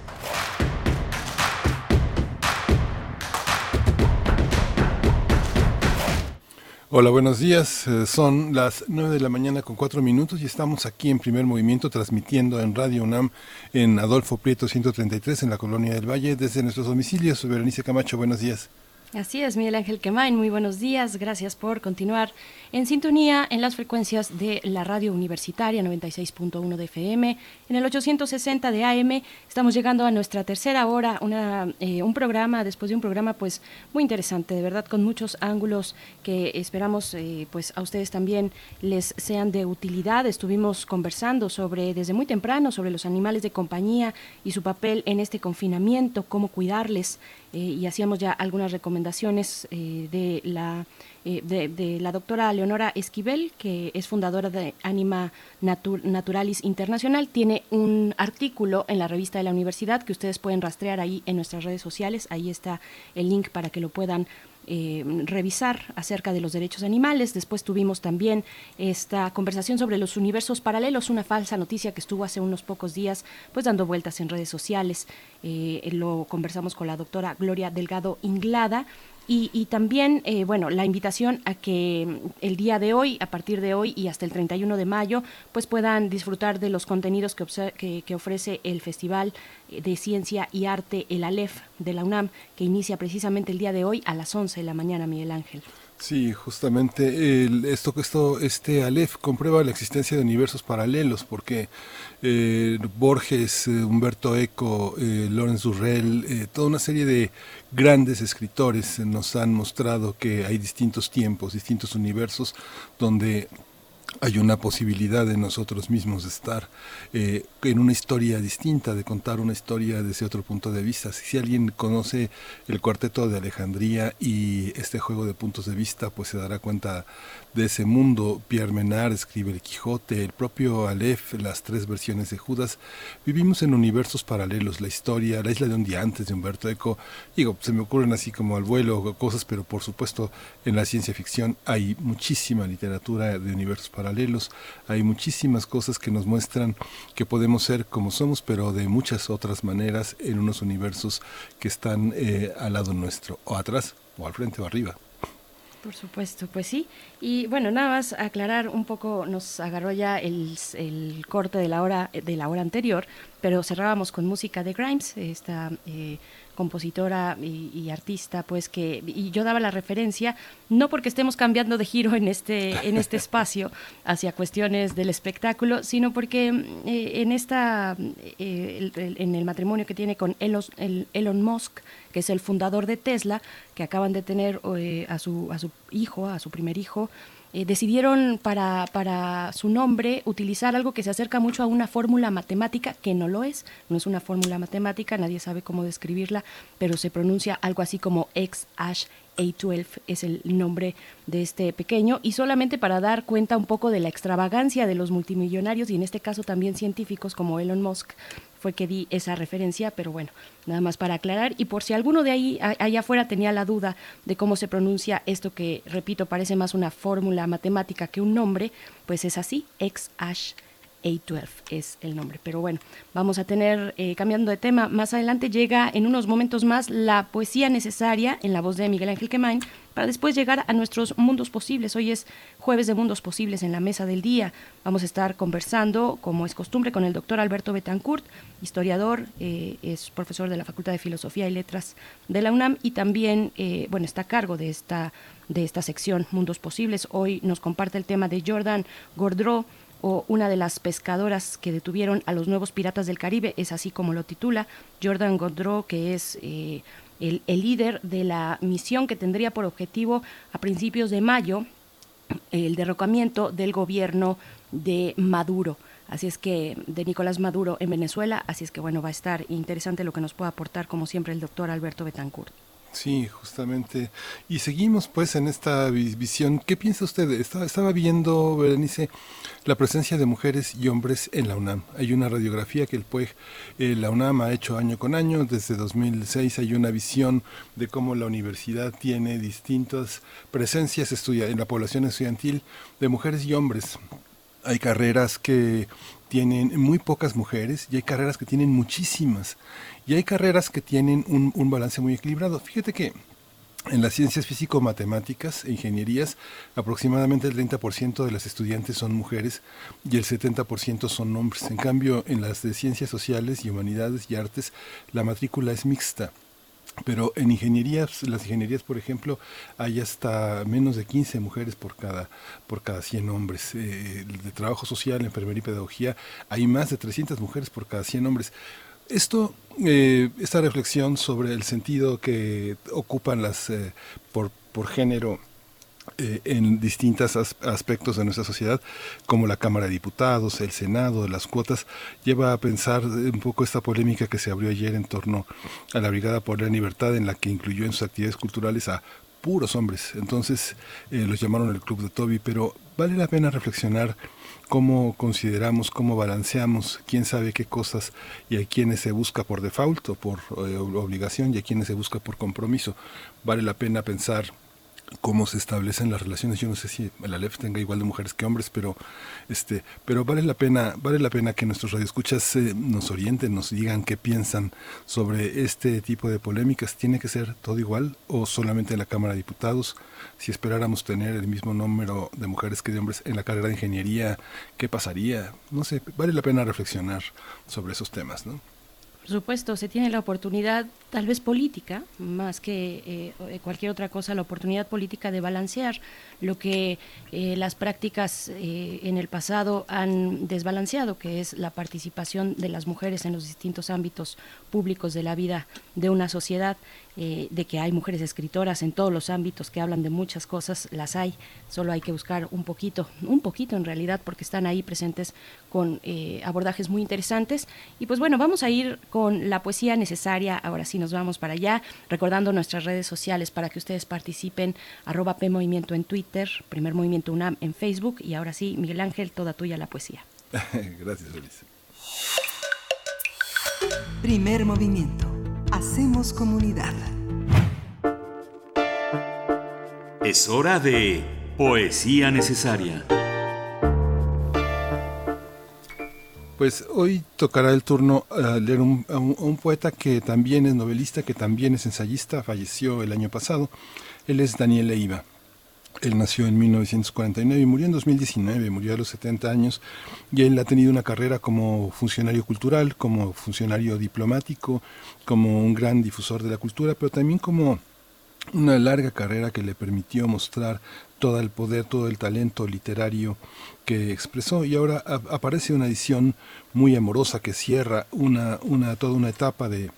Hola, buenos días. Eh, son las 9 de la mañana con 4 minutos y estamos aquí en primer movimiento transmitiendo en Radio UNAM en Adolfo Prieto 133 en la Colonia del Valle desde nuestros domicilios. Berenice Camacho, buenos días. Así es, Miguel Ángel Quemain, muy buenos días, gracias por continuar en sintonía en las frecuencias de la radio universitaria 96.1 de FM, en el 860 de AM. Estamos llegando a nuestra tercera hora, eh, un programa, después de un programa pues muy interesante, de verdad, con muchos ángulos que esperamos eh, pues a ustedes también les sean de utilidad. Estuvimos conversando sobre, desde muy temprano, sobre los animales de compañía y su papel en este confinamiento, cómo cuidarles, eh, y hacíamos ya algunas recomendaciones de la eh, de, la doctora Leonora Esquivel, que es fundadora de Anima Naturalis Internacional. Tiene un artículo en la revista de la universidad que ustedes pueden rastrear ahí en nuestras redes sociales. Ahí está el link para que lo puedan eh, revisar acerca de los derechos animales. Después tuvimos también esta conversación sobre los universos paralelos, una falsa noticia que estuvo hace unos pocos días pues dando vueltas en redes sociales. Eh, lo conversamos con la doctora Gloria Delgado Inglada. Y, también, eh, bueno, la invitación a que el día de hoy, a partir de hoy y hasta el 31 de mayo, pues puedan disfrutar de los contenidos que, que, ofrece el Festival de Ciencia y Arte, el ALEF de la UNAM, que inicia precisamente el día de hoy a las 11 de la mañana, Miguel Ángel. Sí, justamente esto, esto, este Aleph comprueba la existencia de universos paralelos, porque eh, Borges, eh, Humberto Eco, eh, Lorenz Durrell, eh, toda una serie de grandes escritores nos han mostrado que hay distintos tiempos, distintos universos donde hay una posibilidad de nosotros mismos estar eh, en una historia distinta, de contar una historia desde otro punto de vista. Si, alguien conoce el cuarteto de Alejandría y este juego de puntos de vista, pues se dará cuenta de ese mundo. Pierre Menard escribe El Quijote, el propio Aleph, las tres versiones de Judas. Vivimos en universos paralelos, la historia, la isla de un día antes de Humberto Eco. Digo, se me ocurren así como al vuelo cosas, pero por supuesto en la ciencia ficción hay muchísima literatura de universos paralelos, hay muchísimas cosas que nos muestran que podemos ser como somos, pero de muchas otras maneras en unos universos que están eh, al lado nuestro, o atrás, o al frente o arriba. Por supuesto, pues sí. Y bueno, nada más aclarar un poco, nos agarró ya el, el corte de la hora de la hora anterior, pero cerrábamos con música de Grimes, esta eh, compositora y, artista, pues que y yo daba la referencia no porque estemos cambiando de giro en este en este espacio hacia cuestiones del espectáculo, sino porque eh, en esta eh, en el matrimonio que tiene con Elon, Elon Musk, que es el fundador de Tesla, que acaban de tener a su a su hijo, a su primer hijo, eh, decidieron para, para su nombre utilizar algo que se acerca mucho a una fórmula matemática, que no lo es, no es una fórmula matemática, nadie sabe cómo describirla, pero se pronuncia algo así como X-Hash a12 es el nombre de este pequeño. Y solamente para dar cuenta un poco de la extravagancia de los multimillonarios y en este caso también científicos como Elon Musk fue que di esa referencia, pero bueno, nada más para aclarar. Y por si alguno de ahí allá afuera tenía la duda de cómo se pronuncia esto que, repito, parece más una fórmula matemática que un nombre, pues es así, X-Ash. A12 es el nombre. Pero bueno, vamos a tener, eh, cambiando de tema, más adelante llega en unos momentos más la poesía necesaria en la voz de Miguel Ángel Quemain para después llegar a nuestros mundos posibles. Hoy es jueves de mundos posibles en la mesa del día. Vamos a estar conversando, como es costumbre, con el doctor Alberto Betancourt, historiador, eh, es profesor de la Facultad de Filosofía y Letras de la UNAM y también, eh, bueno, está a cargo de esta, de esta sección Mundos Posibles. Hoy nos comparte el tema de Jordan Gordreau, o una de las pescadoras que detuvieron a los nuevos piratas del Caribe, es así como lo titula Jordan Godreau, que es eh, el, líder de la misión que tendría por objetivo a principios de mayo el derrocamiento del gobierno de Maduro. Así es que, de Nicolás Maduro en Venezuela, así es que bueno, va a estar interesante lo que nos pueda aportar, como siempre, el doctor Alberto Betancourt. Sí, justamente. Y seguimos pues en esta visión. ¿Qué piensa usted? Estaba, estaba viendo, Berenice, la presencia de mujeres y hombres en la UNAM. Hay una radiografía que el PUEG, eh, la UNAM ha hecho año con año. Desde 2006 hay una visión de cómo la universidad tiene distintas presencias en la población estudiantil de mujeres y hombres. Hay carreras que tienen muy pocas mujeres y hay carreras que tienen muchísimas. Y hay carreras que tienen un, un balance muy equilibrado. Fíjate que en las ciencias físico-matemáticas e ingenierías, aproximadamente el 30% de las estudiantes son mujeres y el 70% son hombres. En cambio, en las de ciencias sociales y humanidades y artes, la matrícula es mixta. Pero en ingenierías, las ingenierías, por ejemplo, hay hasta menos de 15 mujeres por cada, por cada 100 hombres. Eh, de trabajo social, enfermería y pedagogía, hay más de 300 mujeres por cada 100 hombres. Esto, eh, esta reflexión sobre el sentido que ocupan las eh, por, por género eh, en distintos aspectos de nuestra sociedad, como la Cámara de Diputados, el Senado, las cuotas, lleva a pensar un poco esta polémica que se abrió ayer en torno a la Brigada por la Libertad, en la que incluyó en sus actividades culturales a puros hombres. Entonces los llamaron el Club de Toby, pero vale la pena reflexionar cómo consideramos, cómo balanceamos, quién sabe qué cosas y a quienes se busca por default o por eh, obligación y a quienes se busca por compromiso. Vale la pena pensar cómo se establecen las relaciones. Yo no sé si la LEF tenga igual de mujeres que hombres, pero este, pero vale la pena, vale la pena que nuestros radioescuchas eh, nos orienten, nos digan qué piensan sobre este tipo de polémicas. ¿Tiene que ser todo igual o solamente en la Cámara de Diputados? Si esperáramos tener el mismo número de mujeres que de hombres en la carrera de ingeniería, ¿qué pasaría? No sé, vale la pena reflexionar sobre esos temas, ¿no? Por supuesto, se tiene la oportunidad, tal vez política, más que eh, cualquier otra cosa, la oportunidad política de balancear lo que eh, las prácticas eh, en el pasado han desbalanceado, que es la participación de las mujeres en los distintos ámbitos públicos de la vida de una sociedad. Eh, de que hay mujeres escritoras en todos los ámbitos que hablan de muchas cosas, las hay, solo hay que buscar un poquito, un poquito en realidad, porque están ahí presentes con eh, abordajes muy interesantes. Y pues bueno, vamos a ir con la poesía necesaria, ahora sí nos vamos para allá, recordando nuestras redes sociales para que ustedes participen, arroba P Movimiento en Twitter, Primer Movimiento UNAM en Facebook, y ahora sí, Miguel Ángel, toda tuya la poesía. Gracias, Luis. Primer movimiento Hacemos comunidad. Es hora de Poesía Necesaria. Pues hoy tocará el turno a leer un, a un, poeta que también es novelista, que también es ensayista, falleció el año pasado. Él es Daniel Leiva. Él nació en 1949 y murió en 2019, murió a los 70 años. Y él ha tenido una carrera como funcionario cultural, como funcionario diplomático, como un gran difusor de la cultura, pero también como una larga carrera que le permitió mostrar todo el poder, todo el talento literario que expresó. Y ahora aparece una edición muy amorosa que cierra toda una etapa de,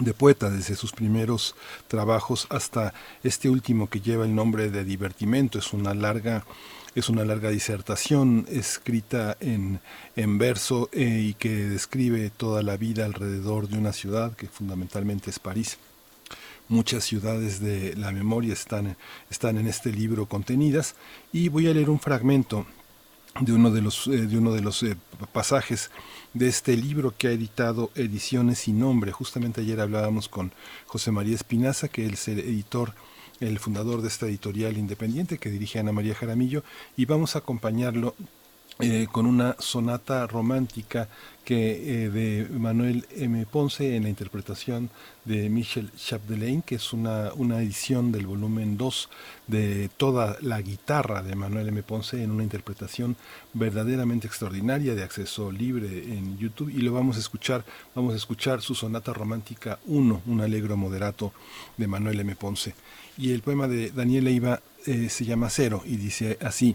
de poeta desde sus primeros trabajos hasta este último que lleva el nombre de Divertimento. Es una larga, es una larga disertación escrita en, en verso eh, y que describe toda la vida alrededor de una ciudad que fundamentalmente es París. Muchas ciudades de la memoria están, están en este libro contenidas y voy a leer un fragmento de uno de los, eh, de uno de los eh, pasajes de este libro que ha editado Ediciones sin Nombre. Justamente ayer hablábamos con José María Espinaza, que es el editor, el fundador de esta editorial independiente que dirige Ana María Jaramillo, y vamos a acompañarlo eh, con una sonata romántica que eh, de Manuel M. Ponce en la interpretación de Michel Chapdelaine, que es una, una edición del volumen 2 de toda la guitarra de Manuel M. Ponce en una interpretación verdaderamente extraordinaria de acceso libre en YouTube y lo vamos a escuchar, vamos a escuchar su sonata romántica 1, un alegro moderato de Manuel M. Ponce. Y el poema de Daniel Leiva eh, se llama Cero y dice así,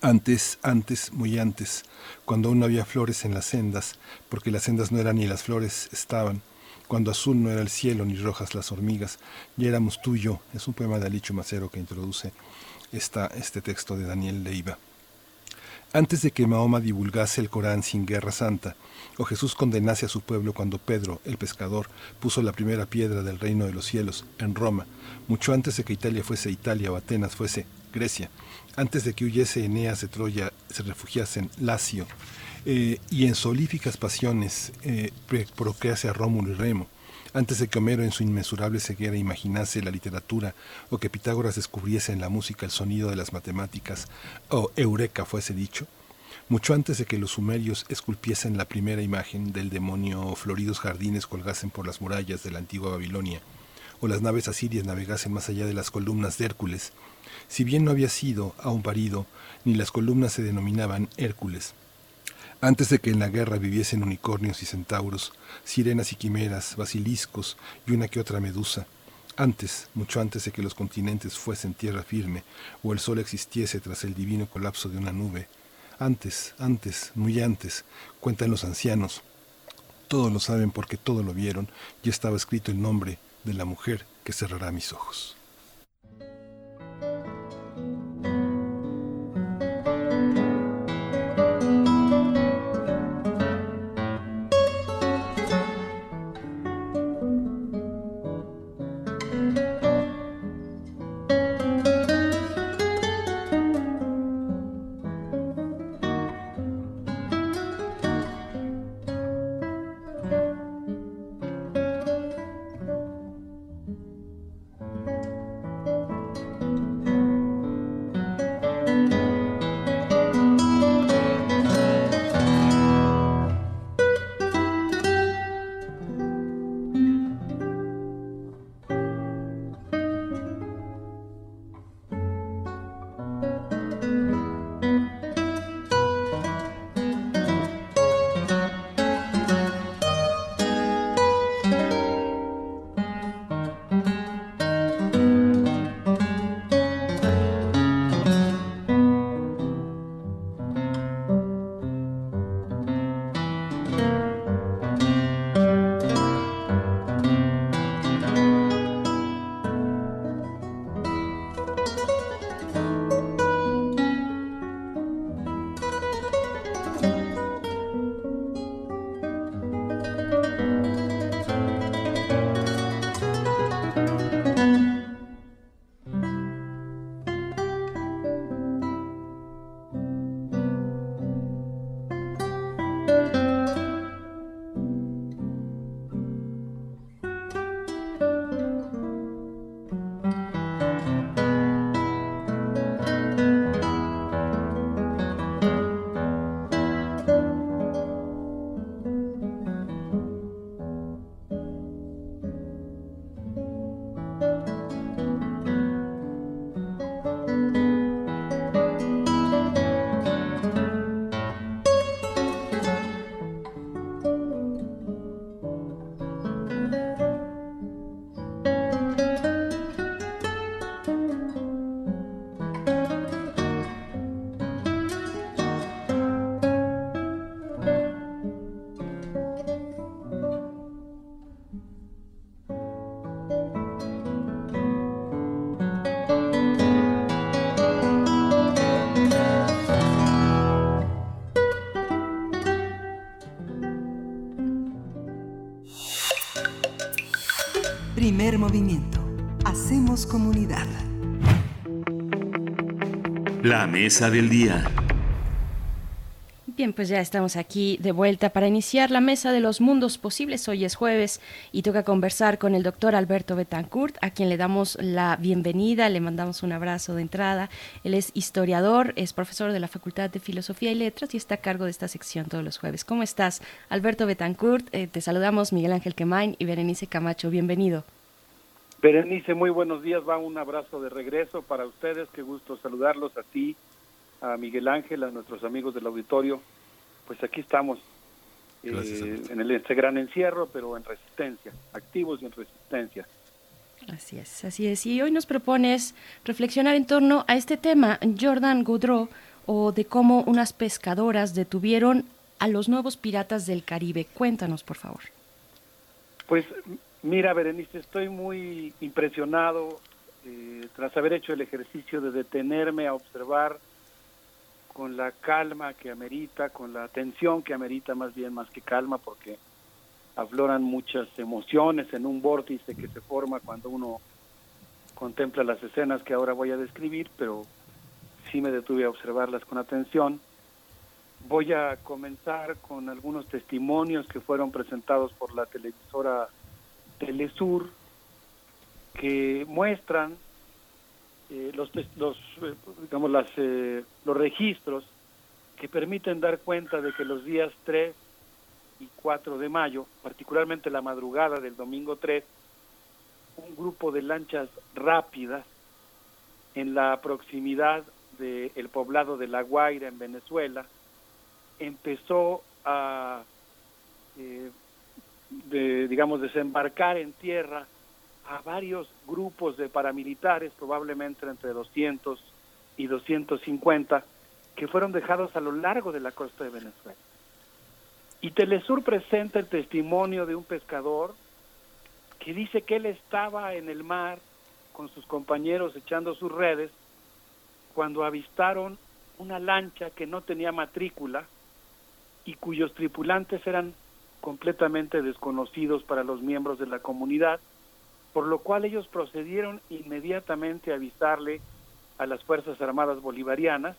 antes, antes, muy antes, cuando aún no había flores en las sendas, porque las sendas no eran ni las flores estaban, cuando azul no era el cielo ni rojas las hormigas, ya éramos tú y yo. Es un poema de Alicho Macero que introduce esta, este texto de Daniel Leiva. Antes de que Mahoma divulgase el Corán sin guerra santa, o Jesús condenase a su pueblo cuando Pedro, el pescador, puso la primera piedra del reino de los cielos en Roma, mucho antes de que Italia fuese Italia o Atenas fuese Grecia, antes de que huyese Eneas de Troya, se refugiasen Lacio, eh, y en solíficas pasiones eh, procrease a Rómulo y Remo, antes de que Homero en su inmensurable ceguera imaginase la literatura, o que Pitágoras descubriese en la música el sonido de las matemáticas, o Eureka fuese dicho, mucho antes de que los sumerios esculpiesen la primera imagen del demonio o floridos jardines colgasen por las murallas de la antigua Babilonia, o las naves asirias navegasen más allá de las columnas de Hércules, si bien no había sido aún parido, ni las columnas se denominaban Hércules. Antes de que en la guerra viviesen unicornios y centauros, sirenas y quimeras, basiliscos y una que otra medusa, antes, mucho antes de que los continentes fuesen tierra firme o el sol existiese tras el divino colapso de una nube, antes, antes, muy antes, cuentan los ancianos, todos lo saben porque todo lo vieron, y estaba escrito el nombre de la mujer que cerrará mis ojos. La mesa del día. Bien, pues ya estamos aquí de vuelta para iniciar la mesa de los mundos posibles. Hoy es jueves y toca conversar con el doctor Alberto Betancourt, a quien le damos la bienvenida, le mandamos un abrazo de entrada. Él es historiador, es profesor de la Facultad de Filosofía y Letras y está a cargo de esta sección todos los jueves. ¿Cómo estás, Alberto Betancourt? Eh, te saludamos Miguel Ángel Quemain y Berenice Camacho. Bienvenido. Berenice, muy buenos días. Va un abrazo de regreso para ustedes. Qué gusto saludarlos a ti a Miguel Ángel, a nuestros amigos del auditorio, pues aquí estamos eh, en el, este gran encierro, pero en resistencia, activos y en resistencia. Así es, así es. Y hoy nos propones reflexionar en torno a este tema, Jordan Goudreau, o de cómo unas pescadoras detuvieron a los nuevos piratas del Caribe. Cuéntanos, por favor. Pues mira, Berenice, estoy muy impresionado eh, tras haber hecho el ejercicio de detenerme a observar con la calma que amerita, con la atención que amerita más bien más que calma, porque afloran muchas emociones en un vórtice que se forma cuando uno contempla las escenas que ahora voy a describir, pero sí me detuve a observarlas con atención. Voy a comenzar con algunos testimonios que fueron presentados por la televisora Telesur, que muestran eh, los, los, eh, digamos, las, eh, los registros que permiten dar cuenta de que los días 3 y 4 de mayo, particularmente la madrugada del domingo 3, un grupo de lanchas rápidas en la proximidad del poblado de La Guaira, en Venezuela, empezó a, de, digamos, desembarcar en tierra a varios grupos de paramilitares, probablemente entre 200 y 250, que fueron dejados a lo largo de la costa de Venezuela. Y Telesur presenta el testimonio de un pescador que dice que él estaba en el mar con sus compañeros echando sus redes cuando avistaron una lancha que no tenía matrícula y cuyos tripulantes eran completamente desconocidos para los miembros de la comunidad por lo cual ellos procedieron inmediatamente a avisarle a las Fuerzas Armadas Bolivarianas,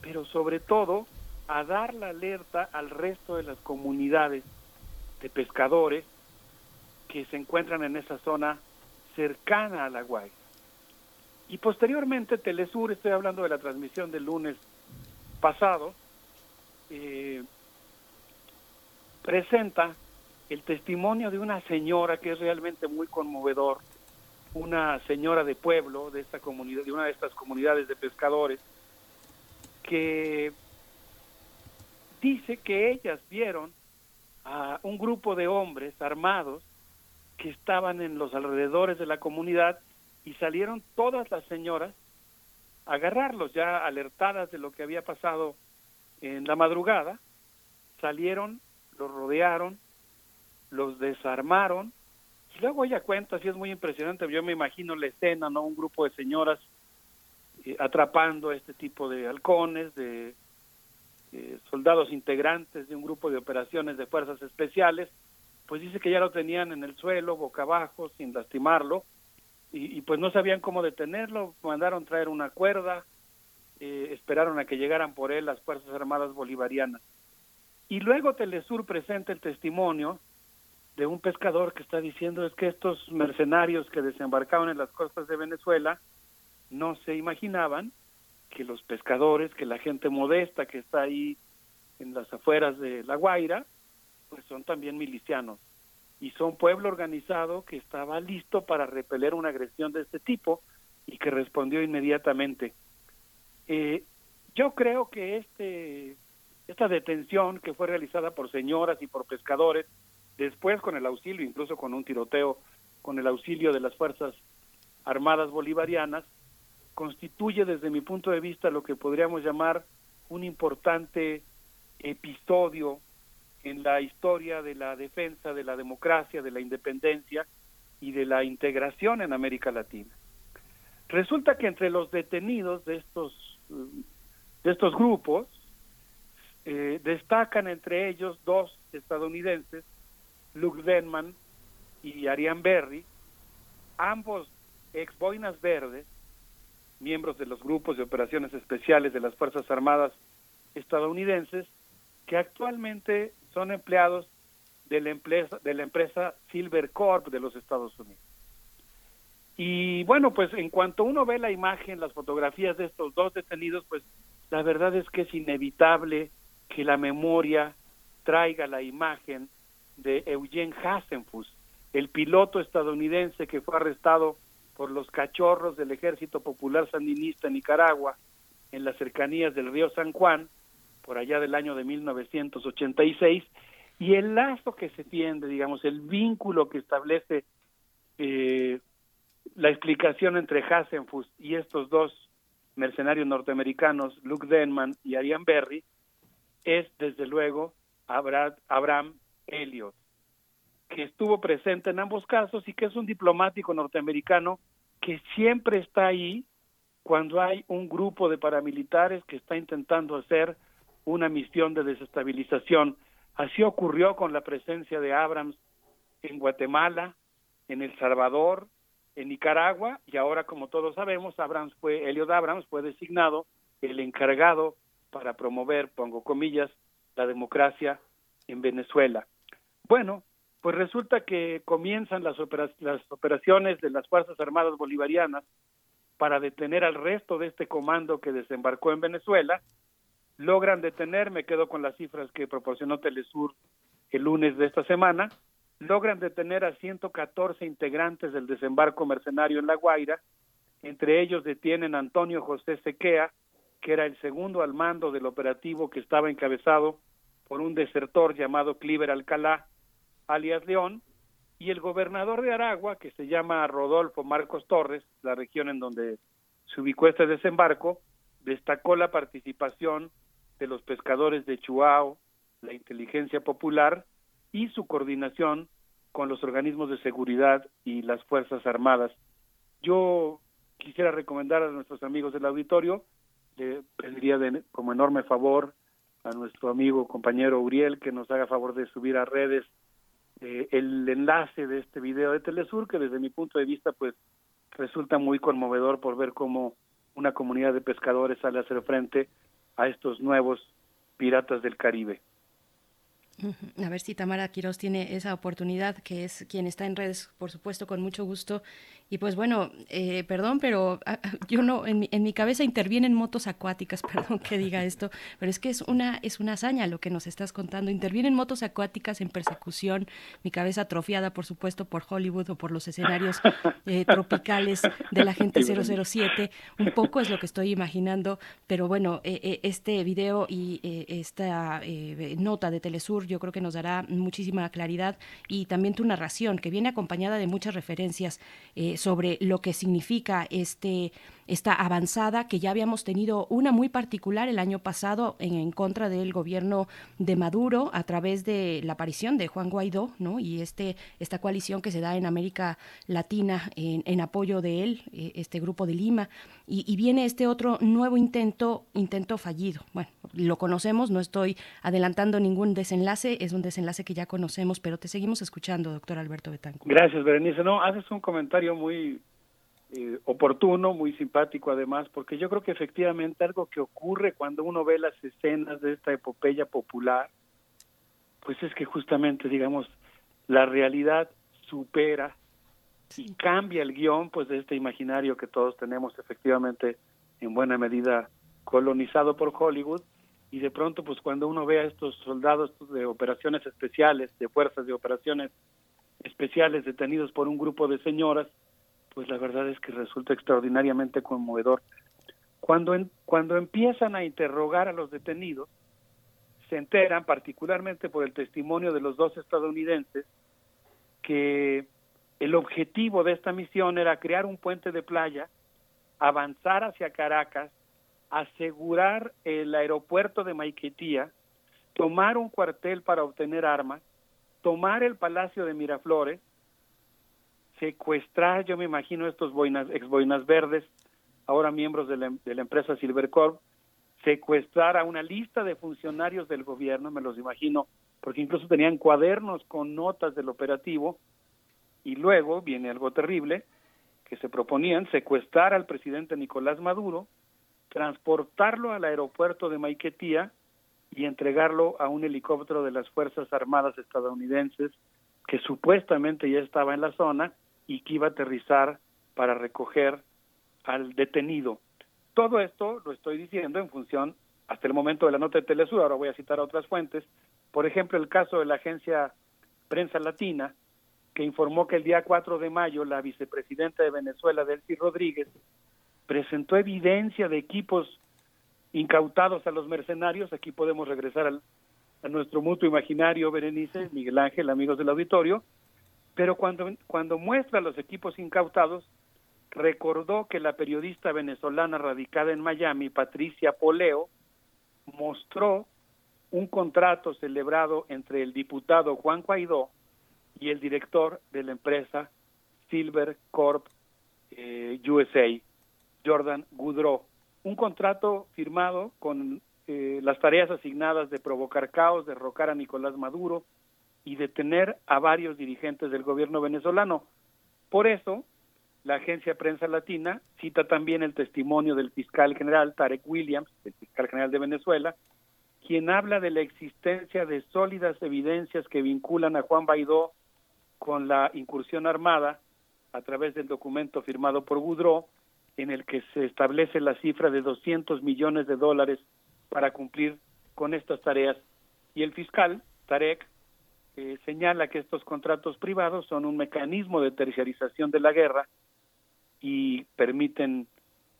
pero sobre todo a dar la alerta al resto de las comunidades de pescadores que se encuentran en esa zona cercana a la Guay. Y posteriormente Telesur, estoy hablando de la transmisión del lunes pasado, eh, presenta el testimonio de una señora que es realmente muy conmovedor, una señora de pueblo de esta comunidad, de una de estas comunidades de pescadores, que dice que ellas vieron a un grupo de hombres armados que estaban en los alrededores de la comunidad y salieron todas las señoras a agarrarlos ya alertadas de lo que había pasado en la madrugada, salieron, los rodearon, los desarmaron y luego ella cuenta, sí es muy impresionante, yo me imagino la escena, ¿no? Un grupo de señoras eh, atrapando a este tipo de halcones, de eh, soldados integrantes de un grupo de operaciones de fuerzas especiales, pues dice que ya lo tenían en el suelo, boca abajo, sin lastimarlo, y, pues no sabían cómo detenerlo, mandaron traer una cuerda, eh, esperaron a que llegaran por él las Fuerzas Armadas Bolivarianas. Y luego Telesur presenta el testimonio de un pescador que está diciendo es que estos mercenarios que desembarcaban en las costas de Venezuela no se imaginaban que los pescadores, que la gente modesta que está ahí en las afueras de La Guaira, pues son también milicianos y son pueblo organizado que estaba listo para repeler una agresión de este tipo y que respondió inmediatamente. Eh, yo creo que este esta detención que fue realizada por señoras y por pescadores Después, con el auxilio, incluso con un tiroteo, con el auxilio de las Fuerzas Armadas Bolivarianas, constituye desde mi punto de vista lo que podríamos llamar un importante episodio en la historia de la defensa de la democracia, de la independencia y de la integración en América Latina. Resulta que entre los detenidos de estos de estos grupos eh, destacan entre ellos dos estadounidenses Luke Denman y Ariane Berry, ambos ex boinas verdes, miembros de los grupos de operaciones especiales de las Fuerzas Armadas estadounidenses, que actualmente son empleados de la empresa, de la empresa Silver Corp de los Estados Unidos. Y bueno, pues en cuanto uno ve la imagen, las fotografías de estos dos detenidos, pues la verdad es que es inevitable que la memoria traiga la imagen de Eugene Hasenfuss, el piloto estadounidense que fue arrestado por los cachorros del Ejército Popular Sandinista en Nicaragua, en las cercanías del río San Juan, por allá del año de 1986, y el lazo que se tiende, digamos, el vínculo que establece eh, la explicación entre Hasenfuss y estos dos mercenarios norteamericanos, Luke Denman y Ariane Berry, es desde luego Abraham Elliot, que estuvo presente en ambos casos y que es un diplomático norteamericano que siempre está ahí cuando hay un grupo de paramilitares que está intentando hacer una misión de desestabilización. Así ocurrió con la presencia de Abrams en Guatemala, en El Salvador, en Nicaragua y ahora, como todos sabemos, Abrams fue, Elliot Abrams fue designado el encargado para promover, pongo comillas, la democracia en Venezuela. Bueno, pues resulta que comienzan las, operaciones de las Fuerzas Armadas Bolivarianas para detener al resto de este comando que desembarcó en Venezuela. Logran detener, me quedo con las cifras que proporcionó Telesur el lunes de esta semana, logran detener a 114 integrantes del desembarco mercenario en La Guaira, entre ellos detienen a Antonio José Sequea, que era el segundo al mando del operativo que estaba encabezado por un desertor llamado Cliver Alcalá, alias León, y el gobernador de Aragua, que se llama Rodolfo Marcos Torres, la región en donde se ubicó este desembarco, destacó la participación de los pescadores de Chuao, la inteligencia popular y su coordinación con los organismos de seguridad y las Fuerzas Armadas. Yo quisiera recomendar a nuestros amigos del auditorio, le pediría de, como enorme favor a nuestro amigo compañero Uriel que nos haga favor de subir a redes eh, el enlace de este video de Telesur que desde mi punto de vista pues resulta muy conmovedor por ver cómo una comunidad de pescadores sale a hacer frente a estos nuevos piratas del Caribe. A ver si Tamara Quiroz tiene esa oportunidad, que es quien está en redes, por supuesto, con mucho gusto, y pues bueno, eh, perdón, pero ah, yo no, en mi, en mi cabeza intervienen motos acuáticas, perdón que diga esto, pero es que es una, es una hazaña lo que nos estás contando. Intervienen motos acuáticas en persecución, mi cabeza atrofiada, por supuesto, por Hollywood o por los escenarios eh, tropicales de la gente 007. Un poco es lo que estoy imaginando, pero bueno, eh, este video y esta nota de Telesur yo creo que nos dará muchísima claridad y también tu narración, que viene acompañada de muchas referencias sobre lo que significa este esta avanzada que ya habíamos tenido una muy particular el año pasado en, contra del gobierno de Maduro a través de la aparición de Juan Guaidó, ¿no? Y este esta coalición que se da en América Latina en, apoyo de él, eh, este grupo de Lima, y, y, viene este otro nuevo intento, intento fallido. Bueno, lo conocemos, no estoy adelantando ningún desenlace, es un desenlace que ya conocemos, pero te seguimos escuchando, doctor Alberto Betancourt. Gracias, Berenice. No, haces un comentario muy eh, oportuno, muy simpático además, porque yo creo que efectivamente algo que ocurre cuando uno ve las escenas de esta epopeya popular, pues es que justamente, digamos, la realidad supera y cambia el guion, pues de este imaginario que todos tenemos efectivamente en buena medida colonizado por Hollywood, y de pronto, pues cuando uno ve a estos soldados de operaciones especiales, de fuerzas de operaciones especiales detenidos por un grupo de señoras, pues la verdad es que resulta extraordinariamente conmovedor. Cuando, cuando empiezan a interrogar a los detenidos, se enteran, particularmente por el testimonio de los dos estadounidenses, que el objetivo de esta misión era crear un puente de playa, avanzar hacia Caracas, asegurar el aeropuerto de Maiquetía, tomar un cuartel para obtener armas, tomar el Palacio de Miraflores, secuestrar, yo me imagino, estos boinas, ex boinas verdes, ahora miembros de la, de la empresa Silvercorp, secuestrar a una lista de funcionarios del gobierno, me los imagino, porque incluso tenían cuadernos con notas del operativo, y luego viene algo terrible, que se proponían secuestrar al presidente Nicolás Maduro, transportarlo al aeropuerto de Maiquetía y entregarlo a un helicóptero de las Fuerzas Armadas estadounidenses que supuestamente ya estaba en la zona y que iba a aterrizar para recoger al detenido. Todo esto lo estoy diciendo en función, hasta el momento de la nota de Telesur, ahora voy a citar otras fuentes, por ejemplo, el caso de la agencia Prensa Latina, que informó que el día 4 de mayo la vicepresidenta de Venezuela, Delcy Rodríguez, presentó evidencia de equipos incautados a los mercenarios. Aquí podemos regresar al, a nuestro mutuo imaginario, Berenice, Miguel Ángel, amigos del auditorio. Pero cuando, cuando muestra los equipos incautados, recordó que la periodista venezolana radicada en Miami, Patricia Poleo, mostró un contrato celebrado entre el diputado Juan Guaidó y el director de la empresa Silver Corp eh, USA, Jordan Goudreau. Un contrato firmado con eh, las tareas asignadas de provocar caos, derrocar a Nicolás Maduro y detener a varios dirigentes del gobierno venezolano. Por eso, la agencia Prensa Latina cita también el testimonio del fiscal general Tarek Williams, el fiscal general de Venezuela, quien habla de la existencia de sólidas evidencias que vinculan a Juan Baidó con la incursión armada a través del documento firmado por Goudreau, en el que se establece la cifra de 200 millones de dólares para cumplir con estas tareas. Y el fiscal, Tarek, eh, señala que estos contratos privados son un mecanismo de terciarización de la guerra y permiten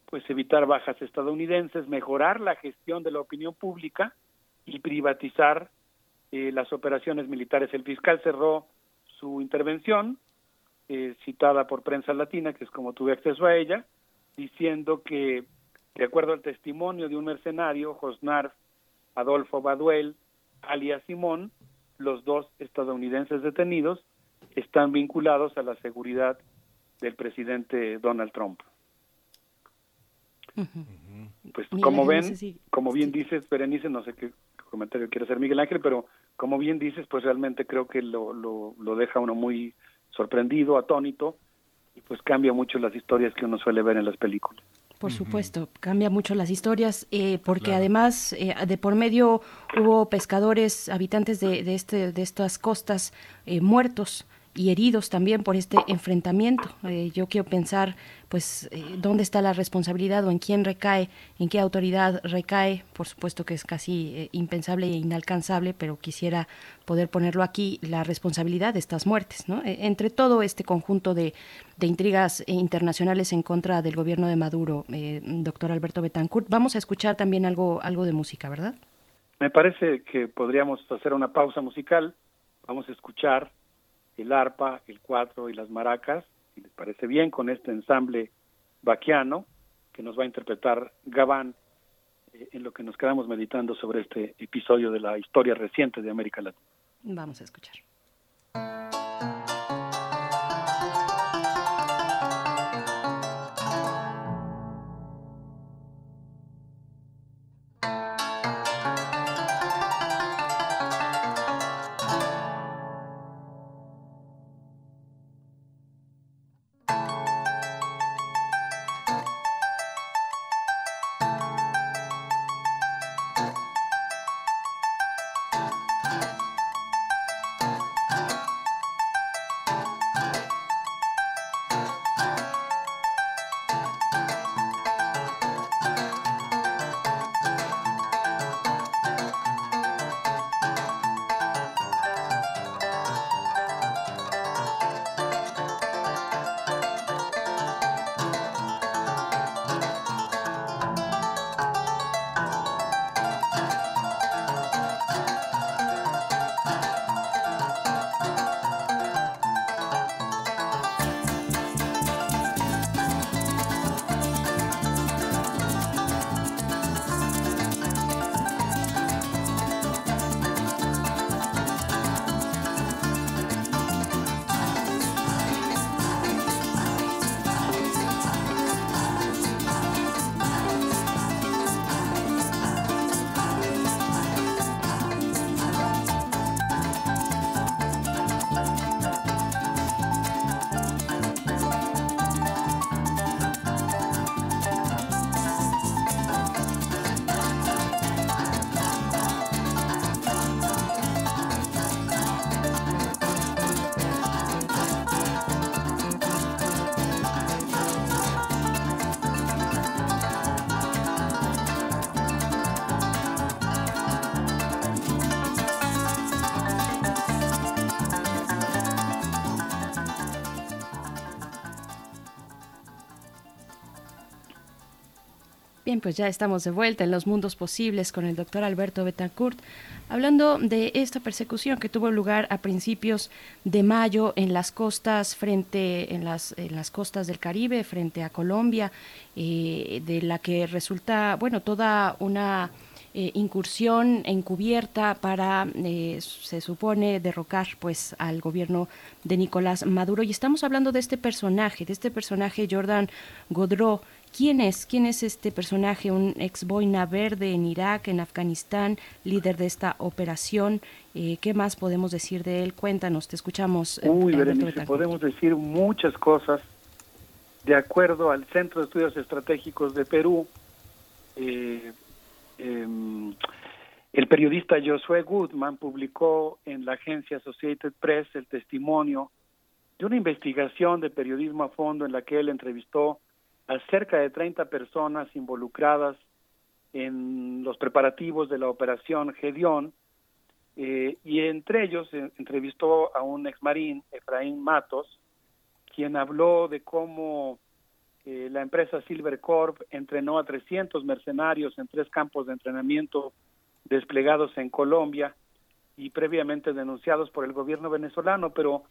pues evitar bajas estadounidenses, mejorar la gestión de la opinión pública y privatizar eh, las operaciones militares. El fiscal cerró su intervención, eh, citada por prensa latina, que es como tuve acceso a ella, diciendo que, de acuerdo al testimonio de un mercenario, Josnar Adolfo Baduel, alias Simón, los dos estadounidenses detenidos están vinculados a la seguridad del presidente Donald Trump. Pues como ven, como bien dices, Berenice, no sé qué comentario quiere hacer Miguel Ángel, pero como bien dices, pues realmente creo que lo, lo, lo deja uno muy sorprendido, atónito, y pues cambia mucho las historias que uno suele ver en las películas. Por supuesto, cambia mucho las historias, eh, porque además eh, de por medio hubo pescadores, habitantes de, de, este, de estas costas eh, muertos y heridos también por este enfrentamiento. Eh, yo quiero pensar, pues, eh, dónde está la responsabilidad o en quién recae, en qué autoridad recae. Por supuesto que es casi eh, impensable e inalcanzable, pero quisiera poder ponerlo aquí, la responsabilidad de estas muertes, ¿no? entre todo este conjunto de, de, intrigas internacionales en contra del gobierno de Maduro, doctor Alberto Betancourt. Vamos a escuchar también algo, algo de música, ¿verdad? Me parece que podríamos hacer una pausa musical. Vamos a escuchar el arpa, el cuatro y las maracas, si les parece bien, con este ensamble vaquiano que nos va a interpretar Gabán eh, en lo que nos quedamos meditando sobre este episodio de la historia reciente de América Latina. Vamos a escuchar. Pues ya estamos de vuelta en los mundos posibles con el doctor Alberto Betancourt, hablando de esta persecución que tuvo lugar a principios de mayo en las costas frente, en las, en las costas del Caribe, frente a Colombia, eh, de la que resulta, bueno, toda una eh, incursión encubierta para, eh, se supone, derrocar pues al gobierno de Nicolás Maduro. Y estamos hablando de este personaje, de este personaje Jordan Godreau, ¿Quién es? ¿Quién es este personaje? Un ex boina verde en Irak, en Afganistán, líder de esta operación. Eh, ¿Qué más podemos decir de él? Cuéntanos, te escuchamos. Eh, Uy, Berenice, podemos decir muchas cosas. De acuerdo al Centro de Estudios Estratégicos de Perú, eh, em, el periodista Josué Goodman publicó en la agencia Associated Press el testimonio de una investigación de periodismo a fondo en la que él entrevistó a cerca de 30 personas involucradas en los preparativos de la operación Gedeón, eh, y entre ellos eh, entrevistó a un exmarín, Efraín Matos, quien habló de cómo eh, la empresa Silvercorp entrenó a 300 mercenarios en tres campos de entrenamiento desplegados en Colombia y previamente denunciados por el gobierno venezolano, pero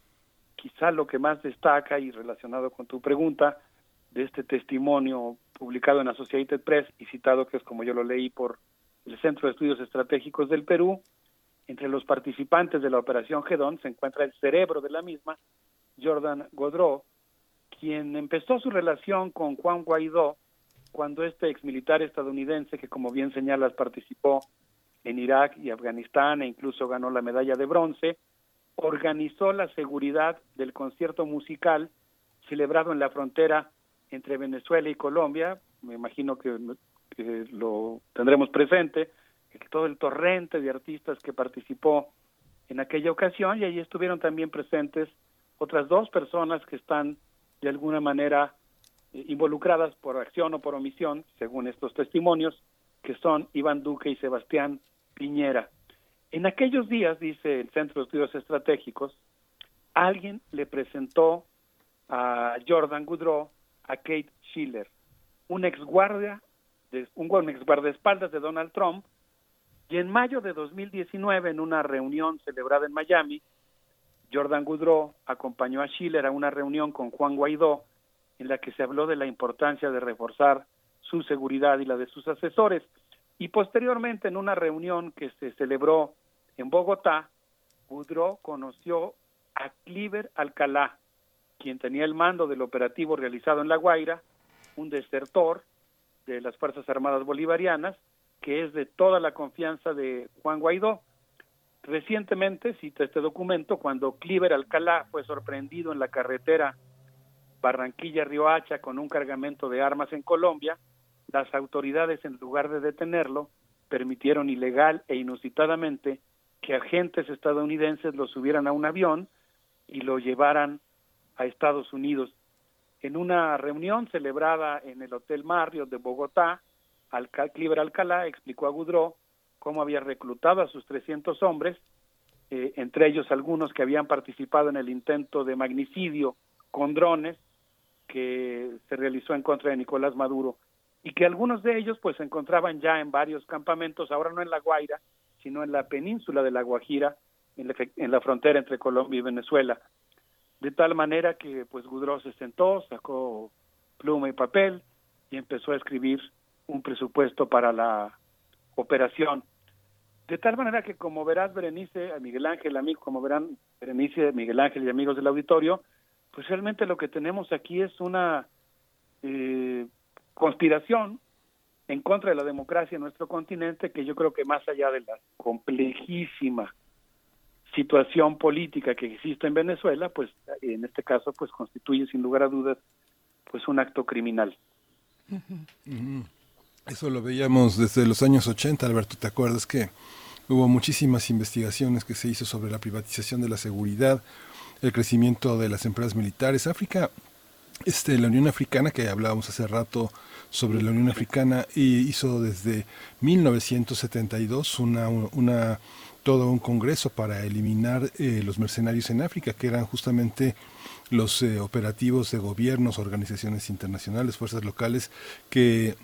quizá lo que más destaca y relacionado con tu pregunta de este testimonio publicado en Associated Press y citado, que es como yo lo leí por el Centro de Estudios Estratégicos del Perú, entre los participantes de la operación Gedón se encuentra el cerebro de la misma, Jordan Godreau, quien empezó su relación con Juan Guaidó cuando este exmilitar estadounidense, que como bien señalas participó en Irak y Afganistán e incluso ganó la medalla de bronce, organizó la seguridad del concierto musical celebrado en la frontera entre Venezuela y Colombia, me imagino que, lo tendremos presente, que todo el torrente de artistas que participó en aquella ocasión y ahí estuvieron también presentes otras dos personas que están de alguna manera eh, involucradas por acción o por omisión, según estos testimonios, que son Iván Duque y Sebastián Piñera. En aquellos días, dice el Centro de Estudios Estratégicos, alguien le presentó a Jordan Goudreau a Kate Schiller, un ex guardia, de, un ex guardaespaldas de Donald Trump, y en mayo de 2019, en una reunión celebrada en Miami, Jordan Goudreau acompañó a Schiller a una reunión con Juan Guaidó, en la que se habló de la importancia de reforzar su seguridad y la de sus asesores. Y posteriormente, en una reunión que se celebró en Bogotá, Goudreau conoció a Cliver Alcalá, quien tenía el mando del operativo realizado en La Guaira, un desertor de las Fuerzas Armadas Bolivarianas, que es de toda la confianza de Juan Guaidó. Recientemente, cita este documento, cuando Cliver Alcalá fue sorprendido en la carretera Barranquilla-Riohacha con un cargamento de armas en Colombia, las autoridades, en lugar de detenerlo, permitieron ilegal e inusitadamente que agentes estadounidenses lo subieran a un avión y lo llevaran a Estados Unidos. En una reunión celebrada en el Hotel Marriott de Bogotá, Alca Cliver Alcalá explicó a Goudreau cómo había reclutado a sus 300 hombres, eh, entre ellos algunos que habían participado en el intento de magnicidio con drones que se realizó en contra de Nicolás Maduro y que algunos de ellos pues se encontraban ya en varios campamentos, ahora no en La Guaira, sino en la península de La Guajira, en la, en la frontera entre Colombia y Venezuela de tal manera que pues Gudró se sentó, sacó pluma y papel y empezó a escribir un presupuesto para la operación. De tal manera que como verás Berenice, Miguel Ángel, amigo, como verán Berenice, Miguel Ángel y amigos del auditorio, pues realmente lo que tenemos aquí es una eh, conspiración en contra de la democracia en nuestro continente que yo creo que más allá de la complejísima situación política que existe en Venezuela, pues en este caso pues constituye sin lugar a dudas pues un acto criminal. Eso lo veíamos desde los años 80, Alberto, ¿te acuerdas que hubo muchísimas investigaciones que se hizo sobre la privatización de la seguridad, el crecimiento de las empresas militares? África, este, la Unión Africana, que hablábamos hace rato sobre la Unión Africana, hizo desde 1972 una, una todo un congreso para eliminar eh, los mercenarios en África, que eran justamente los eh, operativos de gobiernos, organizaciones internacionales, fuerzas locales que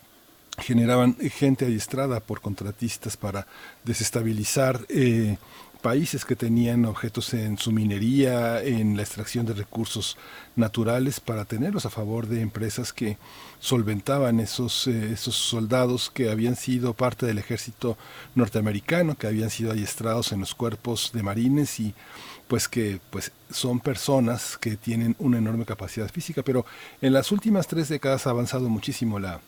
generaban gente adiestrada por contratistas para desestabilizar eh, países que tenían objetos en su minería, en la extracción de recursos naturales, para tenerlos a favor de empresas que solventaban esos, eh, esos soldados que habían sido parte del ejército norteamericano, que habían sido adiestrados en los cuerpos de marines y pues que pues son personas que tienen una enorme capacidad física, pero en las últimas tres décadas ha avanzado muchísimo la,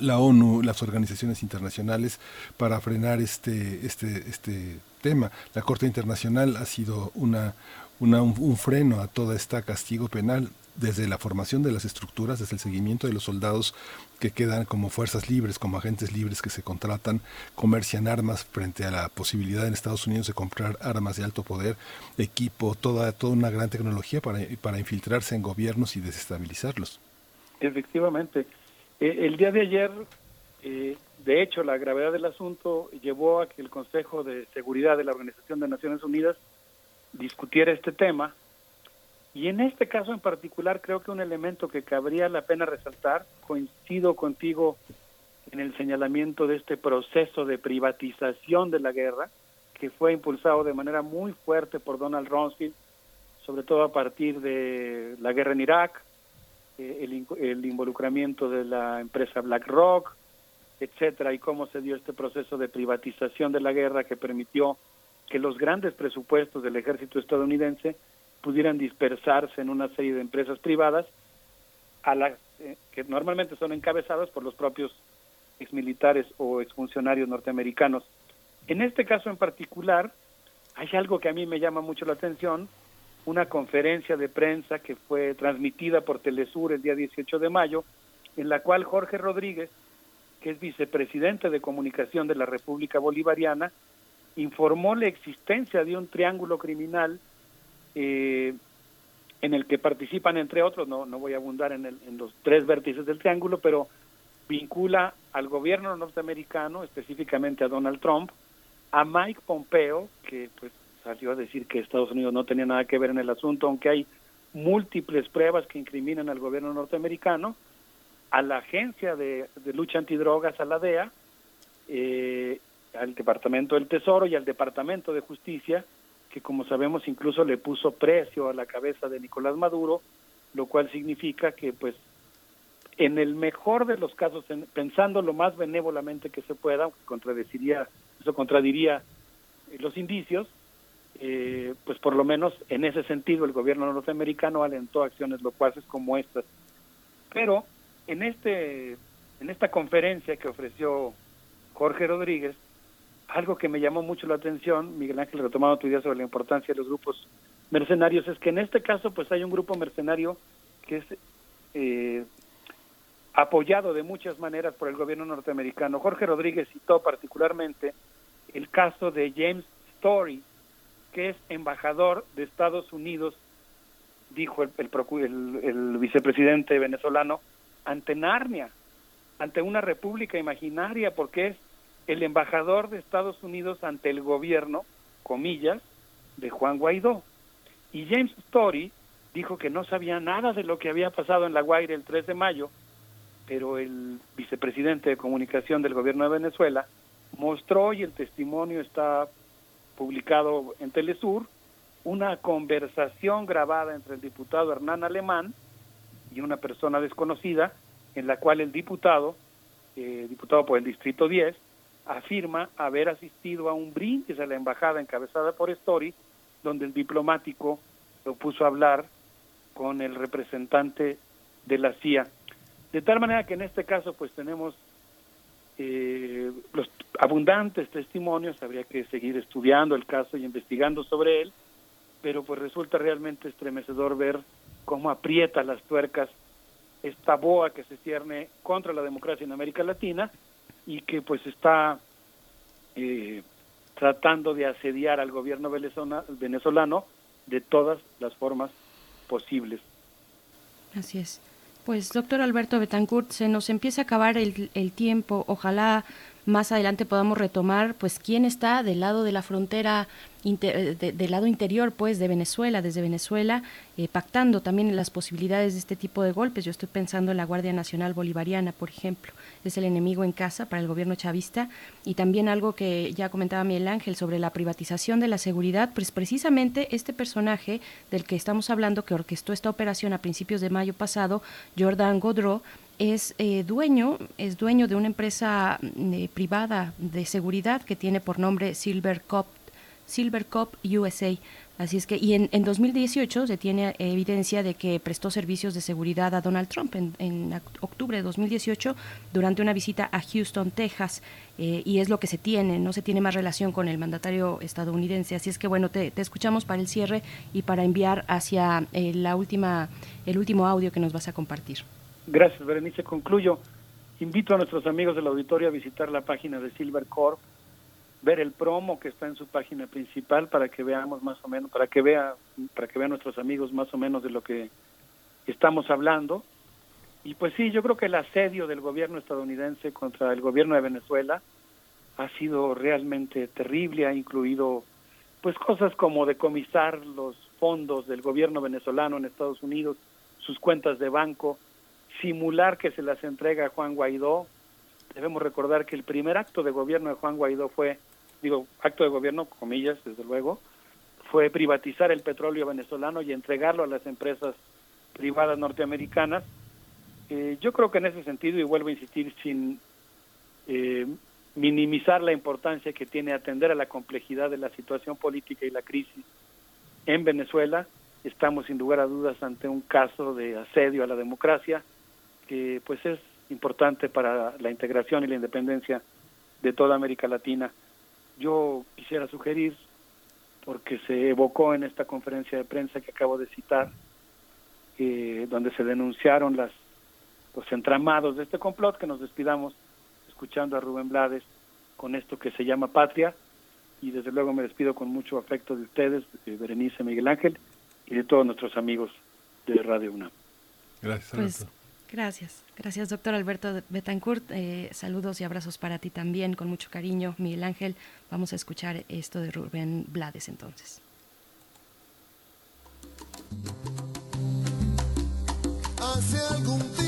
la ONU, las organizaciones internacionales para frenar este, este, este tema. La Corte Internacional ha sido una, una un, freno a toda esta castigo penal desde la formación de las estructuras, desde el seguimiento de los soldados que quedan como fuerzas libres, como agentes libres que se contratan, comercian armas frente a la posibilidad en Estados Unidos de comprar armas de alto poder, equipo, toda, toda una gran tecnología para, para infiltrarse en gobiernos y desestabilizarlos. Efectivamente. Eh, el día de ayer, eh, de hecho, la gravedad del asunto llevó a que el Consejo de Seguridad de la Organización de Naciones Unidas discutiera este tema. Y en este caso en particular creo que un elemento que cabría la pena resaltar, coincido contigo en el señalamiento de este proceso de privatización de la guerra, que fue impulsado de manera muy fuerte por Donald Rumsfeld, sobre todo a partir de la guerra en Irak, eh, el, el, involucramiento de la empresa BlackRock, etcétera, y cómo se dio este proceso de privatización de la guerra que permitió que los grandes presupuestos del ejército estadounidense pudieran dispersarse en una serie de empresas privadas a eh, que normalmente son encabezadas por los propios exmilitares o exfuncionarios norteamericanos. En este caso en particular, hay algo que a mí me llama mucho la atención, una conferencia de prensa que fue transmitida por Telesur el día 18 de mayo, en la cual Jorge Rodríguez, que es vicepresidente de comunicación de la República Bolivariana, informó la existencia de un triángulo criminal eh, en el que participan, entre otros, no, no voy a abundar en, el, en los tres vértices del triángulo, pero vincula al gobierno norteamericano, específicamente a Donald Trump, a Mike Pompeo, que pues salió a decir que Estados Unidos no tenía nada que ver en el asunto, aunque hay múltiples pruebas que incriminan al gobierno norteamericano, a la Agencia de, Lucha Antidrogas, a la DEA, eh, al Departamento del Tesoro y al Departamento de Justicia, que como sabemos incluso le puso precio a la cabeza de Nicolás Maduro, lo cual significa que pues en el mejor de los casos, en, pensando lo más benévolamente que se pueda, contradeciría, eso contradiría los indicios, eh, pues por lo menos en ese sentido el gobierno norteamericano alentó acciones locuaces como estas. Pero en este en esta conferencia que ofreció Jorge Rodríguez, algo que me llamó mucho la atención, Miguel Ángel, retomando tu idea sobre la importancia de los grupos mercenarios, es que en este caso pues hay un grupo mercenario que es eh, apoyado de muchas maneras por el gobierno norteamericano. Jorge Rodríguez citó particularmente el caso de James Story, que es embajador de Estados Unidos, dijo el, el, vicepresidente venezolano, ante Narnia, ante una república imaginaria, porque es el embajador de Estados Unidos ante el gobierno, comillas, de Juan Guaidó. Y James Story dijo que no sabía nada de lo que había pasado en La Guaira el 3 de mayo, pero el vicepresidente de comunicación del gobierno de Venezuela mostró, y el testimonio está publicado en Telesur, una conversación grabada entre el diputado Hernán Alemán y una persona desconocida, en la cual el diputado, eh, diputado por el Distrito 10, afirma haber asistido a un brindis a la embajada encabezada por Story, donde el diplomático lo puso a hablar con el representante de la CIA. De tal manera que en este caso pues tenemos eh, los abundantes testimonios, habría que seguir estudiando el caso y investigando sobre él, pero pues resulta realmente estremecedor ver cómo aprieta las tuercas esta boa que se cierne contra la democracia en América Latina y que pues está eh, tratando de asediar al gobierno venezolano de todas las formas posibles. Así es. Pues doctor Alberto Betancourt, se nos empieza a acabar el, el tiempo. Ojalá más adelante podamos retomar pues quién está del lado de la frontera eh, del lado interior pues de Venezuela, desde Venezuela, eh, pactando también las posibilidades de este tipo de golpes. Yo estoy pensando en la Guardia Nacional Bolivariana, por ejemplo, es el enemigo en casa para el gobierno chavista y también algo que ya comentaba Miguel Ángel sobre la privatización de la seguridad, pues precisamente este personaje del que estamos hablando que orquestó esta operación a principios de mayo pasado, Jordan Godreau, es eh, dueño, es dueño de una empresa privada de seguridad que tiene por nombre Silver Cop Silver USA. Así es que, y en, en 2018 se tiene evidencia de que prestó servicios de seguridad a Donald Trump en, octubre de 2018 durante una visita a Houston, Texas, eh, y es lo que se tiene, no se tiene más relación con el mandatario estadounidense. Así es que, bueno, te, escuchamos para el cierre y para enviar hacia eh, la última, el último audio que nos vas a compartir. Gracias, Berenice. Concluyo. Invito a nuestros amigos del auditorio a visitar la página de Silver Corp ver el promo que está en su página principal para que veamos más o menos, para que vea, para que vean nuestros amigos más o menos de lo que estamos hablando. Y pues sí, yo creo que el asedio del gobierno estadounidense contra el gobierno de Venezuela ha sido realmente terrible, ha incluido pues cosas como decomisar los fondos del gobierno venezolano en Estados Unidos, sus cuentas de banco, simular que se las entrega a Juan Guaidó. Debemos recordar que el primer acto de gobierno de Juan Guaidó fue digo, acto de gobierno, comillas, desde luego, fue privatizar el petróleo venezolano y entregarlo a las empresas privadas norteamericanas. Eh, yo creo que en ese sentido, y vuelvo a insistir, sin eh, minimizar la importancia que tiene atender a la complejidad de la situación política y la crisis en Venezuela, estamos sin lugar a dudas ante un caso de asedio a la democracia que pues es importante para la integración y la independencia de toda América Latina yo quisiera sugerir, porque se evocó en esta conferencia de prensa que acabo de citar, eh, donde se denunciaron las, los entramados de este complot, que nos despidamos escuchando a Rubén Blades con esto que se llama Patria, y desde luego me despido con mucho afecto de ustedes, de Berenice Miguel Ángel, y de todos nuestros amigos de Radio UNAM. Gracias. Pues, Gracias, gracias doctor Alberto Betancourt. Eh, saludos y abrazos para ti también, con mucho cariño, Miguel Ángel. Vamos a escuchar esto de Rubén Blades entonces. Hace algún tiempo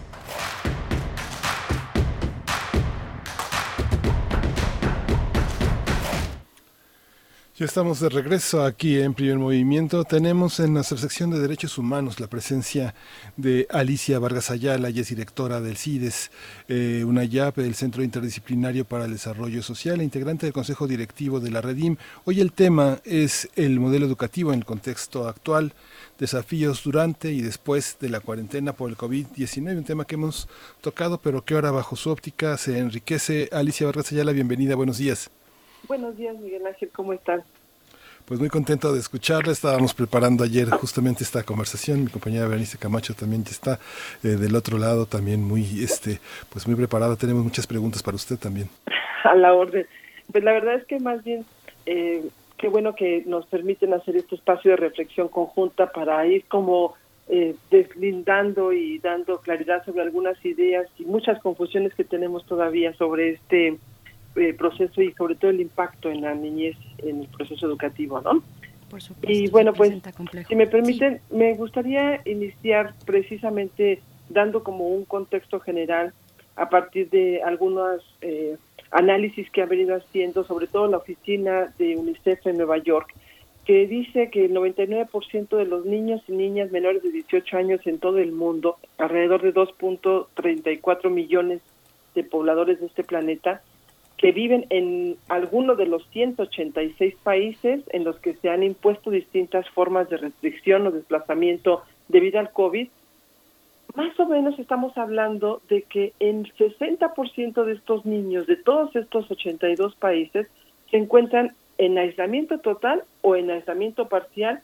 Estamos de regreso aquí en Primer Movimiento. Tenemos en nuestra sección de Derechos Humanos la presencia de Alicia Vargas Ayala, ella es directora del CIDES, eh, una YAP, el Centro Interdisciplinario para el Desarrollo Social, e integrante del Consejo Directivo de la Redim. Hoy el tema es el modelo educativo en el contexto actual, desafíos durante y después de la cuarentena por el COVID-19, un tema que hemos tocado, pero que ahora bajo su óptica se enriquece. Alicia Vargas Ayala, bienvenida, buenos días. Buenos días, Miguel Ángel, ¿cómo estás? Pues muy contento de escucharla. Estábamos preparando ayer justamente esta conversación. Mi compañera Berenice Camacho también ya está eh, del otro lado, también muy, este, pues muy preparada. Tenemos muchas preguntas para usted también. A la orden. Pues la verdad es que más bien, eh, qué bueno que nos permiten hacer este espacio de reflexión conjunta para ir como eh, deslindando y dando claridad sobre algunas ideas y muchas confusiones que tenemos todavía sobre este eh, proceso y sobre todo el impacto en la niñez en el proceso educativo, ¿no? Por supuesto, y bueno, pues si me permiten, me gustaría iniciar precisamente dando como un contexto general a partir de algunos eh, análisis que ha venido haciendo, sobre todo la oficina de UNICEF en Nueva York, que dice que el 99% de los niños y niñas menores de 18 años en todo el mundo, alrededor de 2.34 millones de pobladores de este planeta, que viven en alguno de los 186 países en los que se han impuesto distintas formas de restricción o desplazamiento debido al COVID, más o menos estamos hablando de que en 60% de estos niños de todos estos 82 países se encuentran en aislamiento total o en aislamiento parcial.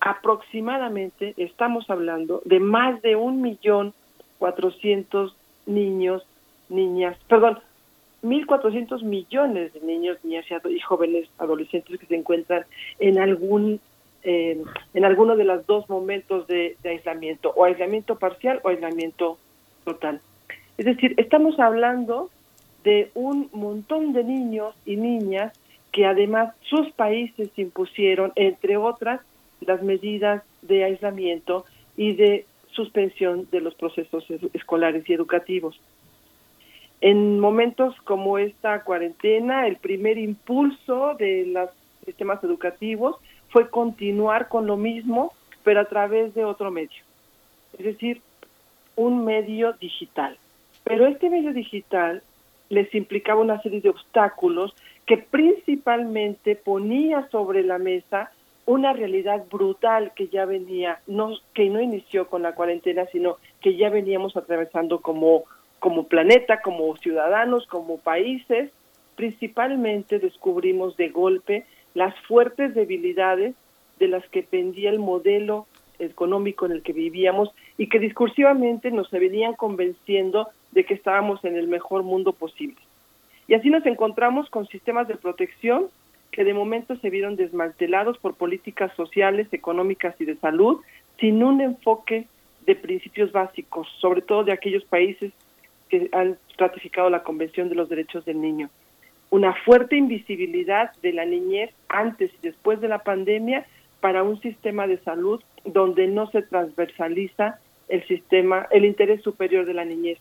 Aproximadamente estamos hablando de más de un millón cuatrocientos niños, niñas, perdón, 1.400 millones de niños, niñas y jóvenes adolescentes que se encuentran en algún eh, en alguno de los dos momentos de, aislamiento, o aislamiento parcial o aislamiento total. Es decir, estamos hablando de un montón de niños y niñas que además sus países impusieron, entre otras, las medidas de aislamiento y de suspensión de los procesos escolares y educativos. En momentos como esta cuarentena, el primer impulso de los sistemas educativos fue continuar con lo mismo, pero a través de otro medio, es decir, un medio digital. Pero este medio digital les implicaba una serie de obstáculos que principalmente ponía sobre la mesa una realidad brutal que ya venía, no, que no inició con la cuarentena, sino que ya veníamos atravesando como como planeta, como ciudadanos, como países, principalmente descubrimos de golpe las fuertes debilidades de las que pendía el modelo económico en el que vivíamos y que discursivamente nos venían convenciendo de que estábamos en el mejor mundo posible. Y así nos encontramos con sistemas de protección que de momento se vieron desmantelados por políticas sociales, económicas y de salud, sin un enfoque de principios básicos, sobre todo de aquellos países que han ratificado la Convención de los Derechos del Niño. Una fuerte invisibilidad de la niñez antes y después de la pandemia para un sistema de salud donde no se transversaliza el sistema, el interés superior de la niñez.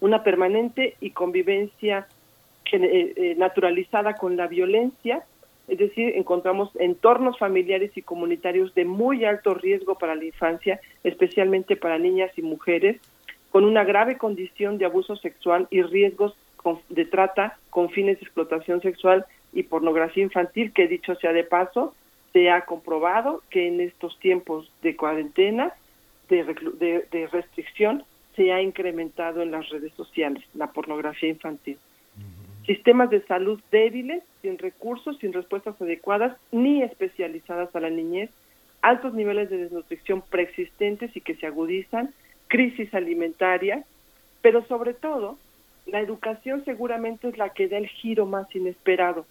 Una permanente y convivencia eh, eh, naturalizada con la violencia, es decir, encontramos entornos familiares y comunitarios de muy alto riesgo para la infancia, especialmente para niñas y mujeres, con una grave condición de abuso sexual y riesgos de trata con fines de explotación sexual y pornografía infantil, que dicho sea de paso, se ha comprobado que en estos tiempos de cuarentena, de, de, restricción, se ha incrementado en las redes sociales la pornografía infantil. Sistemas de salud débiles, sin recursos, sin respuestas adecuadas ni especializadas a la niñez, altos niveles de desnutrición preexistentes y que se agudizan, crisis alimentaria, pero sobre todo la educación seguramente es la que da el giro más inesperado,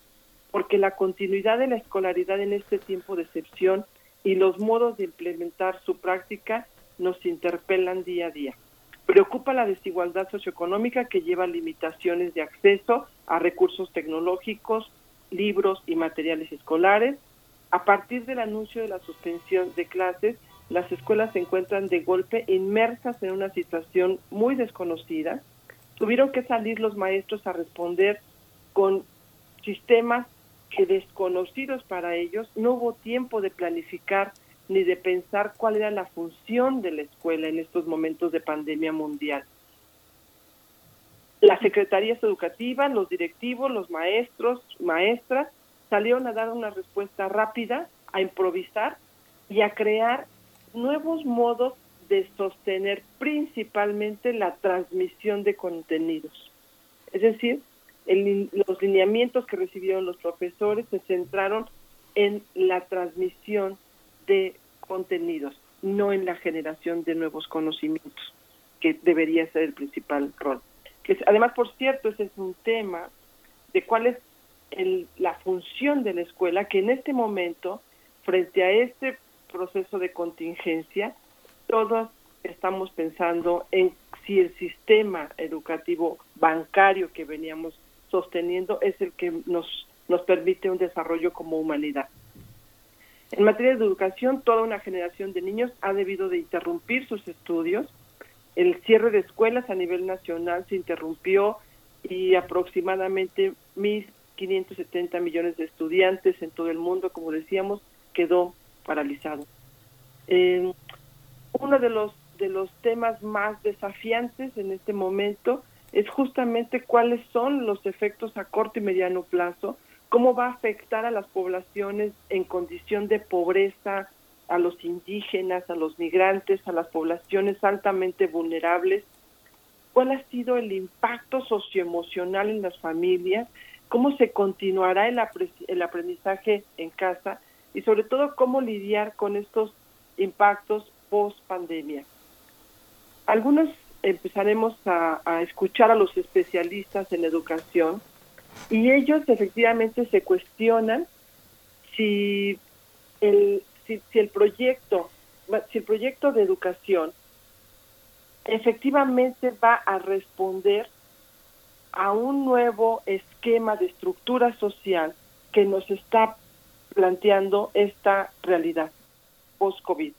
porque la continuidad de la escolaridad en este tiempo de excepción y los modos de implementar su práctica nos interpelan día a día. Preocupa la desigualdad socioeconómica que lleva limitaciones de acceso a recursos tecnológicos, libros y materiales escolares. A partir del anuncio de la suspensión de clases, las escuelas se encuentran de golpe inmersas en una situación muy desconocida. Tuvieron que salir los maestros a responder con sistemas que desconocidos para ellos. No hubo tiempo de planificar ni de pensar cuál era la función de la escuela en estos momentos de pandemia mundial. Las secretarías educativas, los directivos, los maestros, maestras, salieron a dar una respuesta rápida, a improvisar y a crear nuevos modos de sostener principalmente la transmisión de contenidos. Es decir, los lineamientos que recibieron los profesores se centraron en la transmisión de contenidos, no en la generación de nuevos conocimientos, que debería ser el principal rol. Que además, por cierto, ese es un tema de cuál es la función de la escuela, que en este momento, frente a este proceso de contingencia, todos estamos pensando en si el sistema educativo bancario que veníamos sosteniendo es el que nos, nos permite un desarrollo como humanidad. En materia de educación, toda una generación de niños ha debido de interrumpir sus estudios. El cierre de escuelas a nivel nacional se interrumpió y aproximadamente 1.570 millones de estudiantes en todo el mundo, como decíamos, quedó paralizado. Eh, uno de los de los temas más desafiantes en este momento es justamente cuáles son los efectos a corto y mediano plazo cómo va a afectar a las poblaciones en condición de pobreza, a los indígenas, a los migrantes, a las poblaciones altamente vulnerables, cuál ha sido el impacto socioemocional en las familias, cómo se continuará el, el aprendizaje en casa y sobre todo cómo lidiar con estos impactos post pandemia. Algunos empezaremos a, escuchar a los especialistas en educación y ellos efectivamente se cuestionan si el, si, el proyecto, si el proyecto de educación efectivamente va a responder a un nuevo esquema de estructura social que nos está planteando esta realidad post-COVID.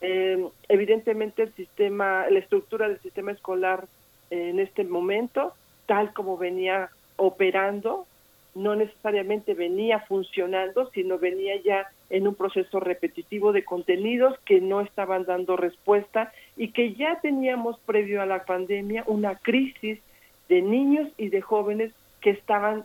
Eh, evidentemente el sistema, la estructura del sistema escolar en este momento, tal como venía operando, no necesariamente venía funcionando, sino venía ya en un proceso repetitivo de contenidos que no estaban dando respuesta y que ya teníamos previo a la pandemia una crisis de niños y de jóvenes que estaban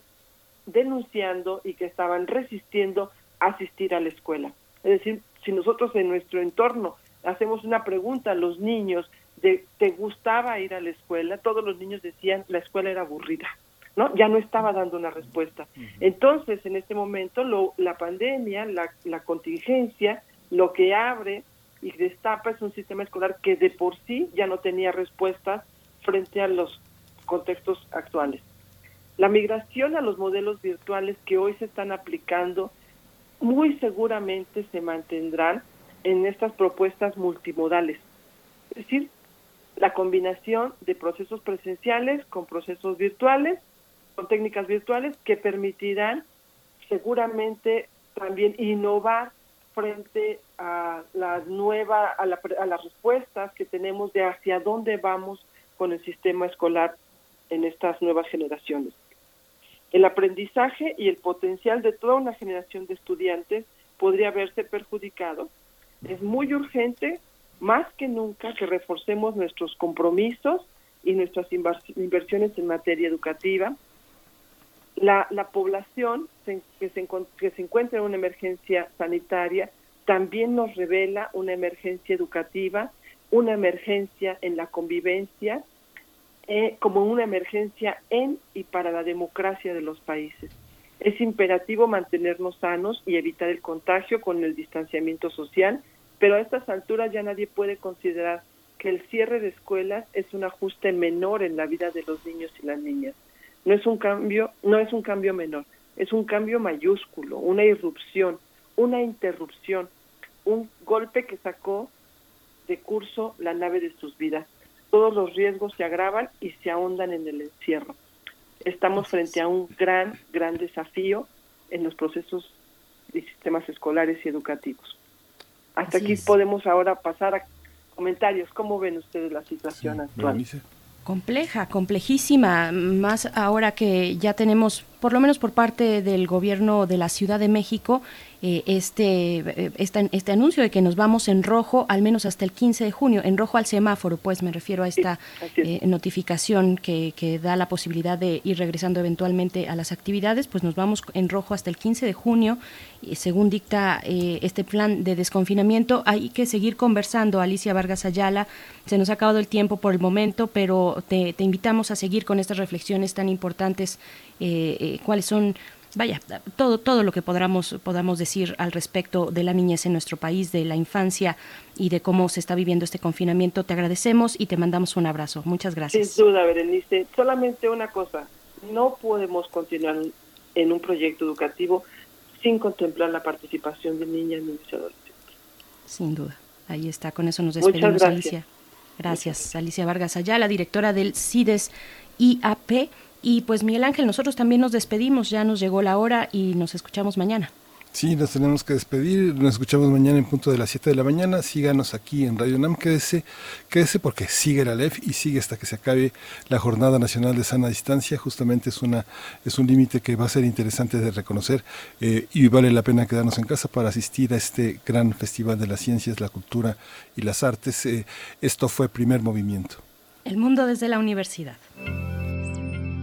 denunciando y que estaban resistiendo asistir a la escuela. Es decir, si nosotros en nuestro entorno hacemos una pregunta a los niños de ¿te gustaba ir a la escuela? Todos los niños decían la escuela era aburrida. ¿no? Ya no estaba dando una respuesta. Entonces, en este momento, lo, la pandemia, la, la contingencia, lo que abre y destapa es un sistema escolar que de por sí ya no tenía respuestas frente a los contextos actuales. La migración a los modelos virtuales que hoy se están aplicando muy seguramente se mantendrán en estas propuestas multimodales. Es decir, la combinación de procesos presenciales con procesos virtuales con técnicas virtuales que permitirán seguramente también innovar frente a la nueva a, a las respuestas que tenemos de hacia dónde vamos con el sistema escolar en estas nuevas generaciones. El aprendizaje y el potencial de toda una generación de estudiantes podría verse perjudicado. Es muy urgente, más que nunca, que reforcemos nuestros compromisos y nuestras inversiones en materia educativa, la, la población que se encuentra en una emergencia sanitaria también nos revela una emergencia educativa, una emergencia en la convivencia, eh, como una emergencia en y para la democracia de los países. Es imperativo mantenernos sanos y evitar el contagio con el distanciamiento social, pero a estas alturas ya nadie puede considerar que el cierre de escuelas es un ajuste menor en la vida de los niños y las niñas. No es un cambio, no es un cambio menor, es un cambio mayúsculo, una irrupción, una interrupción, un golpe que sacó de curso la nave de sus vidas. Todos los riesgos se agravan y se ahondan en el encierro. estamos frente a un gran, gran desafío en los procesos y sistemas escolares y educativos. Hasta aquí podemos ahora pasar a comentarios. ¿Cómo ven ustedes la situación actual? Compleja, complejísima, más ahora que ya tenemos, por lo menos por parte del gobierno de la Ciudad de México, eh, este, este, este, anuncio de que nos vamos en rojo al menos hasta el 15 de junio, en rojo al semáforo, pues me refiero a esta eh, notificación que, que, da la posibilidad de ir regresando eventualmente a las actividades, pues nos vamos en rojo hasta el 15 de junio, y según dicta este plan de desconfinamiento. Hay que seguir conversando, Alicia Vargas Ayala, se nos ha acabado el tiempo por el momento, pero te, te invitamos a seguir con estas reflexiones tan importantes, cuáles son vaya, todo, todo lo que podamos, podamos decir al respecto de la niñez en nuestro país, de la infancia y de cómo se está viviendo este confinamiento. Te agradecemos y te mandamos un abrazo. Muchas gracias. Sin duda, Berenice. Solamente una cosa, no podemos continuar en un proyecto educativo sin contemplar la participación de niñas, niños y adolescentes. Sin duda. Ahí está, con eso nos despedimos, Alicia. Gracias, Alicia Vargas Ayala, directora del CIDES IAP. Y pues Miguel Ángel, nosotros también nos despedimos, ya nos llegó la hora y nos escuchamos mañana. Sí, nos tenemos que despedir, nos escuchamos mañana en punto de las 7 de la mañana, síganos aquí en Radio NAM, quédese, quédese porque sigue la LEF y sigue hasta que se acabe la Jornada Nacional de Sana Distancia, justamente es, una, es un límite que va a ser interesante de reconocer eh, y vale la pena quedarnos en casa para asistir a este gran festival de las ciencias, la cultura y las artes. Eh, esto fue Primer Movimiento. El mundo desde la universidad.